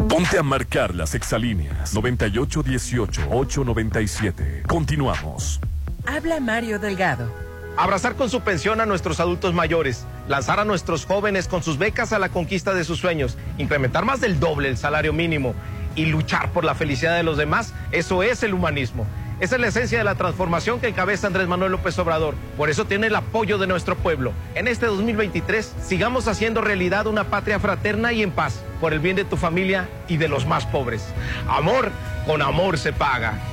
Ponte a marcar las exalíneas 9818-897. Continuamos. Habla Mario Delgado. Abrazar con su pensión a nuestros adultos mayores, lanzar a nuestros jóvenes con sus becas a la conquista de sus sueños, incrementar más del doble el salario mínimo y luchar por la felicidad de los demás, eso es el humanismo. Esa es la esencia de la transformación que encabeza Andrés Manuel López Obrador. Por eso tiene el apoyo de nuestro pueblo. En este 2023 sigamos haciendo realidad una patria fraterna y en paz, por el bien de tu familia y de los más pobres. Amor, con amor se paga.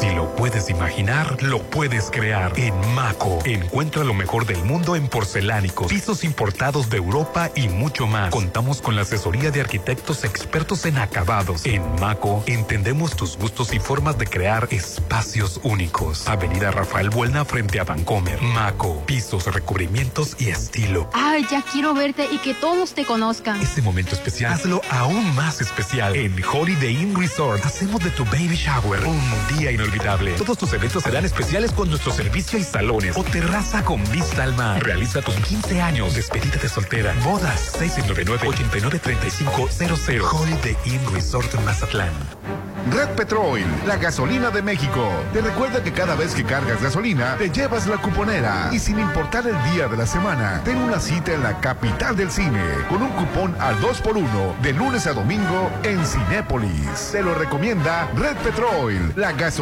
Si lo puedes imaginar, lo puedes crear. En Maco, encuentra lo mejor del mundo en porcelánicos, pisos importados de Europa y mucho más. Contamos con la asesoría de arquitectos expertos en acabados. En Maco, entendemos tus gustos y formas de crear espacios únicos. Avenida Rafael Buelna frente a Vancomer. Maco, pisos, recubrimientos y estilo. Ay, ya quiero verte y que todos te conozcan. Este momento especial, hazlo aún más especial. En Holiday Inn Resort, hacemos de tu baby shower un día inolvidable. Todos tus eventos serán especiales con nuestro servicio y salones o terraza con vista al mar. Realiza tus 15 años, despedida de soltera, bodas, 699-893500. Holiday Inn Resort Mazatlán. Red Petrol, la gasolina de México. Te recuerda que cada vez que cargas gasolina, te llevas la cuponera. Y sin importar el día de la semana, ten una cita en la capital del cine con un cupón al 2x1 de lunes a domingo en Cinépolis. Te lo recomienda Red Petrol, la gasolina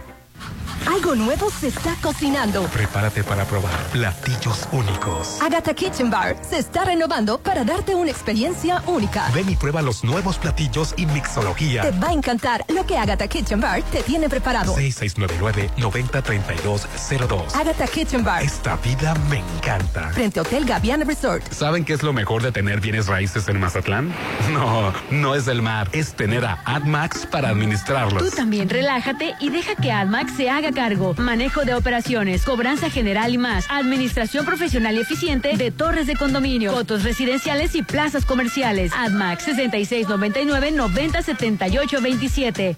Algo nuevo se está cocinando. Prepárate para probar platillos únicos. Agatha Kitchen Bar se está renovando para darte una experiencia única. Ven y prueba los nuevos platillos y mixología. Te va a encantar lo que Agatha Kitchen Bar te tiene preparado. 6699-903202. Agatha Kitchen Bar, Esta vida me encanta. frente a Hotel Gaviana Resort. ¿Saben qué es lo mejor de tener bienes raíces en Mazatlán? No, no es el mar, es tener a AdMax para administrarlos. Tú también relájate y deja que AdMax se haga cargo. Manejo de operaciones, cobranza general y más. Administración profesional y eficiente de torres de condominio, fotos residenciales y plazas comerciales. AdMax 6699-907827.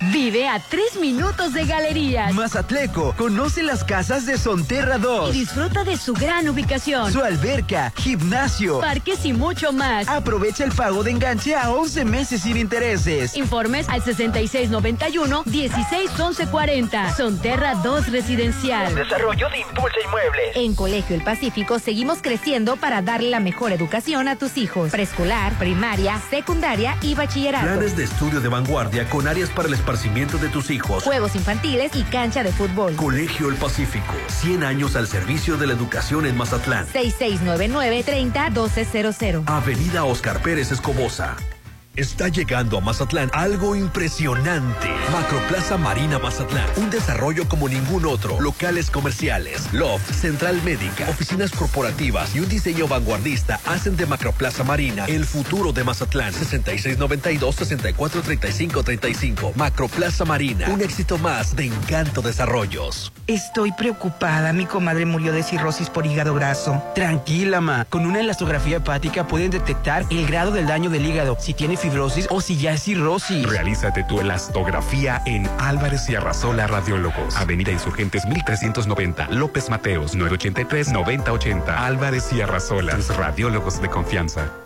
Vive a tres minutos de galerías. Mazatleco, conoce las casas de Sonterra 2. Y disfruta de su gran ubicación. Su alberca, gimnasio, parques y mucho más. Aprovecha el pago de enganche a 11 meses sin intereses. Informes al 6691-161140. Sonterra 2 Residencial. Desarrollo de Impulsa Inmuebles. En Colegio El Pacífico seguimos creciendo para darle la mejor educación a tus hijos. Preescolar, primaria, secundaria y bachillerato. Planes de estudio de vanguardia con áreas para el esparcimiento de tus hijos. Juegos infantiles y cancha de fútbol. Colegio El Pacífico. 100 años al servicio de la educación en Mazatlán. 6699-301200. Avenida Oscar Pérez Escobosa. Está llegando a Mazatlán algo impresionante. Macroplaza Marina Mazatlán. Un desarrollo como ningún otro. Locales comerciales, loft, central médica, oficinas corporativas y un diseño vanguardista hacen de Macroplaza Marina el futuro de Mazatlán. 6692-643535. Macroplaza Marina. Un éxito más de Encanto Desarrollos. Estoy preocupada. Mi comadre murió de cirrosis por hígado graso. Tranquila, ma. Con una elastografía hepática pueden detectar el grado del daño del hígado. Si tiene fibrosis o si ya es cirrosis. Realízate tu elastografía en Álvarez y Arrasola Radiólogos. Avenida Insurgentes 1390. López Mateos 983-9080. Álvarez y Arrasola. Tus radiólogos de confianza.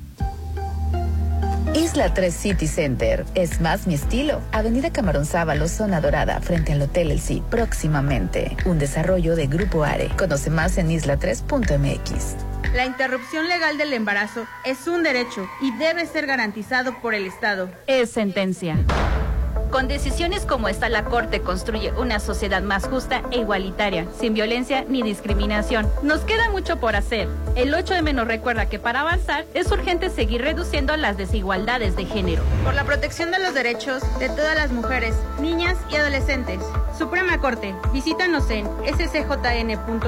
Isla 3 City Center. Es más mi estilo. Avenida Camarón Sábalo, zona dorada, frente al Hotel El Sí. Próximamente. Un desarrollo de Grupo Are. Conoce más en isla3.mx. La interrupción legal del embarazo es un derecho y debe ser garantizado por el Estado. Es sentencia. Con decisiones como esta, la Corte construye una sociedad más justa e igualitaria, sin violencia ni discriminación. Nos queda mucho por hacer. El 8M nos recuerda que para avanzar es urgente seguir reduciendo las desigualdades de género. Por la protección de los derechos de todas las mujeres, niñas y adolescentes. Suprema Corte, visítanos en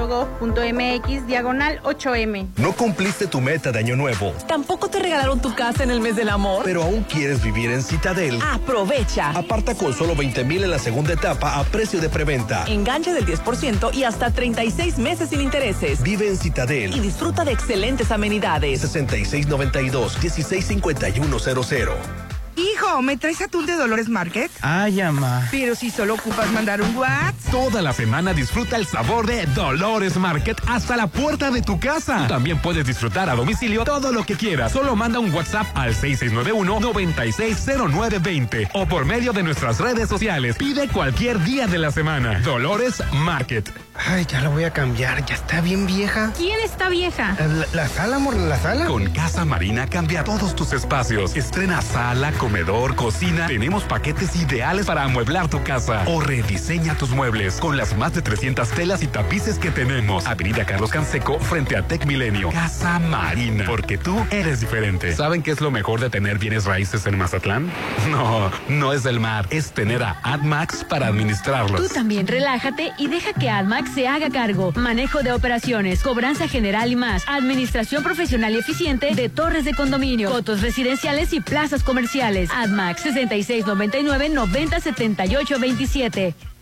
scjn.gov.mx diagonal 8M. No cumpliste tu meta de año nuevo, Tampoco te regalaron tu casa en el mes del amor. pero aún quieres vivir en Citadel. Aprovecha. Aparta con solo 20 mil en la segunda etapa a precio de preventa. Enganche del 10% y hasta 36 meses sin intereses. Vive en Citadel. Y disfruta de excelentes amenidades. 6692-165100. Hijo, ¿me traes atún de Dolores Market? Ay, ama. Pero si solo ocupas mandar un WhatsApp. Toda la semana disfruta el sabor de Dolores Market hasta la puerta de tu casa. Tú también puedes disfrutar a domicilio todo lo que quieras. Solo manda un WhatsApp al 6691-960920 o por medio de nuestras redes sociales. Pide cualquier día de la semana. Dolores Market. Ay, ya la voy a cambiar. Ya está bien vieja. ¿Quién está vieja? La, la sala, amor, la sala. Con Casa Marina cambia todos tus espacios. Estrena sala, comedor, cocina. Tenemos paquetes ideales para amueblar tu casa o rediseña tus muebles con las más de 300 telas y tapices que tenemos. Avenida Carlos Canseco frente a Tech Milenio. Casa Marina, porque tú eres diferente. ¿Saben qué es lo mejor de tener bienes raíces en Mazatlán? No, no es del mar, es tener a AdMax para administrarlos. Tú también relájate y deja que AdMax se haga cargo. Manejo de operaciones, cobranza general y más. Administración profesional y eficiente de torres de condominio, fotos residenciales y plazas comerciales. AdMax 6699-907827.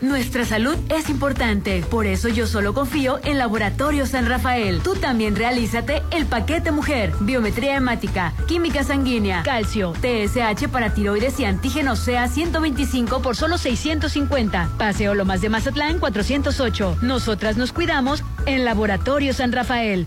Nuestra salud es importante, por eso yo solo confío en Laboratorio San Rafael. Tú también realízate el paquete mujer, biometría hemática, química sanguínea, calcio, TSH para tiroides y antígenos sea 125 por solo 650. Paseo Lomas de Mazatlán 408. Nosotras nos cuidamos en Laboratorio San Rafael.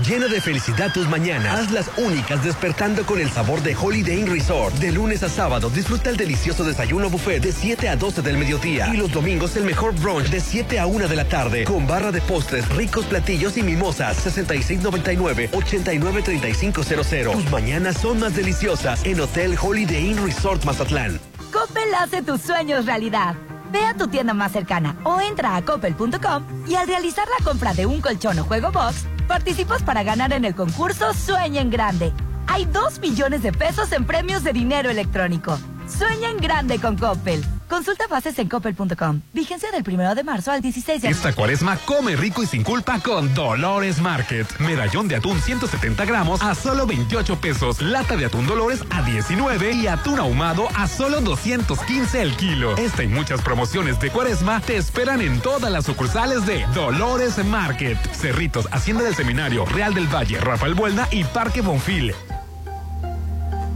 Llena de felicidad tus mañanas. Hazlas únicas despertando con el sabor de Holiday Inn Resort. De lunes a sábado disfruta el delicioso desayuno buffet de 7 a 12 del mediodía. Y los domingos el mejor brunch de 7 a 1 de la tarde. Con barra de postres, ricos platillos y mimosas. 6699-893500. Tus mañanas son más deliciosas en Hotel Holiday Inn Resort Mazatlán. Coppel hace tus sueños realidad. Ve a tu tienda más cercana o entra a coppel.com y al realizar la compra de un colchón o juego box, participas para ganar en el concurso Sueña en Grande. Hay 2 millones de pesos en premios de dinero electrónico. Sueña en grande con Coppel. Consulta bases en coppel.com. Vigencia del 1 de marzo al 16 de Esta cuaresma come rico y sin culpa con Dolores Market. Medallón de atún 170 gramos a solo 28 pesos. Lata de atún Dolores a 19 y atún ahumado a solo 215 el kilo. Esta y muchas promociones de cuaresma te esperan en todas las sucursales de Dolores Market. Cerritos, Hacienda del Seminario, Real del Valle, Rafael Buelna y Parque Bonfil.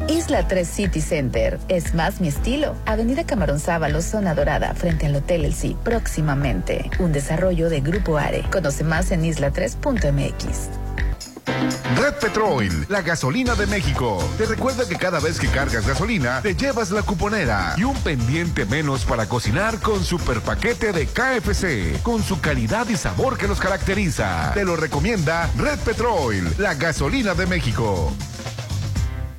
Isla 3 City Center. Es más mi estilo. Avenida Camarón Sábalo, zona dorada, frente al Hotel El próximamente. Un desarrollo de Grupo Are. Conoce más en isla3.mx. Red Petrol, la gasolina de México. Te recuerda que cada vez que cargas gasolina, te llevas la cuponera y un pendiente menos para cocinar con super paquete de KFC, con su calidad y sabor que los caracteriza. Te lo recomienda Red Petrol, la gasolina de México.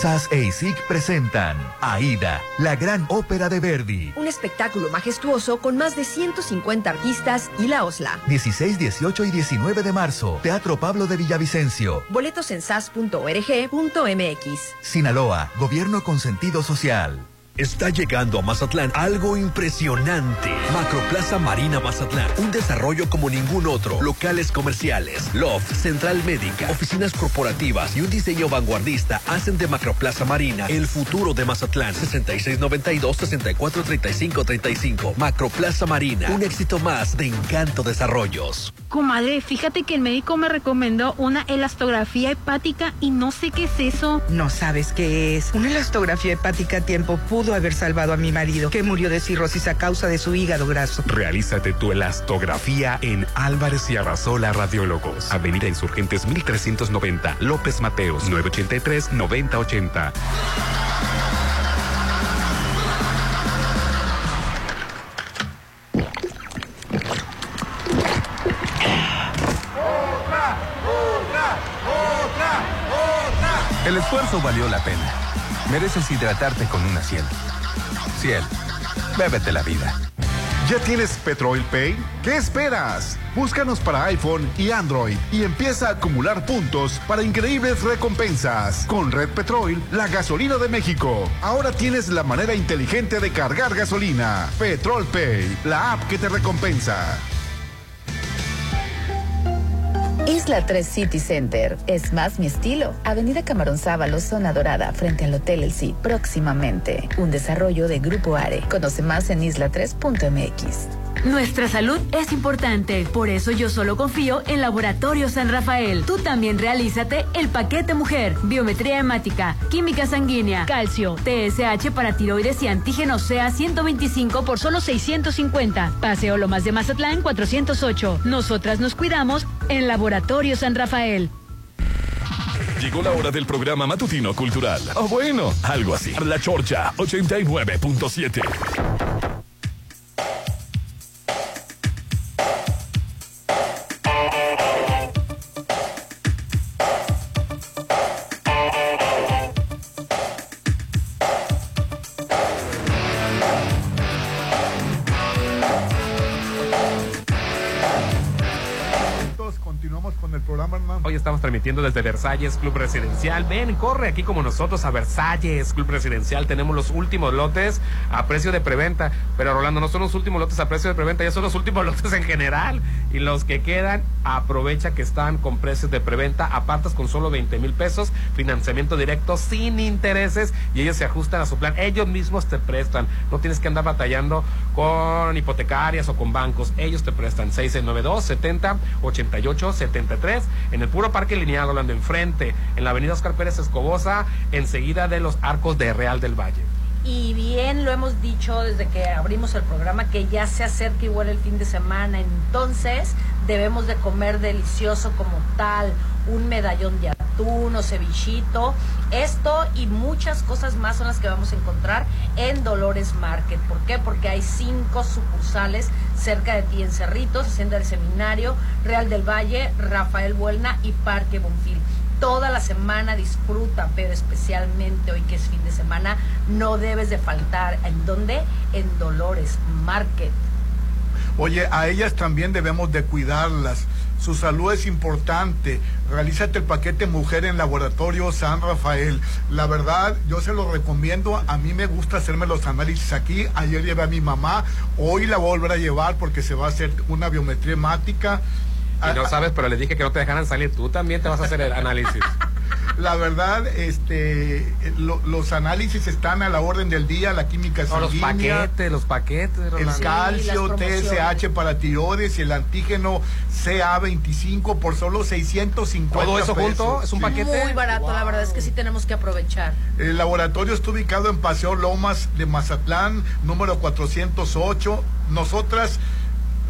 SAS e ISIC presentan Aida, la gran ópera de Verdi. Un espectáculo majestuoso con más de 150 artistas y la OSLA. 16, 18 y 19 de marzo, Teatro Pablo de Villavicencio. Boletos en sas.org.mx. Sinaloa, Gobierno con sentido social. Está llegando a Mazatlán algo impresionante. Macroplaza Marina Mazatlán. Un desarrollo como ningún otro. Locales comerciales, loft, central médica, oficinas corporativas y un diseño vanguardista hacen de Macroplaza Marina el futuro de Mazatlán. 6692-643535. Macroplaza Marina. Un éxito más de Encanto Desarrollos. Comadre, fíjate que el médico me recomendó una elastografía hepática y no sé qué es eso. No sabes qué es. Una elastografía hepática a tiempo pudo haber salvado a mi marido, que murió de cirrosis a causa de su hígado graso. Realízate tu elastografía en Álvarez y Arrasola Radiólogos. Avenida Insurgentes 1390, López Mateos, 983-9080. El esfuerzo valió la pena. Mereces hidratarte con una ciel. Ciel, bébete la vida. ¿Ya tienes Petrol Pay? ¿Qué esperas? Búscanos para iPhone y Android y empieza a acumular puntos para increíbles recompensas. Con Red Petrol, la gasolina de México. Ahora tienes la manera inteligente de cargar gasolina. Petrol Pay, la app que te recompensa. Isla 3 City Center. Es más mi estilo. Avenida Camarón Sábalo, zona dorada, frente al Hotel El próximamente. Un desarrollo de Grupo Are. Conoce más en isla3.mx. Nuestra salud es importante, por eso yo solo confío en Laboratorio San Rafael. Tú también realízate el paquete mujer, biometría hemática, química sanguínea, calcio, TSH para tiroides y antígenos sea 125 por solo 650. Paseo Lomas de Mazatlán 408. Nosotras nos cuidamos en Laboratorio San Rafael. Llegó la hora del programa matutino cultural. O bueno, algo así. La Chorcha 89.7. estamos transmitiendo desde Versalles Club Residencial. Ven, corre aquí como nosotros a Versalles Club Residencial. Tenemos los últimos lotes a precio de preventa. Pero Rolando, no son los últimos lotes a precio de preventa, ya son los últimos lotes en general. Y los que quedan, aprovecha que están con precios de preventa. Apartas con solo 20 mil pesos. Financiamiento directo sin intereses. Y ellos se ajustan a su plan. Ellos mismos te prestan. No tienes que andar batallando con hipotecarias o con bancos. Ellos te prestan 692 70 88 73 en el puro parque lineal hablando enfrente, en la avenida Oscar Pérez Escobosa, enseguida de los arcos de Real del Valle. Y bien lo hemos dicho desde que abrimos el programa que ya se acerca igual el fin de semana, entonces debemos de comer delicioso como tal, un medallón de atún o cevichito. Esto y muchas cosas más son las que vamos a encontrar en Dolores Market. ¿Por qué? Porque hay cinco sucursales cerca de ti en Cerritos, Hacienda del Seminario, Real del Valle, Rafael Buelna y Parque Bonfil. Toda la semana disfruta, pero especialmente hoy que es fin de semana, no debes de faltar. ¿En dónde? En Dolores Market. Oye, a ellas también debemos de cuidarlas. Su salud es importante. Realízate el paquete mujer en Laboratorio San Rafael. La verdad, yo se lo recomiendo. A mí me gusta hacerme los análisis aquí. Ayer llevé a mi mamá. Hoy la voy a volver a llevar porque se va a hacer una biometría hemática. Y no sabes, pero le dije que no te dejaran salir. Tú también te vas a hacer el análisis. La verdad, este, los análisis están a la orden del día, la química sanguínea. los paquetes, los paquetes. El calcio, TSH para tiroides y el antígeno CA25 por solo 650 ¿Todo eso junto? ¿Es un paquete? Muy barato, la verdad es que sí tenemos que aprovechar. El laboratorio está ubicado en Paseo Lomas de Mazatlán, número 408. Nosotras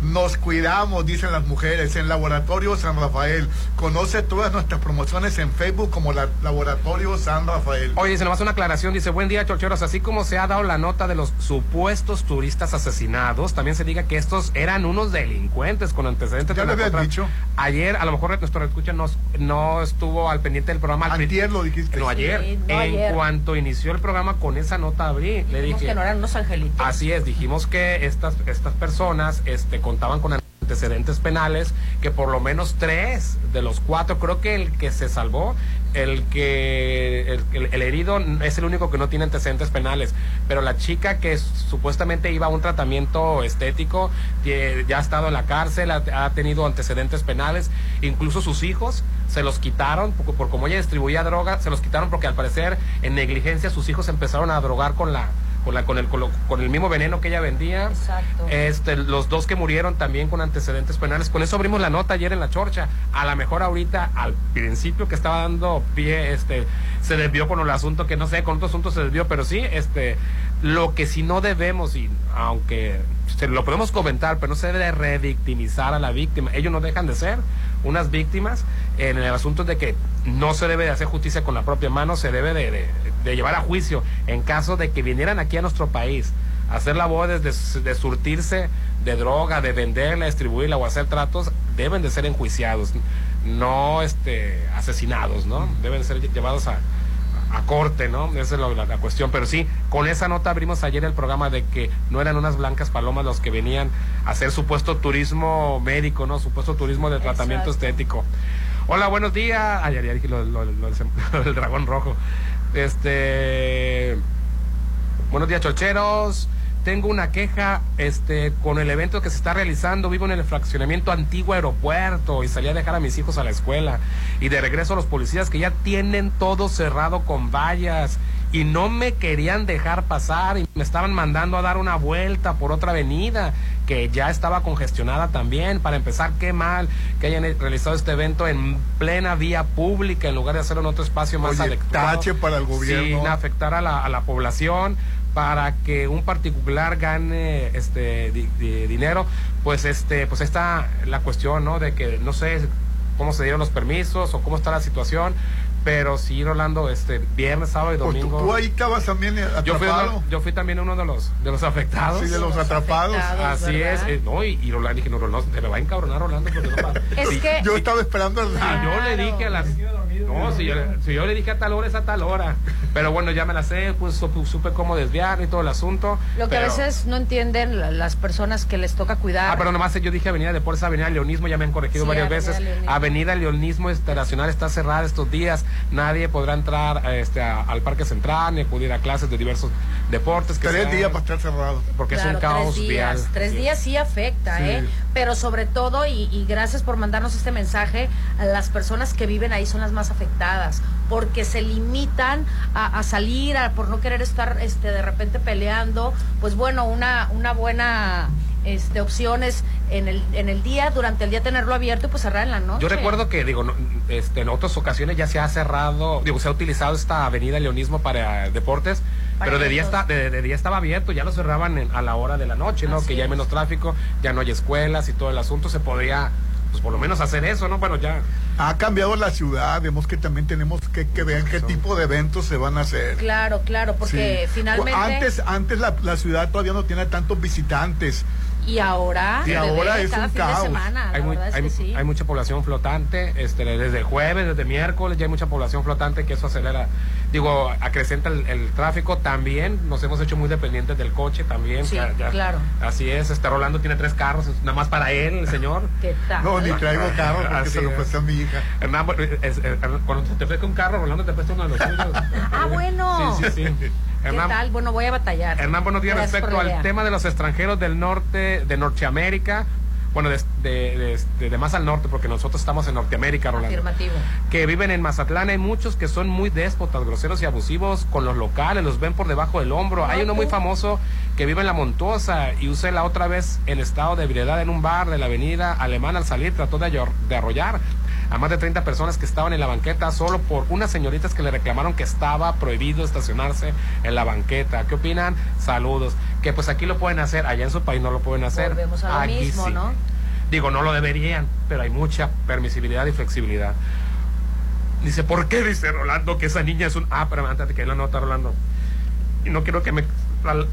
nos cuidamos, dicen las mujeres, en Laboratorio San Rafael. Conoce todas nuestras promociones en Facebook como la Laboratorio San Rafael. Oye, se nos hace una aclaración, dice, buen día, chocheros, así como se ha dado la nota de los supuestos turistas asesinados, también se diga que estos eran unos delincuentes con antecedentes. Ya lo había dicho. Ayer, a lo mejor nuestro escucha no, no estuvo al pendiente del programa. Ayer lo dijiste. No, ayer. en cuanto inició el programa con esa nota abrí, le dije... que no eran unos angelitos. Así es, dijimos que estas, estas personas, este, contaban con antecedentes penales, que por lo menos tres de los cuatro, creo que el que se salvó, el que el, herido es el único que no tiene antecedentes penales, pero la chica que supuestamente iba a un tratamiento estético ya ha estado en la cárcel, ha, tenido antecedentes penales, incluso sus hijos se los quitaron por, por como ella distribuía droga, se los quitaron porque al parecer en negligencia sus hijos empezaron a drogar con la con, la, con, el, con, el mismo veneno que ella vendía. Exacto. Este, los dos que murieron también con antecedentes penales. Con eso abrimos la nota ayer en la chorcha. A lo mejor ahorita, al principio que estaba dando pie, este, se desvió con el asunto que no sé, con otro asunto se desvió, pero sí, este, lo que si no debemos, y aunque se lo podemos comentar, pero no se debe revictimizar a la víctima. Ellos no dejan de ser unas víctimas en el asunto de que no se debe de hacer justicia con la propia mano, se debe de, llevar a juicio en caso de que vinieran aquí a nuestro país a hacer labores de, de surtirse de droga, de venderla, distribuirla o hacer tratos, deben de ser enjuiciados, no este, asesinados, ¿no? Deben ser llevados a, a corte, ¿no? Esa es la, cuestión. Pero sí, con esa nota abrimos ayer el programa de que no eran unas blancas palomas los que venían a hacer supuesto turismo médico, ¿no? Supuesto turismo de tratamiento estético. Hola, buenos días. Ay, ya dije lo, del dragón rojo. Este. Buenos días, chocheros tengo una queja este, con el evento que se está realizando. Vivo en el fraccionamiento antiguo aeropuerto y salí a dejar a mis hijos a la escuela. Y de regreso los policías que ya tienen todo cerrado con vallas y no me querían dejar pasar y me estaban mandando a dar una vuelta por otra avenida que ya estaba congestionada también. Para empezar, qué mal que hayan realizado este evento en plena vía pública en lugar de hacerlo en otro espacio más Oye, Tache para el gobierno. Sin afectar a la, a la población para que un particular gane este dinero, pues este pues está la cuestión, ¿no? De que no sé cómo se dieron los permisos o cómo está la situación, pero sí, Rolando, este viernes, sábado y pues domingo. tú, ahí estabas también atrapado. Yo fui, también uno de los de los afectados. Sí, de los, atrapados. Así es. Eh, no, y, Rolando dije, no, Rolando, te me va a encabronar Rolando porque no es que yo estaba esperando el yo le dije a las No, si yo, si yo le dije a tal hora es a tal hora. Pero bueno, ya me la sé, pues supe, supe cómo desviar y todo el asunto. Lo que a veces no entienden la- las personas que les toca cuidar. Ah, pero nomás yo dije Avenida Deportes, Avenida Leonismo, ya me han corregido Sí, varias Avenida veces. Leonismo. Avenida Leonismo Internacional está cerrada estos días. Nadie podrá entrar a este, a- al Parque Central ni acudir a clases de diversos deportes. Que Tres sean- días para estar cerrado. Porque es un caos tres días, vial. Tres días sí afecta, Sí. ¿eh? Pero sobre todo, y, y gracias por mandarnos este mensaje, a las personas que viven ahí son las más afectadas, porque se limitan a, a salir, a- por no querer estar este, de repente peleando. Pues bueno, una, una buena este, opción es en el, en el día, durante el día tenerlo abierto y pues cerrar en la noche. Yo recuerdo que, digo, no, este, en otras ocasiones ya se ha cerrado, digo, se ha utilizado esta avenida Leonismo para deportes, Para pero de día, está, de, de día estaba abierto, ya lo cerraban en- a la hora de la noche, ¿no? Así que ya hay menos tráfico, ya no hay escuelas y todo el asunto, se podría, pues por lo menos hacer eso, ¿no? Bueno, ya. Ha cambiado la ciudad, vemos que también tenemos que, que ver qué tipo de eventos se van a hacer. Claro, claro, porque Sí. finalmente... Antes, antes la, la ciudad todavía no tiene tantos visitantes. Y ahora... Y ahora es cada un fin caos. de semana, hay, sí. mucha población flotante, este, desde el jueves, desde miércoles ya hay mucha población flotante que eso acelera, digo, acrecenta el, el tráfico. También nos hemos hecho muy dependientes del coche también. Sí, ya- ya- claro. Así es, este Rolando tiene tres carros, nada más para él, el señor. ¿Qué tal? No, ni traigo carro porque Así se lo es. presté a mi hija. Hernán, bueno, es- es- cuando te presta un carro, Rolando te presta uno de los suyos. Ah, bueno. Sí, sí, sí. ¿Qué Hernán, tal? Bueno, voy a batallar. Hernán, buenos días Gracias respecto al tema de los extranjeros del norte, de Norteamérica. Bueno, de, de- de- de más al norte, porque nosotros estamos en Norteamérica, Rolando. Afirmativo. Que viven en Mazatlán. Hay muchos que son muy déspotas, groseros y abusivos con los locales, los ven por debajo del hombro. Hay uno muy famoso que vive en La Montosa y usé la otra vez en estado de ebriedad en un bar de la avenida Alemana al salir, trató de arrollar a más de 30 personas que estaban en la banqueta solo por unas señoritas que le reclamaron que estaba prohibido estacionarse en la banqueta. ¿Qué opinan? Saludos. Que pues aquí lo pueden hacer, allá en su país no lo pueden hacer. Volvemos a lo Aquí mismo, sí. ¿no? Digo, no lo deberían, pero hay mucha permisibilidad y flexibilidad. Dice, ¿por qué dice Rolando que esa niña es un... Ah, pero antes de que la nota, Rolando. Y no quiero que me... la-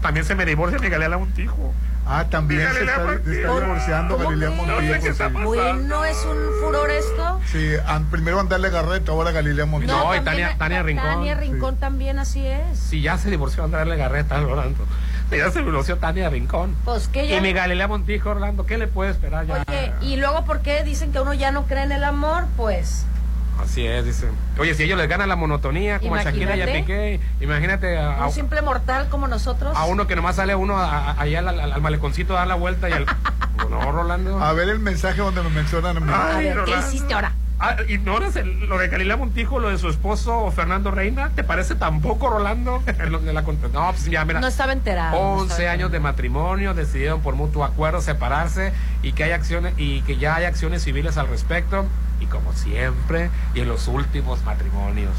También se me divorcie mi Galea Montijo. Ah, también se está, divorciando ¿Cómo Galilea Montijo. está sí. Bueno, es un furor esto. Sí, an- primero andarle Garreta, ahora Galilea Montijo. No, y Tania- Tania Rincón. Tania Rincón también así es. Si ya se divorció Andrea Legarreta, Rolando. Si ya se divorció Tania Rincón. Pues que ya... Y mi Galilea Montijo, Orlando, ¿qué le puede esperar ya? Oye, y luego, ¿por qué dicen que uno ya no cree en el amor? Pues... Así es, dice. Oye, si ellos les ganan la monotonía, como a Shakira y a Imagínate. Piqué, imagínate a, a- Un simple mortal como nosotros. a uno que nomás sale uno a- a- allá al, al- al maleconcito a dar la vuelta y al... no, Rolando. A ver el mensaje donde me mencionan a mí. A Ay, ver, ¿qué hiciste ahora? Ah, ¿Ignoras el- lo de Galilea Montijo, lo de su esposo Fernando Reina? ¿Te parece tampoco, Rolando? Lo de la cont- no, pues ya, mira. No estaba enterado. no 11 estaba años de matrimonio, decidieron por mutuo acuerdo separarse y que hay acciones y que ya hay acciones civiles al respecto y como siempre y en los últimos matrimonios,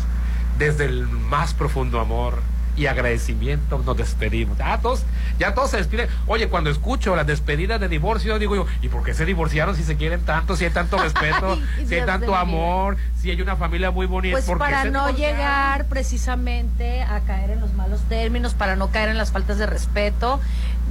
desde el más profundo amor y agradecimiento nos despedimos. Ya todos, ya todos se despiden. Oye, cuando escucho las despedidas de divorcio, digo yo, ¿y por qué se divorciaron si se quieren tanto, si hay tanto respeto, si hay tanto amor, si hay una familia muy bonita? Pues ¿por qué para no llegar precisamente a caer en los malos términos, para no caer en las faltas de respeto,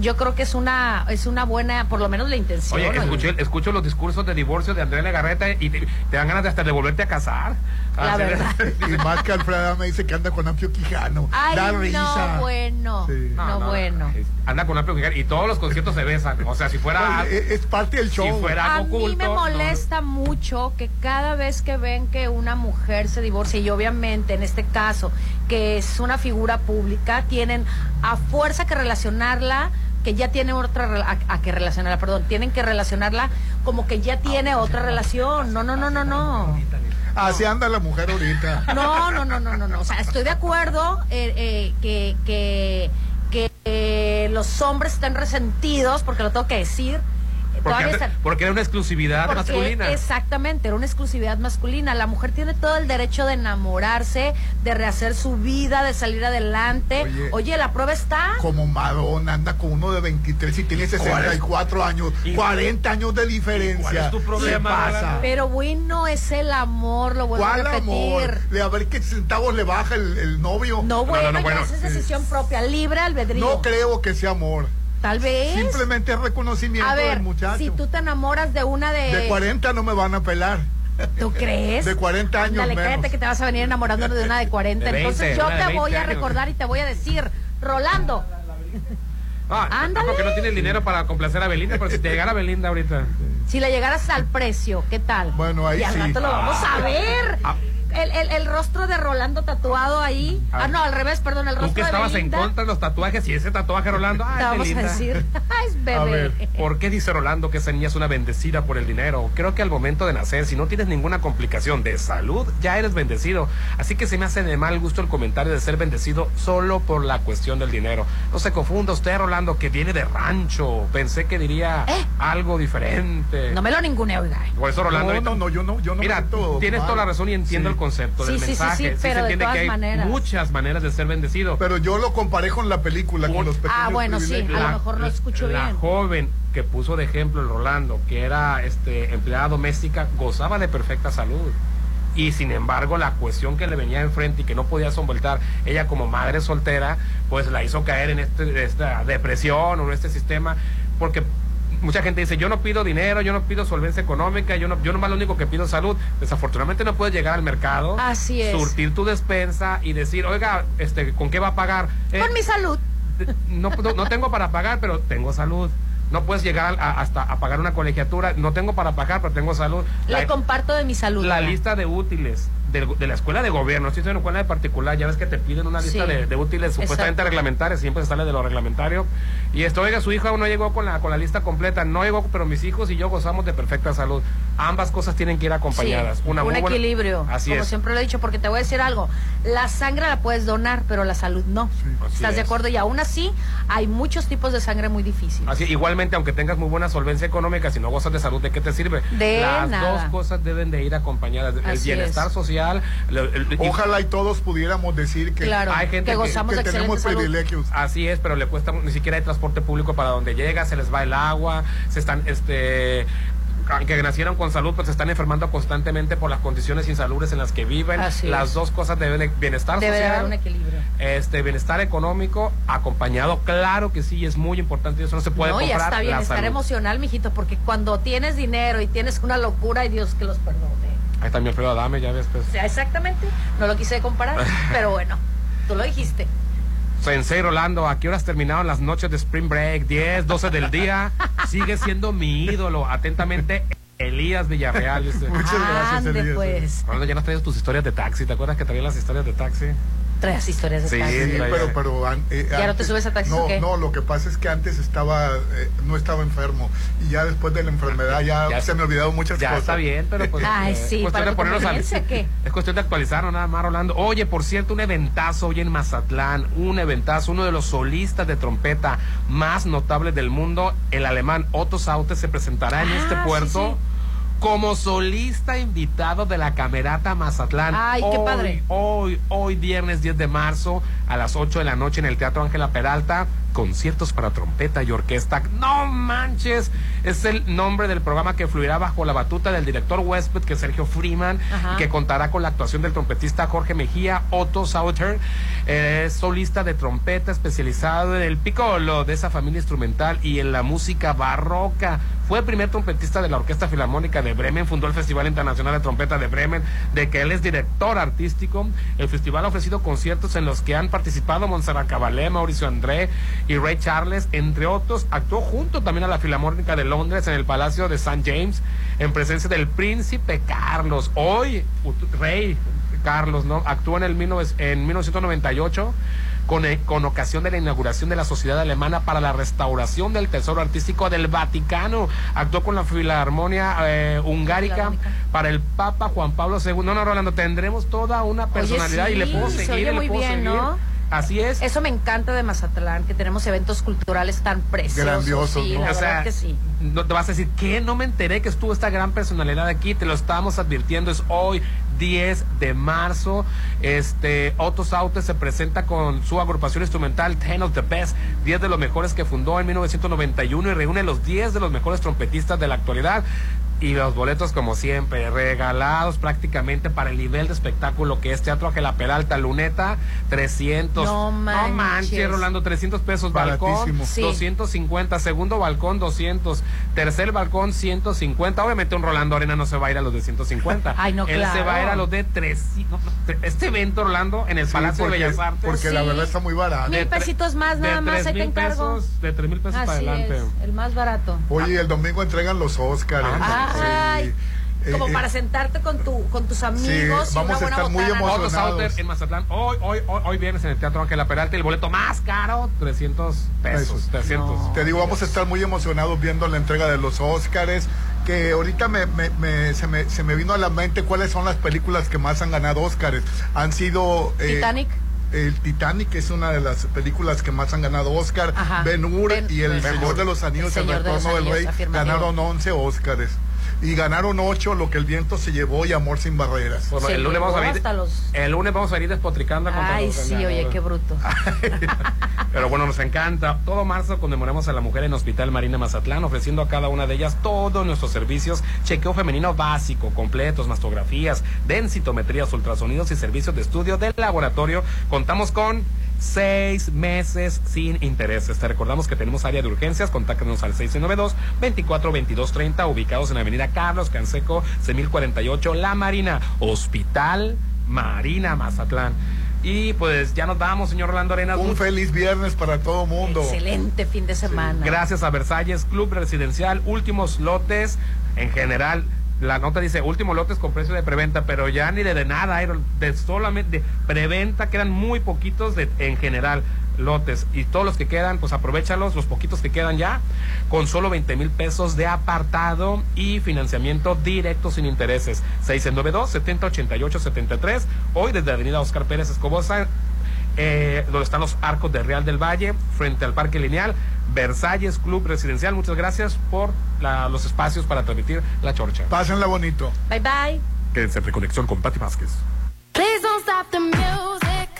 yo creo que es una es una buena, por lo menos la intención. Oye, escucho, escucho los discursos de divorcio de Andrea Legarreta y te, te dan ganas de hasta de volverte a casar. La de- verdad. Y más que Alfredo me dice que anda con Amplio Quijano. Ay, da no, risa. bueno. Sí. No, bueno. Anda con amplio Quijano y todos los conciertos se besan. O sea, si fuera. Oye, es, parte del show. Si fuera A mí oculto. me no, molesta mucho que cada vez que ven que una mujer se divorcia, y obviamente en este caso, que es una figura pública, tienen a fuerza que relacionarla que ya tiene otra a, a que relacionarla, perdón, tienen que relacionarla como que ya tiene otra relación. No, no, no, no, no. Así anda la mujer ahorita. No, no, no, no, no, no. O sea, estoy de acuerdo eh, eh, que, que, que eh, los hombres están resentidos, porque lo tengo que decir. Porque, era una exclusividad porque masculina. Exactamente, era una exclusividad masculina. La mujer tiene todo el derecho de enamorarse, de rehacer su vida, de salir adelante. Oye, Oye. la prueba está. Como Madonna anda con uno de 23 y tiene 64 años, 40 años de diferencia. cuál es tu problema, ¿Qué pasa? Pero bueno, es el amor, lo vuelvo a ¿Cuál repetir. amor? De a ver qué centavos le baja el, el novio. No, bueno, no, ya bueno, esa es decisión propia, libre albedrío. No creo que sea amor. Tal vez. Simplemente es reconocimiento A ver, del muchacho. si tú te enamoras de una de... De 40 no me van a pelar. ¿Tú crees? De 40 años Dale, cállate que te vas a venir enamorando de una de 40. De 20, Entonces yo te voy 20 a años. recordar y te voy a decir, Rolando, Ah, Ándale. Porque no tiene el dinero para complacer a Belinda, pero si te llegara Belinda ahorita. si le llegaras al precio, ¿qué tal? Bueno, ahí y al sí. rato lo vamos a Ah. ver. Ah. El, el- el rostro de Rolando tatuado ahí. Ah. Ah, no, al revés, perdón, el Tú rostro que de estabas en contra de los tatuajes y ese tatuaje Rolando. Te Ay, vamos a Belinda. decir, ay, es bebé. A ver, ¿por qué dice Rolando que esa niña es una bendecida por el dinero? Creo que al momento de nacer, si no tienes ninguna complicación de salud, ya eres bendecido. Así que se me hace de mal gusto el comentario de ser bendecido solo por la cuestión del dinero. No se confunda usted, Rolando, que viene de rancho. Pensé que diría algo diferente. ¿Eh? No me lo ningune, oiga. Por eso, Rolando. No, no, no, yo no, yo no Mira, tienes mal. toda la razón y entiendo Sí. el concepto Sí, del sí, sí, mensaje. sí, pero de se entiende todas que hay maneras. muchas maneras de ser bendecido. Pero yo lo comparé con la película, con los pequeños Ah, bueno, sí, a lo mejor no escucho la bien. joven que puso de ejemplo el Rolando, que era este empleada doméstica, gozaba de perfecta salud. Y sin embargo, la cuestión que le venía enfrente y que no podía solventar, ella como madre soltera, pues la hizo caer en este, esta depresión o en este sistema, porque mucha gente dice, yo no pido dinero, yo no pido solvencia económica, yo no, yo nomás lo único que pido es salud. Desafortunadamente no puedes llegar al mercado, Así es. surtir tu despensa y decir, oiga, este, ¿con qué va a pagar? Eh, Con mi salud. no, no, no tengo para pagar, pero tengo salud. No puedes llegar a- hasta a pagar una colegiatura. No tengo para pagar, pero tengo salud. Le La, comparto de mi salud. la lista de útiles de, la escuela de gobierno, si estoy en una escuela de particular, ya ves que te piden una lista Sí. de, de útiles supuestamente Exacto. reglamentarias, siempre se sale de lo reglamentario. Y esto, oiga, su hijo aún no llegó con la, con la lista completa, no llegó, pero mis hijos y yo gozamos de perfecta salud. Ambas cosas tienen que ir acompañadas. Sí, una un buena- equilibrio. Así como es. siempre lo he dicho, porque te voy a decir algo. La sangre la puedes donar, pero la salud no. ¿Estás de acuerdo? Y aún así, hay muchos tipos de sangre muy difíciles. Así, igualmente, aunque tengas muy buena solvencia económica, si no gozas de salud, ¿de qué te sirve? De Las nada. dos cosas deben de ir acompañadas. El Así bienestar es. social. Y- Ojalá y todos pudiéramos decir que Claro, hay gente que que- gozamos que de tenemos salud. privilegios. Así es, pero le cuesta, ni siquiera hay transporte público para donde llega, se les va el agua, se están, este, aunque nacieron con salud, pues se están enfermando constantemente por las condiciones insalubres en las que viven. Así las es. dos cosas deben de bienestar Debe de social. haber un equilibrio. Este bienestar económico acompañado, claro que sí, es muy importante, eso no se puede no, y comprar. hasta la bienestar salud. emocional, mijito, porque cuando tienes dinero y tienes una locura, y Dios que los perdone. Ahí está mi Alfredo Adame, ya ves, pues. O sea, exactamente, no lo quise comparar, pero bueno, tú lo dijiste. Sensei Rolando, ¿a qué horas terminaron las noches de Spring Break? 10, 12 del día. Sigue siendo mi ídolo. Atentamente, Elías Villarreal. dice. Muchas gracias, Ande, Elías. pues. Rolando, ya nos traes tus historias de taxi. ¿Te acuerdas que traías las historias de taxi? Traes historias de Sí, taxi. Sí, traía- pero, pero an- eh, ¿Ya no te subes a taxis no, o qué? No, lo que pasa es que antes estaba, eh, no estaba enfermo y ya después de la enfermedad ya, Ya se me olvidaron muchas Ya cosas. está bien, pero pues. Ay, eh, sí, cuestión para de ponernos al-. Es cuestión de actualizarnos nada más, Rolando. Oye, por cierto, un eventazo hoy en Mazatlán. Un eventazo. Uno de los solistas de trompeta más notables del mundo, el alemán Otto Saute, se presentará en Ah, este sí, puerto. sí. Como solista invitado de la Camerata Mazatlán. Ay, qué Hoy, padre. Hoy, hoy viernes 10 de marzo a las 8 de la noche en el Teatro Ángela Peralta, conciertos para trompeta y orquesta. No manches, es el nombre del programa que fluirá bajo la batuta del director Westwood, que es Sergio Freeman, y que contará con la actuación del trompetista Jorge Mejía, Otto Sauter, eh, solista de trompeta especializado en el piccolo de esa familia instrumental y en la música barroca. Fue el primer trompetista de la Orquesta Filarmónica de Bremen, fundó el Festival Internacional de Trompeta de Bremen, de que él es director artístico. El festival ha ofrecido conciertos en los que han participado Montserrat Caballé, Mauricio André y Ray Charles, entre otros. Actuó junto también a la Filarmónica de Londres en el Palacio de St. James, en presencia del príncipe Carlos. Hoy, Rey Carlos, ¿no? Actuó en el 19 en 1998 con, eh, con ocasión de la inauguración de la Sociedad Alemana para la Restauración del Tesoro Artístico del Vaticano. Actuó con la Filarmonia eh, Hungárica para el Papa Juan Pablo II. No, no, Rolando, tendremos toda una personalidad sí, y le puedo se seguir, oye le puedo bien, seguir. ¿no? Así es. Eso me encanta de Mazatlán, que tenemos eventos culturales tan preciosos. Grandiosos, sí, ¿no? la O sea, verdad que sí. no te vas a decir que no me enteré que estuvo esta gran personalidad aquí, te lo estábamos advirtiendo, es hoy 10 de marzo. Este Otto Saute se presenta con su agrupación instrumental Ten of the Best, 10 de los mejores que fundó en 1991 y reúne los 10 de los mejores trompetistas de la actualidad. Y los boletos, como siempre, regalados prácticamente para el nivel de espectáculo que es Teatro Ángela Peralta, Luneta, 300. No manches. No manches, Rolando, 300 pesos. Balcón. Sí. 250. Segundo balcón, 200. Tercer balcón, 150. Obviamente un Rolando Arena no se va a ir a los de 150. Ay, no, Él se va a ir claro. a los de 300. Este evento, Rolando, en el Sí, Palacio porque- de Bellas Artes. Porque la verdad está muy barato. Mil pesitos más, nada más, ahí te encargo. pesos, de 3 mil pesos para adelante. es, el más barato. Oye, y el domingo entregan los Óscares. Ay, Sí. como Eh, para eh, sentarte con tu con tus amigos y vamos una a buena estar muy emocionados. En Mazatlán. Hoy, hoy, hoy, hoy viernes en el Teatro Ángela Peralta. El boleto más caro, 300 pesos. Pesos. 300. Te digo, vamos a estar muy emocionados viendo la entrega de los Óscares. Que ahorita me, me- me- se, me, se me vino a la mente cuáles son las películas que más han ganado Óscares. Han sido. eh, Titanic. El Titanic es una de las películas que más han ganado Oscar. Ajá. Ben Hur Ben- y El Ben Señor de los Anillos, El El, de Retorno del Rey, ganaron 11 Óscares. Y ganaron 8 Lo que el viento se llevó y Amor sin barreras. Bueno, Se el lunes vamos a venir. hasta los- El lunes vamos a ir despotricando contra Ay, los sí, oye, qué bruto. Pero bueno, nos encanta. Todo marzo conmemoramos a la mujer en Hospital Marina Mazatlán, ofreciendo a cada una de ellas todos nuestros servicios, chequeo femenino básico, completos, mastografías, densitometrías, ultrasonidos y servicios de estudio del laboratorio. Contamos con seis meses sin intereses. Te recordamos que tenemos área de urgencias. Contáctanos al 692-242230, ubicados en Avenida Carlos Canseco, 6048, La Marina, Hospital Marina Mazatlán. Y pues ya nos vamos, señor Orlando Arenas. Un feliz viernes para todo mundo. Excelente fin de semana. Gracias a Versalles Club Residencial, últimos lotes en general. La nota dice últimos lotes con precio de preventa, pero ya ni de, nada, de solamente de preventa quedan muy poquitos de, en general lotes y todos los que quedan, pues aprovechalos, los poquitos que quedan ya, con solo 20 mil pesos de apartado y financiamiento directo sin intereses. 692 70 88 73 hoy desde Avenida Oscar Pérez Escobosa eh, donde están los arcos de Real del Valle, frente al Parque Lineal, Versalles Club Residencial. Muchas gracias por la- los espacios para transmitir la chorcha. Pásenla bonito. Bye bye. Quédense en reconexión con Pati Vázquez. Please don't stop the music.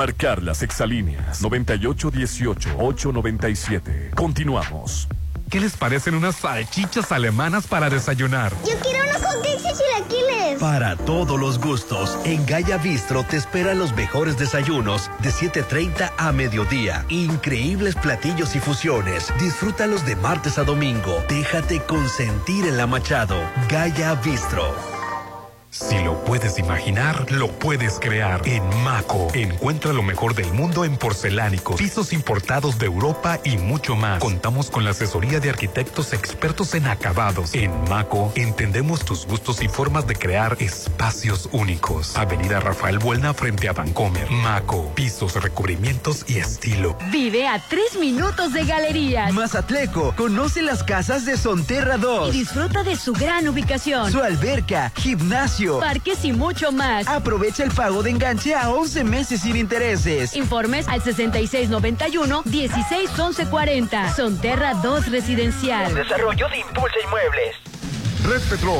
Marcar las exalíneas 9818-897. Continuamos. ¿Qué les parecen unas salchichas alemanas para desayunar? Yo quiero unos y chilaquiles. Para todos los gustos, en Gaya Bistro te esperan los mejores desayunos de 7.30 a mediodía. Increíbles platillos y fusiones. Disfrútalos de martes a domingo. Déjate consentir en la Machado. Gaya Bistro. Puedes imaginar, lo puedes crear. En Maco, encuentra lo mejor del mundo en porcelánicos, pisos importados de Europa y mucho más. Contamos con la asesoría de arquitectos expertos en acabados. En Maco, entendemos tus gustos y formas de crear espacios únicos. Avenida Rafael Buelna frente a Vancomer. Maco, pisos, recubrimientos y estilo. Vive a tres minutos de galerías. Mazatleco, conoce las casas de Sonterra 2. Y disfruta de su gran ubicación. Su alberca, gimnasio parques y mucho más. Aprovecha el pago de enganche a 11 meses sin intereses. Informes al 6691-161140. Sonterra 2 Residencial. Desarrollo de Impulsa Inmuebles. Red Petrol